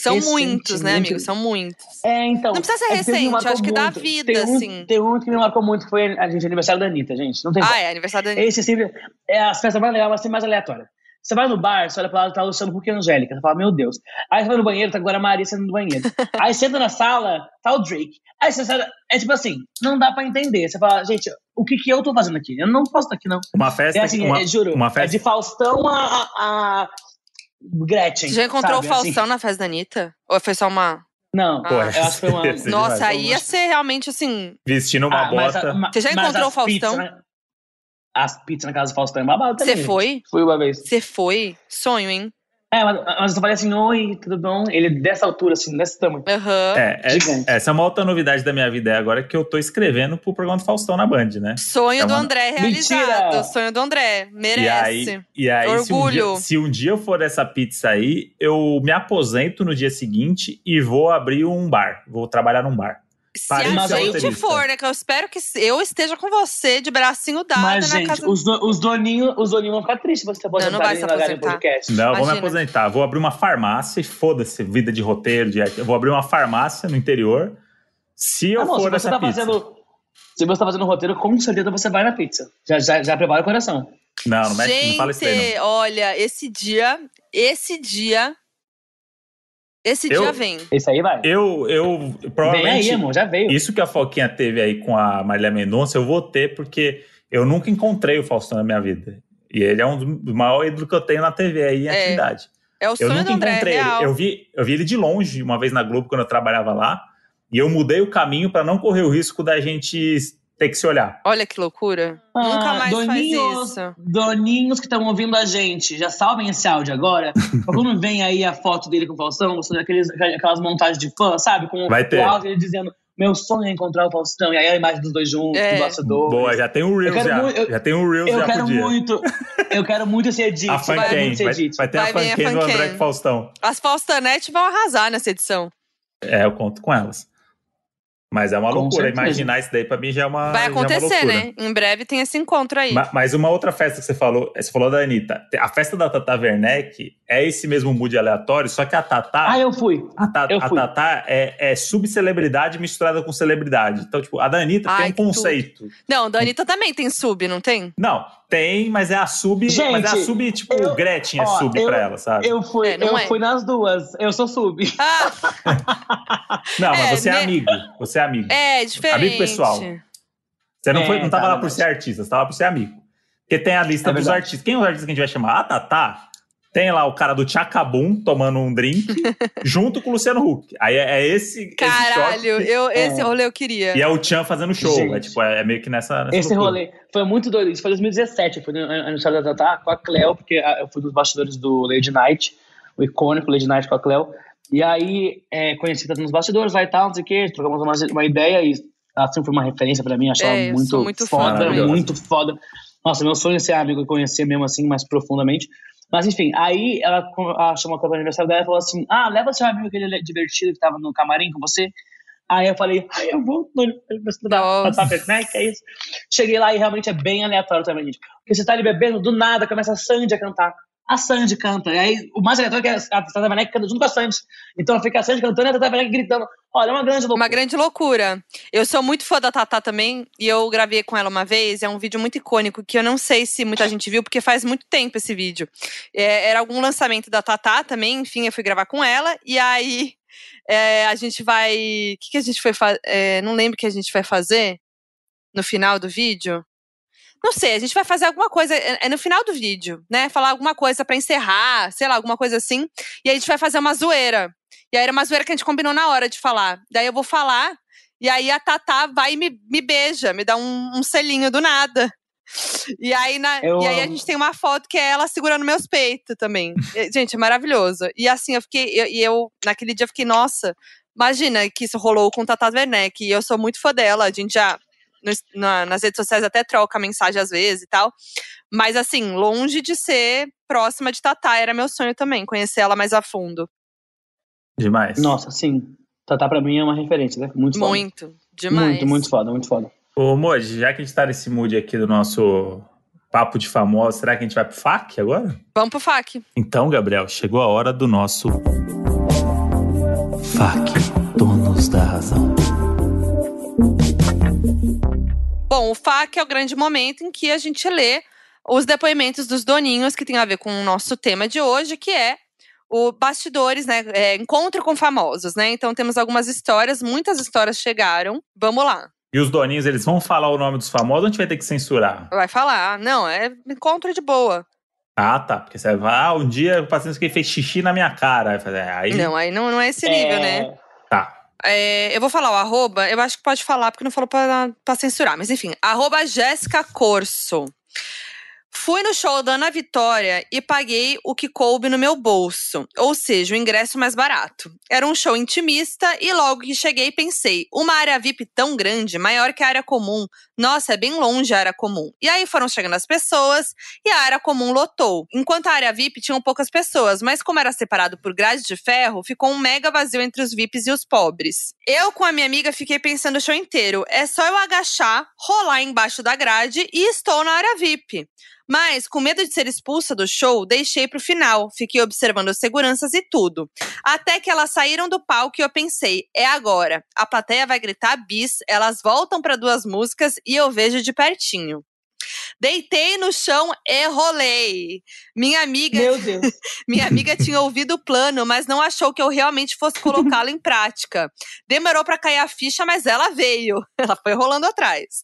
Speaker 2: São muitos, né, amigo? São muitos.
Speaker 3: é, então.
Speaker 2: Não precisa ser
Speaker 3: é
Speaker 2: recente, acho que dá
Speaker 3: muito.
Speaker 2: vida,
Speaker 3: tem um,
Speaker 2: assim.
Speaker 3: Tem um que me marcou muito, que foi a gente, aniversário da Anitta, gente. Não tem
Speaker 2: Ah,
Speaker 3: como.
Speaker 2: é, aniversário da
Speaker 3: Esse sempre é as festas mais legais, mas sempre mais aleatórias. Você vai no bar, você olha pra lá, tá Luciano Huck e Angélica. Você fala, meu Deus. Aí você vai no banheiro, tá agora a Maria saindo do banheiro. Aí você entra na sala, tá o Drake. Aí você sai, é tipo assim, não dá pra entender. Você fala, gente, o que que eu tô fazendo aqui? Eu não posso estar aqui, não.
Speaker 1: Uma festa.
Speaker 3: É assim,
Speaker 1: uma,
Speaker 3: é, juro,
Speaker 1: uma
Speaker 3: é
Speaker 1: festa.
Speaker 3: de Faustão a, a, a Gretchen.
Speaker 2: Você já encontrou
Speaker 3: sabe?
Speaker 2: o Faustão
Speaker 3: Assim,
Speaker 2: na festa da Anitta? Ou foi só uma.
Speaker 3: não,
Speaker 2: Pô,
Speaker 3: eu acho que foi uma.
Speaker 2: Nossa, aí ia ser realmente assim.
Speaker 1: Vestindo uma
Speaker 3: Ah, mas
Speaker 1: bota.
Speaker 3: ma-
Speaker 2: Você já
Speaker 3: mas
Speaker 2: encontrou o Faustão?
Speaker 3: pizzas na- As pizzas na casa do Faustão é babado
Speaker 2: Você
Speaker 3: também.
Speaker 2: foi?
Speaker 3: Fui uma vez.
Speaker 2: Você foi? Sonho, hein?
Speaker 3: É, mas, eu falei assim, oi, tudo bom? Ele dessa altura, assim, desse tamanho.
Speaker 2: Aham.
Speaker 1: É, é-
Speaker 3: Gigante.
Speaker 1: essa é uma outra novidade da minha vida é agora que eu tô escrevendo pro programa do Faustão na Band, né?
Speaker 2: Sonho
Speaker 1: É
Speaker 2: do
Speaker 1: uma-
Speaker 2: André realizado.
Speaker 3: Mentira!
Speaker 2: Sonho do André.
Speaker 1: E
Speaker 2: Merece.
Speaker 1: aí, e aí se, um
Speaker 2: Orgulho.
Speaker 1: dia, se um dia eu for essa pizza aí, eu me aposento no dia seguinte e vou abrir um bar. Vou trabalhar num bar.
Speaker 2: Se a gente for, né? Que eu espero que eu esteja com você de bracinho dado
Speaker 3: Mas,
Speaker 2: na
Speaker 3: gente,
Speaker 2: casa.
Speaker 3: os, do, os doninhos os doninhos vão ficar tristes se você
Speaker 2: Não, não vai
Speaker 3: aposentar
Speaker 2: se aposentar.
Speaker 3: podcast.
Speaker 1: Não, eu vou me
Speaker 2: Imagina.
Speaker 1: aposentar. Vou abrir uma farmácia e foda-se, vida de roteiro. De... Eu vou abrir uma farmácia no interior. Se eu
Speaker 3: Amor,
Speaker 1: for
Speaker 3: se você
Speaker 1: essa
Speaker 3: tá
Speaker 1: pizza.
Speaker 3: fazendo. Se você tá fazendo roteiro, com certeza você vai na pizza. Já, já, já prepara o coração.
Speaker 1: Não, não, mexe,
Speaker 2: gente,
Speaker 1: não fala isso aí, não.
Speaker 2: olha, esse dia, esse dia, esse
Speaker 1: Eu-
Speaker 2: dia vem.
Speaker 3: Esse aí vai.
Speaker 1: Eu, eu
Speaker 3: Vem aí,
Speaker 1: provavelmente.
Speaker 3: amor, já veio.
Speaker 1: Isso que a Foquinha teve aí com a Marília Mendonça, eu vou ter, porque eu nunca encontrei o Faustão na minha vida. E ele é um dos maiores ídolos que eu tenho na TV aí em
Speaker 2: É,
Speaker 1: atividade.
Speaker 2: É o
Speaker 1: Eu
Speaker 2: sonho
Speaker 1: nunca
Speaker 2: do André,
Speaker 1: encontrei
Speaker 2: real.
Speaker 1: ele. Eu vi, eu vi ele de longe uma vez na Globo quando eu trabalhava lá. E eu mudei o caminho para não correr o risco da gente ter que se olhar.
Speaker 2: Olha que loucura.
Speaker 3: Ah,
Speaker 2: Nunca mais
Speaker 3: doninhos,
Speaker 2: faz isso.
Speaker 3: Doninhos que estão ouvindo a gente, já salvem esse áudio agora. Quando vem aí a foto dele com o Faustão, aqueles, aquelas montagens de fã, sabe? Com
Speaker 1: Vai ter.
Speaker 3: o áudio ele dizendo Meu sonho é encontrar o Faustão. E aí a imagem dos dois juntos,
Speaker 2: É.
Speaker 3: do bastidor.
Speaker 1: Boa, já tem um Reels
Speaker 3: Eu quero
Speaker 1: já.
Speaker 3: muito- eu-
Speaker 1: já tem um Reels
Speaker 3: Eu
Speaker 1: já
Speaker 3: quero
Speaker 1: pro dia.
Speaker 3: muito. Eu quero muito ser Edith.
Speaker 1: A
Speaker 3: quero
Speaker 1: Fanken,
Speaker 3: muito ser
Speaker 1: vai, vai ter
Speaker 2: Vai
Speaker 1: a Fanken do. André com Faustão.
Speaker 2: As Faustanete vão arrasar nessa edição.
Speaker 1: É, eu conto com elas. Mas é uma
Speaker 3: Com
Speaker 1: loucura.
Speaker 3: certeza.
Speaker 1: Imaginar isso daí pra mim já é uma.
Speaker 2: Vai
Speaker 1: já é uma
Speaker 2: acontecer,
Speaker 1: loucura.
Speaker 2: né? Em breve tem esse encontro aí.
Speaker 1: Ma- Mas uma outra festa que você falou, você falou da Anitta. A festa da Tata Werneck é esse mesmo mood aleatório, só que a Tata.
Speaker 3: Ah, eu fui.
Speaker 1: A, Ta-
Speaker 3: eu
Speaker 1: a
Speaker 3: fui.
Speaker 1: Tatá é, é subcelebridade misturada com celebridade. Então, tipo, a da Anitta
Speaker 2: Ai,
Speaker 1: tem um conceito.
Speaker 2: Não, da Anitta também tem sub, não tem?
Speaker 1: Não, tem, mas é a sub.
Speaker 3: Gente,
Speaker 1: mas é a sub, tipo,
Speaker 3: eu-
Speaker 1: Gretchen é
Speaker 3: ó,
Speaker 1: sub
Speaker 3: eu-
Speaker 1: pra ela, sabe?
Speaker 3: Eu fui,
Speaker 2: É,
Speaker 3: eu
Speaker 2: é.
Speaker 3: fui nas duas. Eu sou sub.
Speaker 2: Ah,
Speaker 1: Não, mas
Speaker 2: é,
Speaker 1: você é
Speaker 2: né?
Speaker 1: amigo. Você é amigo.
Speaker 2: é diferente.
Speaker 1: Amigo pessoal. Você não,
Speaker 3: É,
Speaker 1: foi, não tava
Speaker 3: tá,
Speaker 1: lá por ser artista, você tava lá por ser amigo. Porque tem a lista
Speaker 3: É
Speaker 1: dos artistas. Quem é os artistas que a gente vai chamar? A Tatá. Tem lá o cara do Tchacabum tomando um drink, junto com o Luciano Huck. Aí é, é esse. esse
Speaker 2: Caralho,
Speaker 1: shot
Speaker 2: eu, esse
Speaker 3: É.
Speaker 2: rolê eu queria.
Speaker 1: E é o Chan fazendo show.
Speaker 3: Gente.
Speaker 1: É, tipo, é meio que nessa. nessa
Speaker 3: Esse
Speaker 1: loucura.
Speaker 3: rolê foi muito doido. Isso foi em 2017. Eu fui no aniversário da Tatá com a Cleo, porque ah, eu fui dos bastidores do Lady Night, o icônico Lady Night com a Cleo. E aí é, conheci Tatá nos bastidores lá e tal, não sei o quê, trocamos uma, uma ideia e ela sempre foi uma referência pra mim, achava
Speaker 2: É,
Speaker 3: muito,
Speaker 2: muito
Speaker 3: foda,
Speaker 1: também.
Speaker 3: muito foda. Nossa, meu sonho é ser amigo e conhecer mesmo assim, mais profundamente. Mas enfim, aí ela, chamou para o aniversário dela e falou assim: Ah, leva seu amigo aquele divertido que tava no camarim com você. Aí eu falei, ai, eu vou no aniversário da
Speaker 2: Nossa.
Speaker 3: Tata Werneck, é isso. Cheguei lá e realmente é bem aleatório também, gente. Porque você tá ali bebendo, do nada começa a Sandy a cantar. A Sandy canta. E aí, o mais aleatório é que a Tata Werneck canta junto com a Sandy. Então fica a Sandy cantando e a Tata Werneck gritando. Olha, é uma grande loucura.
Speaker 2: Uma grande loucura. Eu sou muito fã da Tatá também, e eu gravei com ela uma vez. É um vídeo muito icônico, que eu não sei se muita gente viu, porque faz muito tempo esse vídeo. É, era algum lançamento da Tatá também, enfim, eu fui gravar com ela, e aí é, a gente vai. O que, que a gente foi fazer? não lembro o que a gente vai fazer no final do vídeo. Não sei, a gente vai fazer alguma coisa. É é no final do vídeo, né? Falar alguma coisa pra encerrar, sei lá, alguma coisa assim. E a gente vai fazer uma zoeira. E aí era uma zoeira que a gente combinou na hora de falar. Daí eu vou falar, e aí a Tatá vai e me, me beija, me dá um, um selinho do nada. E aí, na-
Speaker 3: Eu
Speaker 2: e aí a gente tem uma foto que é ela segurando meus peitos também. E, Gente, é maravilhoso. E assim, eu fiquei. eu- E eu, naquele dia, eu fiquei, nossa, imagina que isso rolou com Tata Werneck. E eu sou muito fã dela. A gente já. Nos- na- nas redes sociais até troca mensagem às vezes e tal. Mas assim, longe de ser próxima de Tatá, era meu sonho também, conhecer ela mais a fundo.
Speaker 1: Demais.
Speaker 3: Nossa, sim. Tatá pra mim é uma referência, né? Muito foda.
Speaker 2: Muito, demais.
Speaker 3: Muito, muito foda, muito foda.
Speaker 1: Ô, Moji, já que a gente tá nesse mood aqui do nosso papo de famoso, será que a gente vai pro FAQ agora?
Speaker 2: Vamos pro FAQ.
Speaker 1: Então, Gabriel, chegou a hora do nosso FAQ, donos da razão.
Speaker 2: Bom, o FAQ é o grande momento em que a gente lê os depoimentos dos doninhos que tem a ver com o nosso tema de hoje, que é o bastidores, né? é, encontro com famosos, né? Então temos algumas histórias, muitas histórias chegaram. Vamos lá.
Speaker 1: E os doninhos, eles vão falar o nome dos famosos ou a gente vai ter que censurar?
Speaker 2: Vai falar. Não, é encontro de boa.
Speaker 1: Ah, tá. Porque você vai, ah, um dia o paciente que fez xixi na minha cara. Fazer, aí
Speaker 2: Não, aí não, não é esse nível,
Speaker 3: É,
Speaker 2: né?
Speaker 1: tá.
Speaker 2: É, eu vou falar o arroba, eu acho que pode falar, porque não falou pra censurar. Mas enfim, arroba Jéssica Corso. Fui no show da Ana Vitória e paguei o que coube no meu bolso, ou seja, o ingresso mais barato. Era um show intimista e logo que cheguei pensei, uma área VIP tão grande, maior que a área comum. Nossa, é bem longe a área comum. E aí foram chegando as pessoas e a área comum lotou. Enquanto a área VIP tinham poucas pessoas, mas como era separado por grade de ferro, ficou um mega vazio entre os VIPs e os pobres. Eu com a minha amiga fiquei pensando o show inteiro, é só eu agachar, rolar embaixo da grade e estou na área VIP. Mas, com medo de ser expulsa do show, deixei pro final. Fiquei observando as seguranças e tudo. Até que elas saíram do palco e eu pensei, é agora. A plateia vai gritar bis, elas voltam para duas músicas e eu vejo de pertinho. Deitei no chão e rolei. Minha amiga,
Speaker 3: Meu Deus.
Speaker 2: minha amiga tinha ouvido o plano, mas não achou que eu realmente fosse colocá-lo em prática. Demorou pra cair a ficha, mas ela veio. Ela foi rolando atrás.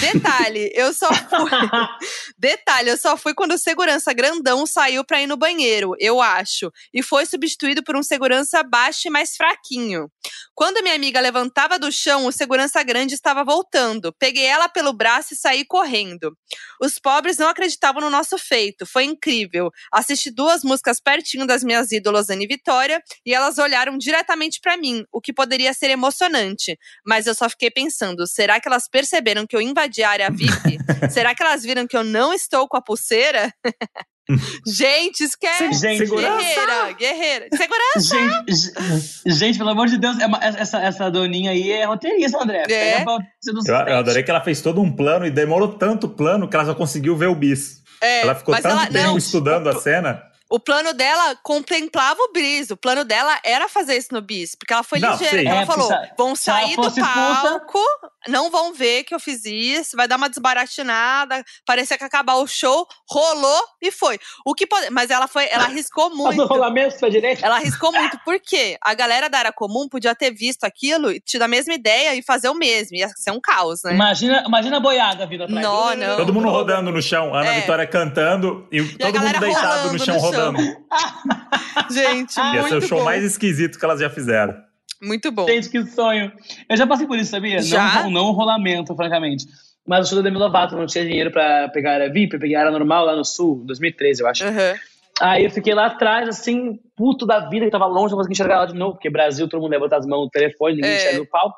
Speaker 2: Detalhe, eu só fui. Detalhe, eu só fui quando o segurança grandão saiu pra ir no banheiro, eu acho, e foi substituído por um segurança baixo e mais fraquinho. Quando minha amiga levantava do chão, o segurança grande estava voltando. Peguei ela pelo braço e saí correndo. Os pobres não acreditavam no nosso feito. Foi incrível. Assisti duas músicas pertinho das minhas ídolas Anne e Vitória e elas olharam diretamente para mim, o que poderia ser emocionante. Mas eu só fiquei pensando: será que elas perceberam que eu invadi a área VIP? será que elas viram que eu não estou com a pulseira? gente, esquece.
Speaker 3: Gente,
Speaker 2: guerreira, guerreira. Segurança.
Speaker 3: Gente, gente, pelo amor de Deus, é uma, essa, essa doninha aí é roteirista, André.
Speaker 2: É.
Speaker 1: Eu, eu adorei que ela fez todo um plano e demorou tanto plano que ela só conseguiu ver o bis.
Speaker 2: É,
Speaker 1: ela ficou tanto
Speaker 2: ela-
Speaker 1: tempo
Speaker 2: não,
Speaker 1: estudando a cena.
Speaker 2: O plano dela contemplava o bis. O plano dela era fazer isso no bis. Porque ela foi
Speaker 1: Não,
Speaker 2: ligeira.
Speaker 1: sim.
Speaker 2: Ela
Speaker 3: É,
Speaker 2: falou: vão sair do
Speaker 3: fosse expulsa-
Speaker 2: palco, não vão ver que eu fiz isso, vai dar uma desbaratinada, parecia que ia acabar o show, rolou e foi. O que pode... Mas ela foi, ela arriscou
Speaker 3: No
Speaker 2: muito.
Speaker 3: rolamento pra direita.
Speaker 2: Ela arriscou muito, porque a galera da área comum podia ter visto aquilo e tido a mesma ideia e fazer o mesmo. Ia ser um caos, né?
Speaker 3: Imagina, imagina a boiada vindo atrás.
Speaker 2: Não, não.
Speaker 1: Todo mundo rodando no chão, Ana
Speaker 2: É.
Speaker 1: Vitória cantando e, todo
Speaker 2: galera
Speaker 1: mundo deitado no
Speaker 2: no
Speaker 1: chão
Speaker 2: chão.
Speaker 1: Rodando.
Speaker 2: Gente,
Speaker 3: Ia
Speaker 1: Ia
Speaker 2: muito
Speaker 1: ser o show
Speaker 2: bom.
Speaker 1: mais esquisito que elas já fizeram.
Speaker 2: Muito bom.
Speaker 3: Gente, que sonho. Eu já passei por isso, sabia?
Speaker 2: Já?
Speaker 3: Não, não o rolamento, francamente. Mas o show da Demi Lovato não tinha dinheiro pra pegar a área VIP, eu peguei a área normal lá no sul, 2013, eu acho.
Speaker 2: Aham.
Speaker 3: Aí eu fiquei lá atrás, assim, puto da vida, que tava longe, não conseguia enxergar ela de novo, porque Brasil, todo mundo levanta as mãos no telefone, ninguém
Speaker 2: É.
Speaker 3: enxerga o palco.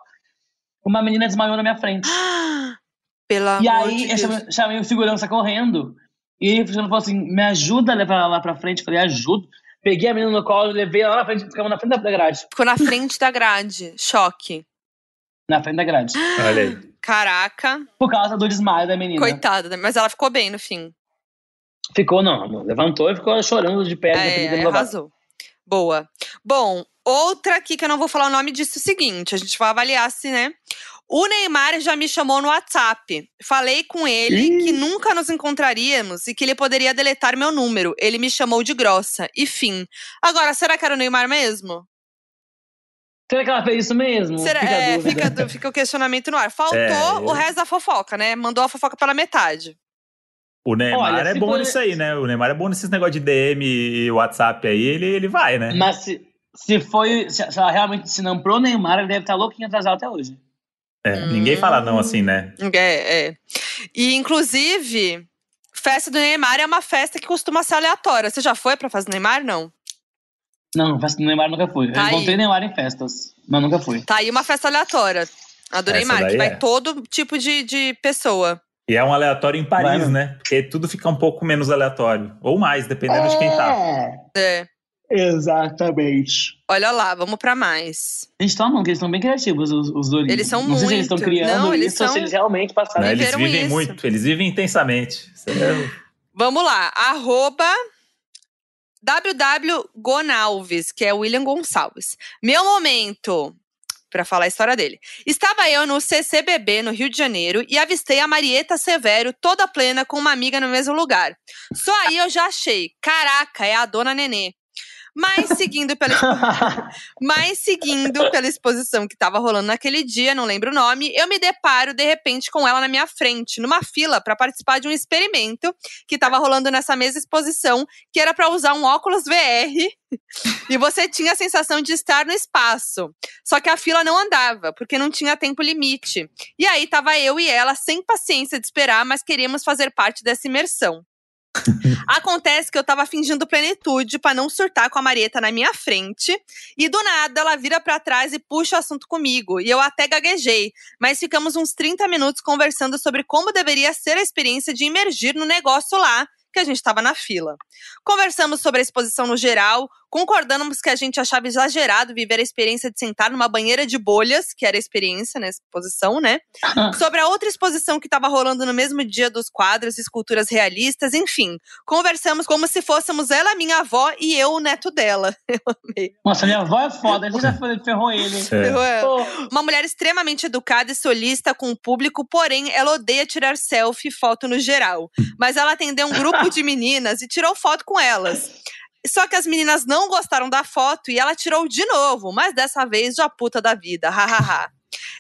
Speaker 3: Uma menina desmaiou na minha frente.
Speaker 2: Pelo
Speaker 3: e aí
Speaker 2: de
Speaker 3: eu
Speaker 2: Deus.
Speaker 3: chamei, chamei o segurança correndo. E ele falou assim: me ajuda a levar ela lá pra frente. Eu falei, ajudo. Peguei a menina no colo, levei ela lá na frente, ficamos na frente da grade.
Speaker 2: Ficou na frente da grade. Choque.
Speaker 3: Na frente da grade.
Speaker 1: Olha aí.
Speaker 2: Caraca.
Speaker 3: Por causa do desmaio da menina.
Speaker 2: Coitada, né? mas ela ficou bem no fim.
Speaker 3: Ficou, não, amor. Levantou e ficou chorando de pé.
Speaker 2: É, é, arrasou. Boa. Bom, outra aqui que eu não vou falar o nome disso é o seguinte: a gente vai avaliar se, né? O Neymar já me chamou no WhatsApp. Falei com ele
Speaker 3: Ih.
Speaker 2: que nunca nos encontraríamos e que ele poderia deletar meu número. Ele me chamou de grossa. E fim. Agora, será que era o Neymar mesmo?
Speaker 3: Será que ela fez isso mesmo?
Speaker 2: Será,
Speaker 3: Fica
Speaker 2: é, fica, fica o questionamento no ar. Faltou
Speaker 1: É,
Speaker 2: o resto da fofoca, né? Mandou a fofoca pela metade.
Speaker 1: O Neymar
Speaker 3: Olha,
Speaker 1: é bom
Speaker 3: for-
Speaker 1: nisso aí, né? O Neymar é bom nesses negócios de DM e WhatsApp aí, ele, ele vai, né?
Speaker 3: Mas se, se foi. Se, se ela realmente se não pro Neymar, ele deve estar louquinho atrasado até hoje.
Speaker 1: É, Ninguém fala não assim, né?
Speaker 2: É, é. E, inclusive, festa do Neymar é uma festa que costuma ser aleatória. Você já foi pra festa do Neymar? Não.
Speaker 3: Não, festa do Neymar nunca fui.
Speaker 2: Tá
Speaker 3: eu encontrei Neymar em festas, mas nunca fui.
Speaker 2: Tá aí uma festa aleatória. A do
Speaker 1: Essa
Speaker 2: Neymar, que vai
Speaker 1: é.
Speaker 2: todo tipo de, de pessoa.
Speaker 1: E é um aleatório em Paris,
Speaker 3: Vai, né?
Speaker 1: Porque tudo fica um pouco menos aleatório. Ou mais, dependendo de quem tá.
Speaker 2: É.
Speaker 3: Exatamente.
Speaker 2: Olha lá, vamos pra mais.
Speaker 3: Gente, toma, porque eles estão bem criativos, os, os Dorinhos.
Speaker 2: Eles são
Speaker 3: Não sei se eles estão
Speaker 2: muito.
Speaker 3: criando
Speaker 2: Não, eles
Speaker 3: isso ou
Speaker 2: são-
Speaker 3: se eles realmente passaram.
Speaker 1: Né? Eles vivem
Speaker 2: isso.
Speaker 1: muito, eles vivem intensamente. É-
Speaker 2: Vamos lá, arroba WW Gonalves, que é William Gonçalves. Meu momento, pra falar a história dele. Estava eu no CCBB, no Rio de Janeiro, e avistei a Marieta Severo toda plena com uma amiga no mesmo lugar. Só aí eu já achei, caraca, é a dona Nenê. Mas seguindo pela Mas seguindo pela exposição que estava rolando naquele dia, não lembro o nome, eu me deparo de repente com ela na minha frente, numa fila para participar de um experimento que estava rolando nessa mesma exposição, que era para usar um óculos VR e você tinha a sensação de estar no espaço. Só que a fila não andava, porque não tinha tempo limite. E aí tava eu e ela sem paciência de esperar, mas queríamos fazer parte dessa imersão. Acontece que eu tava fingindo plenitude pra não surtar com a Marieta na minha frente. E do nada ela vira pra trás e puxa o assunto comigo. E eu até gaguejei. Mas ficamos uns 30 minutos conversando sobre como deveria ser a experiência de imergir no negócio lá, que a gente tava na fila. Conversamos sobre a exposição no geral, concordamos que a gente achava exagerado viver a experiência de sentar numa banheira de bolhas, que era a experiência nessa exposição, né? sobre a outra exposição que estava rolando no mesmo dia dos quadros, esculturas realistas, enfim. Conversamos como se fôssemos ela, minha avó, e eu, o neto dela. Eu amei.
Speaker 3: Nossa, minha avó é foda, a gente já foi- ferrou ele.
Speaker 1: É.
Speaker 2: Uma mulher extremamente educada e solista com o público, porém, ela odeia tirar selfie e foto no geral. Mas ela atendeu um grupo de meninas e tirou foto com elas. Só que as meninas não gostaram da foto e ela tirou de novo, mas dessa vez já puta da vida, hahaha.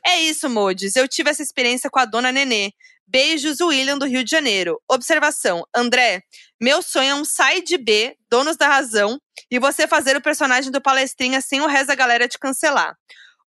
Speaker 2: é isso, Modes. Eu tive essa experiência com a dona Nenê. Beijos, William, do Rio de Janeiro. Observação: André, meu sonho é um side B, Donos da Razão, e você fazer o personagem do palestrinha sem o resto da galera te cancelar.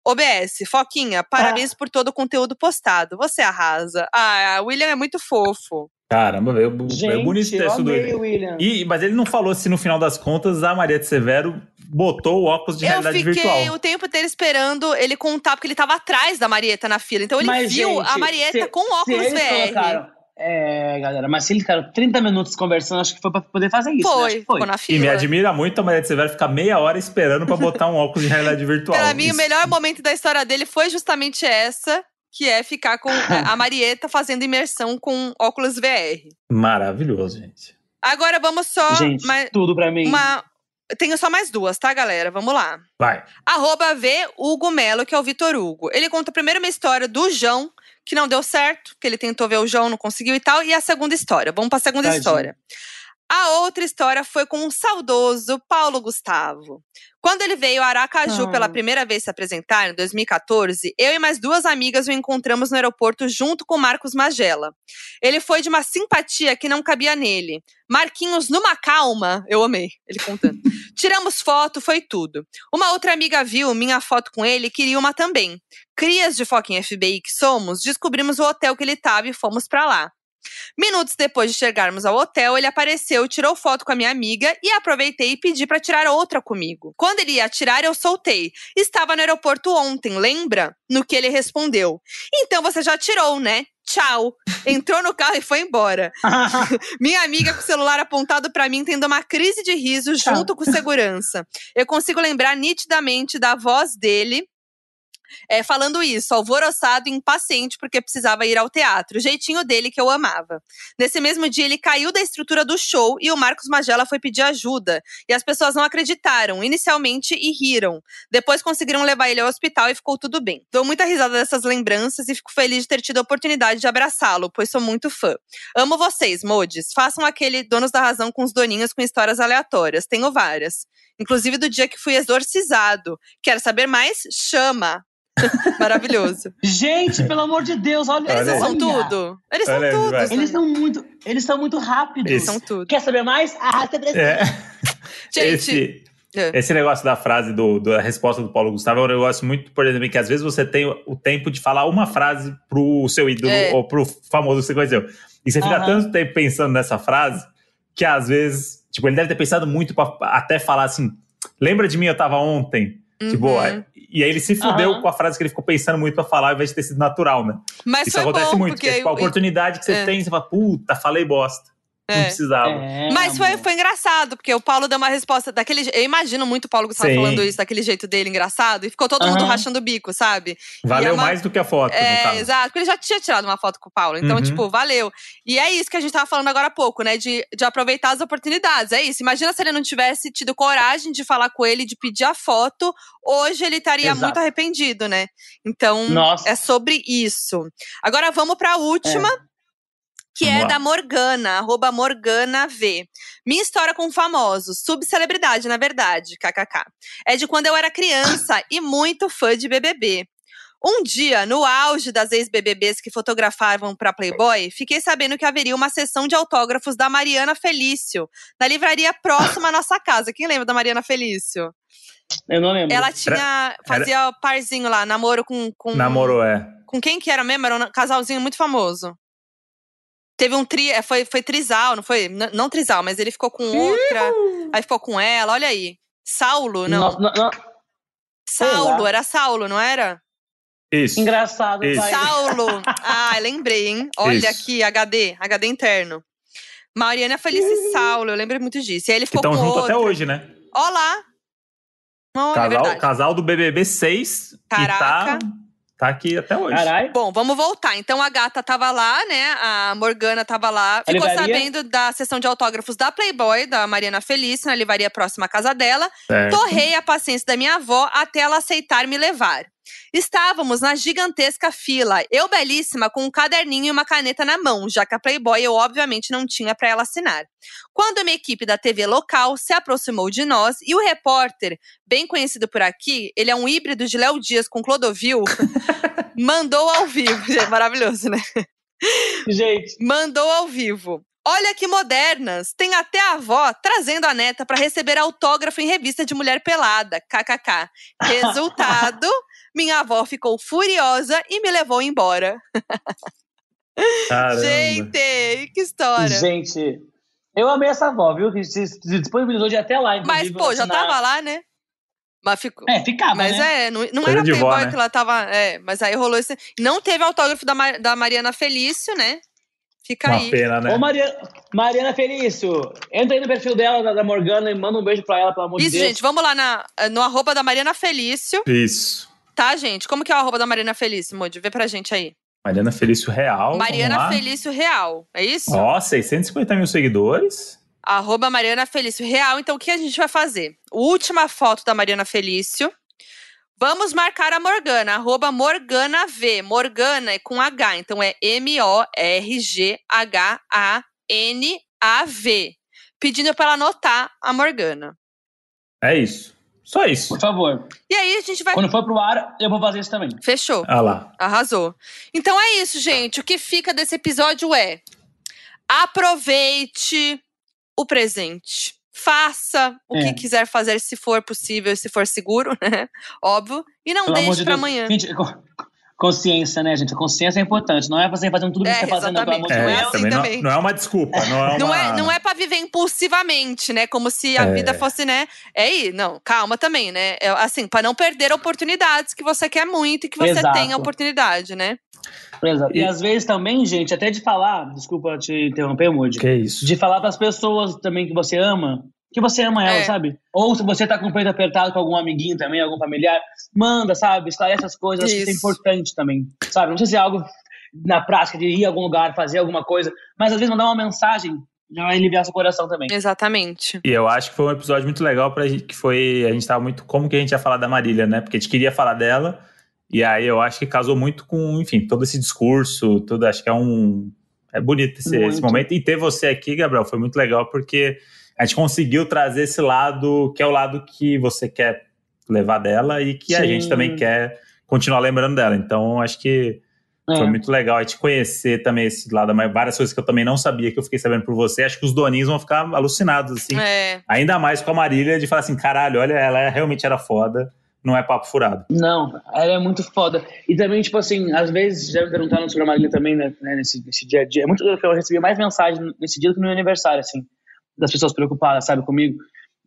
Speaker 2: OBS, Foquinha, parabéns por todo o conteúdo postado. Você arrasa. Ah, o William é muito fofo.
Speaker 1: Caramba, veio, veio bonito o
Speaker 3: eu
Speaker 1: texto do William.
Speaker 3: William.
Speaker 1: E, mas ele não falou se no final das contas a Maria de Severo botou o óculos de
Speaker 2: Eu
Speaker 1: realidade
Speaker 2: fiquei
Speaker 1: virtual.
Speaker 2: o tempo inteiro esperando ele contar, porque ele tava atrás da Marieta na fila. Então ele
Speaker 3: Mas,
Speaker 2: viu
Speaker 3: gente,
Speaker 2: a Marieta
Speaker 3: se-
Speaker 2: com
Speaker 3: se
Speaker 2: óculos
Speaker 3: eles
Speaker 2: VR.
Speaker 3: colocaram- É, galera, mas se eles ficaram 30 minutos conversando, acho que foi pra poder fazer isso. né?
Speaker 2: Foi,
Speaker 3: que foi.
Speaker 2: ficou na
Speaker 1: E
Speaker 2: fila.
Speaker 1: me admira muito a Maria de Severo ficar meia hora esperando pra botar um óculos de realidade virtual.
Speaker 2: Pra mim,
Speaker 1: Isso-
Speaker 2: o melhor momento da história dele foi justamente essa, que é ficar com é, a Marieta fazendo imersão com óculos VR.
Speaker 1: Maravilhoso, gente.
Speaker 2: Agora vamos só.
Speaker 3: Gente,
Speaker 2: mais
Speaker 3: tudo pra mim.
Speaker 2: uma... Tenho só mais duas, tá, galera? Vamos lá.
Speaker 1: Vai.
Speaker 2: Arroba V Hugo Melo, que é o Vitor Hugo. Ele conta primeiro uma história do João, que não deu certo, que ele tentou ver o João, não conseguiu e tal. E a segunda história. Vamos pra segunda
Speaker 3: Tadinho.
Speaker 2: história. A outra história foi com o saudoso Paulo Gustavo. Quando ele veio a Aracaju
Speaker 3: Ah.
Speaker 2: pela primeira vez se apresentar, em 2014, eu e mais duas amigas o encontramos no aeroporto junto com Marcos Magela. Ele foi de uma simpatia que não cabia nele. Marquinhos numa calma, eu amei, ele contando. Tiramos foto, foi tudo. Uma outra amiga viu minha foto com ele e queria uma também. Crias de Foquinha FBI que somos, descobrimos o hotel que ele estava e fomos pra lá. Minutos depois de chegarmos ao hotel, ele apareceu, tirou foto com a minha amiga e aproveitei e pedi pra tirar outra comigo. Quando ele ia tirar, eu soltei. Estava no aeroporto ontem, lembra? No que ele respondeu: Então você já tirou, né? Tchau. Entrou no carro e foi embora. Minha amiga com o celular apontado pra mim tendo uma crise de riso
Speaker 3: Tchau.
Speaker 2: junto com segurança. Eu consigo lembrar nitidamente da voz dele é, falando isso, alvoroçado e impaciente porque precisava ir ao teatro. O jeitinho dele que eu amava. Nesse mesmo dia, ele caiu da estrutura do show e o Marcos Magela foi pedir ajuda. E as pessoas não acreditaram, inicialmente, e riram. Depois conseguiram levar ele ao hospital e ficou tudo bem. Dou muita risada dessas lembranças e fico feliz de ter tido a oportunidade de abraçá-lo, pois sou muito fã. Amo vocês, modes. Façam aquele Donos da Razão com os doninhos com histórias aleatórias. Tenho várias. Inclusive do dia que fui exorcizado. Quer saber mais? Chama! Maravilhoso.
Speaker 3: Gente, pelo amor de Deus, olha
Speaker 2: Eles
Speaker 1: Olha
Speaker 2: são tudo. Eles são
Speaker 1: Olha aí,
Speaker 2: tudo.
Speaker 1: vai.
Speaker 3: Eles são muito, eles são muito rápidos.
Speaker 1: Esse-
Speaker 2: são tudo.
Speaker 3: Quer saber mais? Arrasta pra cima.
Speaker 1: É,
Speaker 2: Gente,
Speaker 1: esse,
Speaker 2: é.
Speaker 1: esse negócio da frase do, da resposta do Paulo Gustavo é um negócio muito, por exemplo, que às vezes você tem o tempo de falar uma frase pro seu ídolo
Speaker 2: É.
Speaker 1: ou pro famoso que você conheceu. E você fica
Speaker 3: Aham.
Speaker 1: tanto tempo pensando nessa frase que às vezes, tipo, ele deve ter pensado muito pra até falar assim: lembra de mim, eu tava ontem? Tipo,
Speaker 2: Uhum.
Speaker 1: aí- e aí ele se fudeu
Speaker 3: Aham.
Speaker 1: com a frase que ele ficou pensando muito pra falar, ao invés de ter sido natural, né?
Speaker 2: Mas
Speaker 1: Isso acontece
Speaker 2: bom,
Speaker 1: muito,
Speaker 2: porque
Speaker 1: tipo, a oportunidade que você
Speaker 2: é.
Speaker 1: tem, você fala, puta, falei bosta. Não
Speaker 2: É.
Speaker 1: precisava.
Speaker 3: É,
Speaker 2: Mas foi, foi engraçado, porque o Paulo deu uma resposta daquele Eu imagino muito o Paulo Gustavo
Speaker 1: Sim.
Speaker 2: falando isso, daquele jeito dele engraçado, e ficou todo mundo
Speaker 3: Aham.
Speaker 2: rachando o bico, sabe?
Speaker 1: Valeu
Speaker 2: é uma-
Speaker 1: mais do que a foto, no
Speaker 2: É,
Speaker 1: caso.
Speaker 2: exato, porque ele já tinha tirado uma foto com o Paulo. Então,
Speaker 1: Uhum.
Speaker 2: tipo, valeu. E é isso que a gente tava falando agora há pouco, né? De, de aproveitar as oportunidades. É isso. Imagina se ele não tivesse tido coragem de falar com ele, de pedir a foto. Hoje ele estaria
Speaker 3: Exato.
Speaker 2: muito arrependido, né? Então,
Speaker 3: Nossa.
Speaker 2: é sobre isso. Agora vamos pra última. Que
Speaker 1: Vamos
Speaker 2: é
Speaker 1: lá.
Speaker 2: da Morgana, arroba Morgana V. Minha história com famosos, subcelebridade, na verdade, kkk. É de quando eu era criança e muito fã de BBB. Um dia, no auge das ex-BBBs que fotografavam pra Playboy, fiquei sabendo que haveria uma sessão de autógrafos da Mariana Felício, na livraria próxima à nossa casa. Quem lembra da Mariana Felício?
Speaker 3: Eu não lembro.
Speaker 2: Ela tinha. fazia parzinho lá, namoro com. com
Speaker 1: Namorou, é.
Speaker 2: Com quem que era mesmo? Era um casalzinho muito famoso. Teve um tri. é, Foi, foi trisal, não foi? N- não trisal, mas ele ficou com outra. Aí ficou com ela, olha aí. Saulo, não.
Speaker 3: Nossa, não, não.
Speaker 2: Saulo, era Saulo, não era?
Speaker 1: Isso.
Speaker 3: Engraçado.
Speaker 1: Isso.
Speaker 2: Saulo! Ah, lembrei, hein? Olha
Speaker 1: Isso.
Speaker 2: aqui, HD, HD interno. Mariana Felice e Saulo, eu lembro muito disso. E aí ele
Speaker 1: Que
Speaker 2: ficou
Speaker 1: estão
Speaker 2: com
Speaker 1: juntos
Speaker 2: outra.
Speaker 1: até hoje, né?
Speaker 2: Ó lá. Olha, é
Speaker 1: Casal, casal do BBB 6
Speaker 2: Caraca.
Speaker 1: e tá, tá aqui até hoje.
Speaker 3: Caralho.
Speaker 2: Bom, vamos voltar. Então a gata tava lá, né? A Morgana tava lá. Ficou
Speaker 3: livraria?
Speaker 2: sabendo da sessão de autógrafos da Playboy, da Mariana Felice, na livraria próxima à casa dela.
Speaker 1: Certo.
Speaker 2: Torrei a paciência da minha avó até ela aceitar me levar. Estávamos na gigantesca fila, eu belíssima, com um caderninho e uma caneta na mão, já que a Playboy eu obviamente não tinha para ela assinar. Quando uma equipe da TV local se aproximou de nós e o repórter, bem conhecido por aqui, ele é um híbrido de Léo Dias com Clodovil, mandou ao vivo. Gente, Maravilhoso, né?
Speaker 3: Gente,
Speaker 2: Mandou ao vivo. Olha que modernas! Tem até a avó trazendo a neta para receber autógrafo em revista de mulher pelada. KKK. Resultado: minha avó ficou furiosa e me levou embora.
Speaker 1: Caramba.
Speaker 2: Gente, que história.
Speaker 3: Gente, eu amei essa avó, viu? Que se se disponibilizou de até lá,
Speaker 2: Mas, pô, já
Speaker 3: assinar.
Speaker 2: tava lá, né? Mas ficou.
Speaker 3: É, ficava,
Speaker 2: Mas
Speaker 3: né?
Speaker 2: é, não, não era
Speaker 1: de vó,
Speaker 2: Playboy
Speaker 1: né?
Speaker 2: que ela tava. É, mas aí rolou esse. Não teve autógrafo da, da Mariana Felício, né? Fica
Speaker 1: Uma
Speaker 2: aí.
Speaker 1: pena, né?
Speaker 3: Ô, Maria, Mariana Felício, entra aí no perfil dela, da, Morgana, e manda um beijo pra ela, pelo amor
Speaker 2: Isso,
Speaker 3: de Deus.
Speaker 2: gente, vamos lá na, no arroba da Mariana Felício,
Speaker 1: Isso.
Speaker 2: tá, gente? Como que é o arroba da Mariana Felício, Moody? Vê pra gente aí.
Speaker 1: Mariana Felício Real.
Speaker 2: Mariana. Felício Real, é isso?
Speaker 1: Ó, 650 mil seguidores.
Speaker 2: Arroba Mariana Felício Real. Então, o que a gente vai fazer? Última foto da Mariana Felício. Vamos marcar a Morgana, arroba Morgana V. Morgana é com H, então é M-O-R-G-H-A-N-A-V. Pedindo pra ela anotar a Morgana.
Speaker 1: É isso. Só isso.
Speaker 3: Por favor.
Speaker 2: E aí a gente vai.
Speaker 3: Quando for pro ar, eu vou fazer isso também.
Speaker 2: Fechou.
Speaker 1: Ah lá.
Speaker 2: Arrasou. Então é isso, gente. O que fica desse episódio é: aproveite o presente. Faça o
Speaker 3: É.
Speaker 2: que quiser fazer, se for possível, se for seguro, né? Óbvio. E não
Speaker 3: Pelo
Speaker 2: deixe
Speaker 3: de Deus.
Speaker 2: amanhã.
Speaker 3: Gente, consciência, né, gente? A consciência é importante. Não é você fazendo tudo que
Speaker 2: É,
Speaker 3: você tá fazendo, de
Speaker 2: exatamente. Não é assim
Speaker 1: também não,
Speaker 2: também.
Speaker 1: não é uma desculpa. Não é uma...
Speaker 2: Não é, não é pra viver impulsivamente, né? Como se a
Speaker 1: É.
Speaker 2: vida fosse, né? É aí, não, calma também, né? É, assim, pra não perder oportunidades que você quer muito e que você
Speaker 3: Exato.
Speaker 2: tem a oportunidade, né?
Speaker 3: Exato. E,
Speaker 1: E-
Speaker 3: às vezes também, gente, até de falar, desculpa te interromper, Moody,
Speaker 1: Que isso.
Speaker 3: de falar pras pessoas também que você ama, que você ama ela,
Speaker 2: É.
Speaker 3: sabe? Ou se você tá com o peito apertado com algum amiguinho também, algum familiar, manda, sabe? Esclarece as coisas, acho que isso é
Speaker 2: Isso.
Speaker 3: importante também, sabe? Não sei se é algo na prática de ir a algum lugar, fazer alguma coisa, mas às vezes mandar uma mensagem já vai aliviar seu coração também.
Speaker 2: Exatamente.
Speaker 1: E eu acho que foi um episódio muito legal pra gente, que foi, a gente tava muito, como que a gente ia falar da Marília, né? Porque a gente queria falar dela, e aí eu acho que casou muito com, enfim, todo esse discurso, tudo, acho que é um, é bonito esse, esse momento. E ter você aqui, Gabriel, foi muito legal, porque a gente conseguiu trazer esse lado, que é o lado que você quer levar dela e que a
Speaker 3: Sim.
Speaker 1: gente também quer continuar lembrando dela. Então, acho que Foi
Speaker 3: É.
Speaker 1: muito legal a gente conhecer também esse lado, mas várias coisas que eu também não sabia, que eu fiquei sabendo por você. Acho que os doninhos vão ficar alucinados, assim.
Speaker 2: É.
Speaker 1: Ainda mais com a Marília, de falar assim, caralho, olha, ela realmente era foda, não é papo furado.
Speaker 3: Não, ela é muito foda. E também, tipo assim, às vezes, já me perguntaram sobre a Marília também, né, né, nesse, nesse dia a dia. É muito que eu recebi mais mensagem nesse dia do que no meu aniversário, assim, das pessoas preocupadas, sabe, comigo.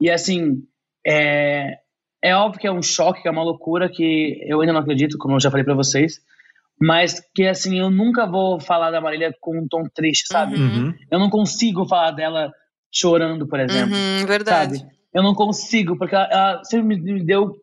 Speaker 3: E assim, é, é óbvio que é um choque, que é uma loucura, que eu ainda não acredito, como eu já falei pra vocês. Mas que, assim, eu nunca vou falar da Marília com um tom triste, sabe?
Speaker 2: Uhum.
Speaker 1: Uhum.
Speaker 3: Eu não consigo falar dela chorando, por exemplo
Speaker 2: Uhum, verdade.
Speaker 3: sabe? Eu não consigo, porque ela, ela sempre me- me deu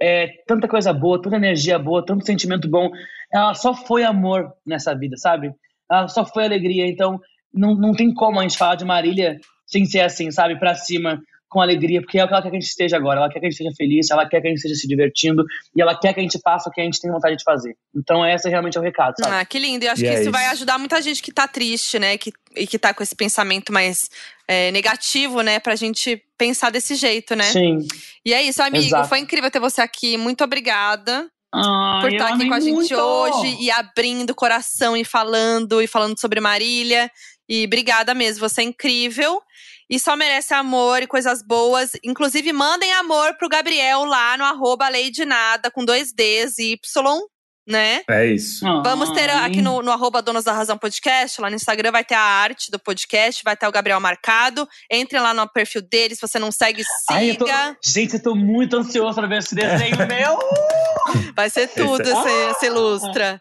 Speaker 3: é, tanta coisa boa, tanta energia boa, tanto sentimento bom. Ela só foi amor nessa vida, sabe? Ela só foi alegria. Então, não, não tem como a gente falar de Marília sem ser assim, sabe? Pra cima, com alegria, porque é o que ela quer que a gente esteja agora. Ela quer que a gente esteja feliz, ela quer que a gente esteja se divertindo e ela quer que a gente faça o que a gente tem vontade de fazer. Então, esse realmente é o recado, sabe?
Speaker 2: Ah, que lindo. E acho
Speaker 1: E
Speaker 2: que
Speaker 1: é
Speaker 2: isso, vai
Speaker 1: isso.
Speaker 2: ajudar muita gente que tá triste, né? Que, e que tá com esse pensamento mais é, negativo, né? Pra gente pensar desse jeito, né?
Speaker 3: Sim.
Speaker 2: E é isso, amigo.
Speaker 3: Exato.
Speaker 2: Foi incrível ter você aqui. Muito obrigada
Speaker 3: Ai,
Speaker 2: por
Speaker 3: eu
Speaker 2: estar aqui com a gente
Speaker 3: muito!
Speaker 2: hoje e abrindo o coração e falando e falando sobre Marília. E obrigada mesmo, você é incrível. E só merece amor e coisas boas. Inclusive, mandem amor pro Gabriel lá no arroba Lady Nada, com dois Ds e Y, né?
Speaker 1: É isso.
Speaker 2: Vamos ter
Speaker 3: Ai.
Speaker 2: aqui no, no arroba Donos da Razão Podcast, lá no Instagram vai ter a arte do podcast, vai ter o Gabriel marcado. Entrem lá no perfil dele, se você não segue,
Speaker 3: Ai, eu tô...
Speaker 2: siga.
Speaker 3: Gente, eu tô muito ansioso pra ver esse desenho meu.
Speaker 2: Vai ser tudo
Speaker 1: Esse-
Speaker 2: esse, esse lustra.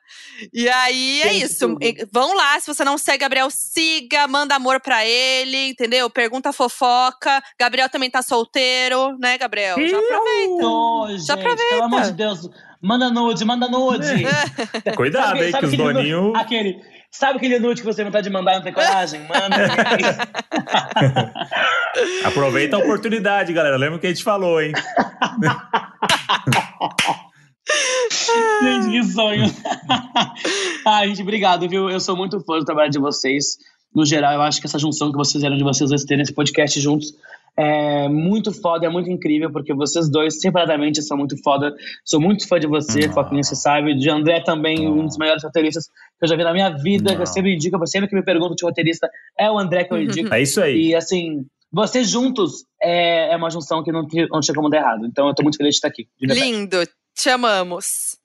Speaker 2: E aí é isso.
Speaker 3: tudo.
Speaker 2: Vão lá, se você não segue Gabriel, siga, manda amor pra ele, entendeu? Pergunta fofoca. Gabriel também tá solteiro, né, Gabriel? Já aproveita.
Speaker 3: Tô, gente,
Speaker 2: aproveita.
Speaker 3: pelo amor de Deus. Manda nude, manda nude.
Speaker 1: Cuidado
Speaker 3: Sabe-
Speaker 1: aí,
Speaker 3: sabe
Speaker 1: que os
Speaker 3: nude-
Speaker 1: doninhos.
Speaker 3: Aquele, sabe aquele nude que você não tá de mandar não tem coragem? Manda.
Speaker 1: Aproveita a oportunidade, galera. Lembra o que a gente falou, hein?
Speaker 3: gente, que sonho. Ai, gente, obrigado, viu? Eu sou muito fã do trabalho de vocês. No geral, eu acho que essa junção que vocês fizeram de vocês dois terem esse podcast juntos É muito foda, é muito incrível, porque vocês dois separadamente são muito foda. Sou muito fã de você,
Speaker 1: Não.
Speaker 3: Foquinha, você sabe. De André também, um dos melhores roteiristas que eu já vi na minha vida, que eu sempre indico, sempre que me pergunto de roteirista, é o André que eu indico.
Speaker 1: É isso aí.
Speaker 3: E assim, vocês juntos é, é uma junção que não, tem- não tinha como dar errado. Então eu tô muito feliz de estar aqui.
Speaker 2: Lindo. Te amamos.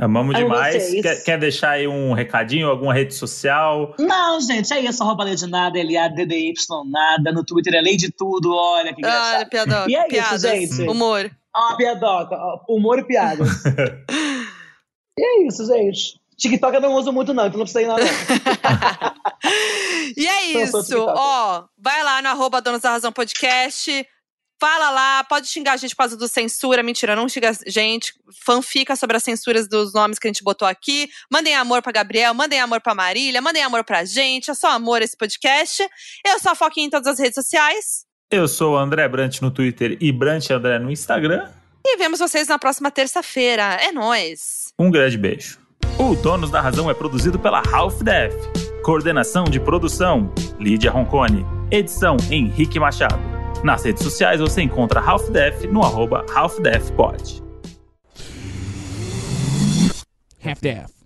Speaker 1: Amamos
Speaker 3: Amo
Speaker 1: demais. Quer, quer deixar aí um recadinho, alguma rede social?
Speaker 3: Não, gente, é isso, arroba Lady Nada, L-A-D-D-Y nada. No Twitter é Lady Tudo, olha que
Speaker 2: Olha,
Speaker 3: engraçado.
Speaker 2: piadoca.
Speaker 3: E é isso,
Speaker 2: piadas.
Speaker 3: gente.
Speaker 2: Humor.
Speaker 3: Ó, piadoca, humor e piadas. e é isso, gente. TikTok eu não uso muito, não, então não precisa ir lá, não.
Speaker 2: E é isso. Ó, vai lá no arroba Donos da Razão Podcast. Fala lá, pode xingar a gente por causa do censura. Mentira, não xinga a gente. Fanfica sobre as censuras dos nomes que a gente botou aqui. Mandem amor pra Gabriel, mandem amor pra Marília, mandem amor pra gente. É só amor esse podcast. Eu sou a Foquinha em todas as redes sociais.
Speaker 1: Eu sou o André Brant no Twitter e Brant André no Instagram.
Speaker 2: E vemos vocês na próxima terça-feira. É nóis.
Speaker 1: Um grande beijo. O Donos da Razão é produzido pela Half Def. Coordenação de produção: Lídia Roncone. Edição: Henrique Machado. Nas redes sociais você encontra Half Def no arroba HalfDefPod.
Speaker 4: Half-Death.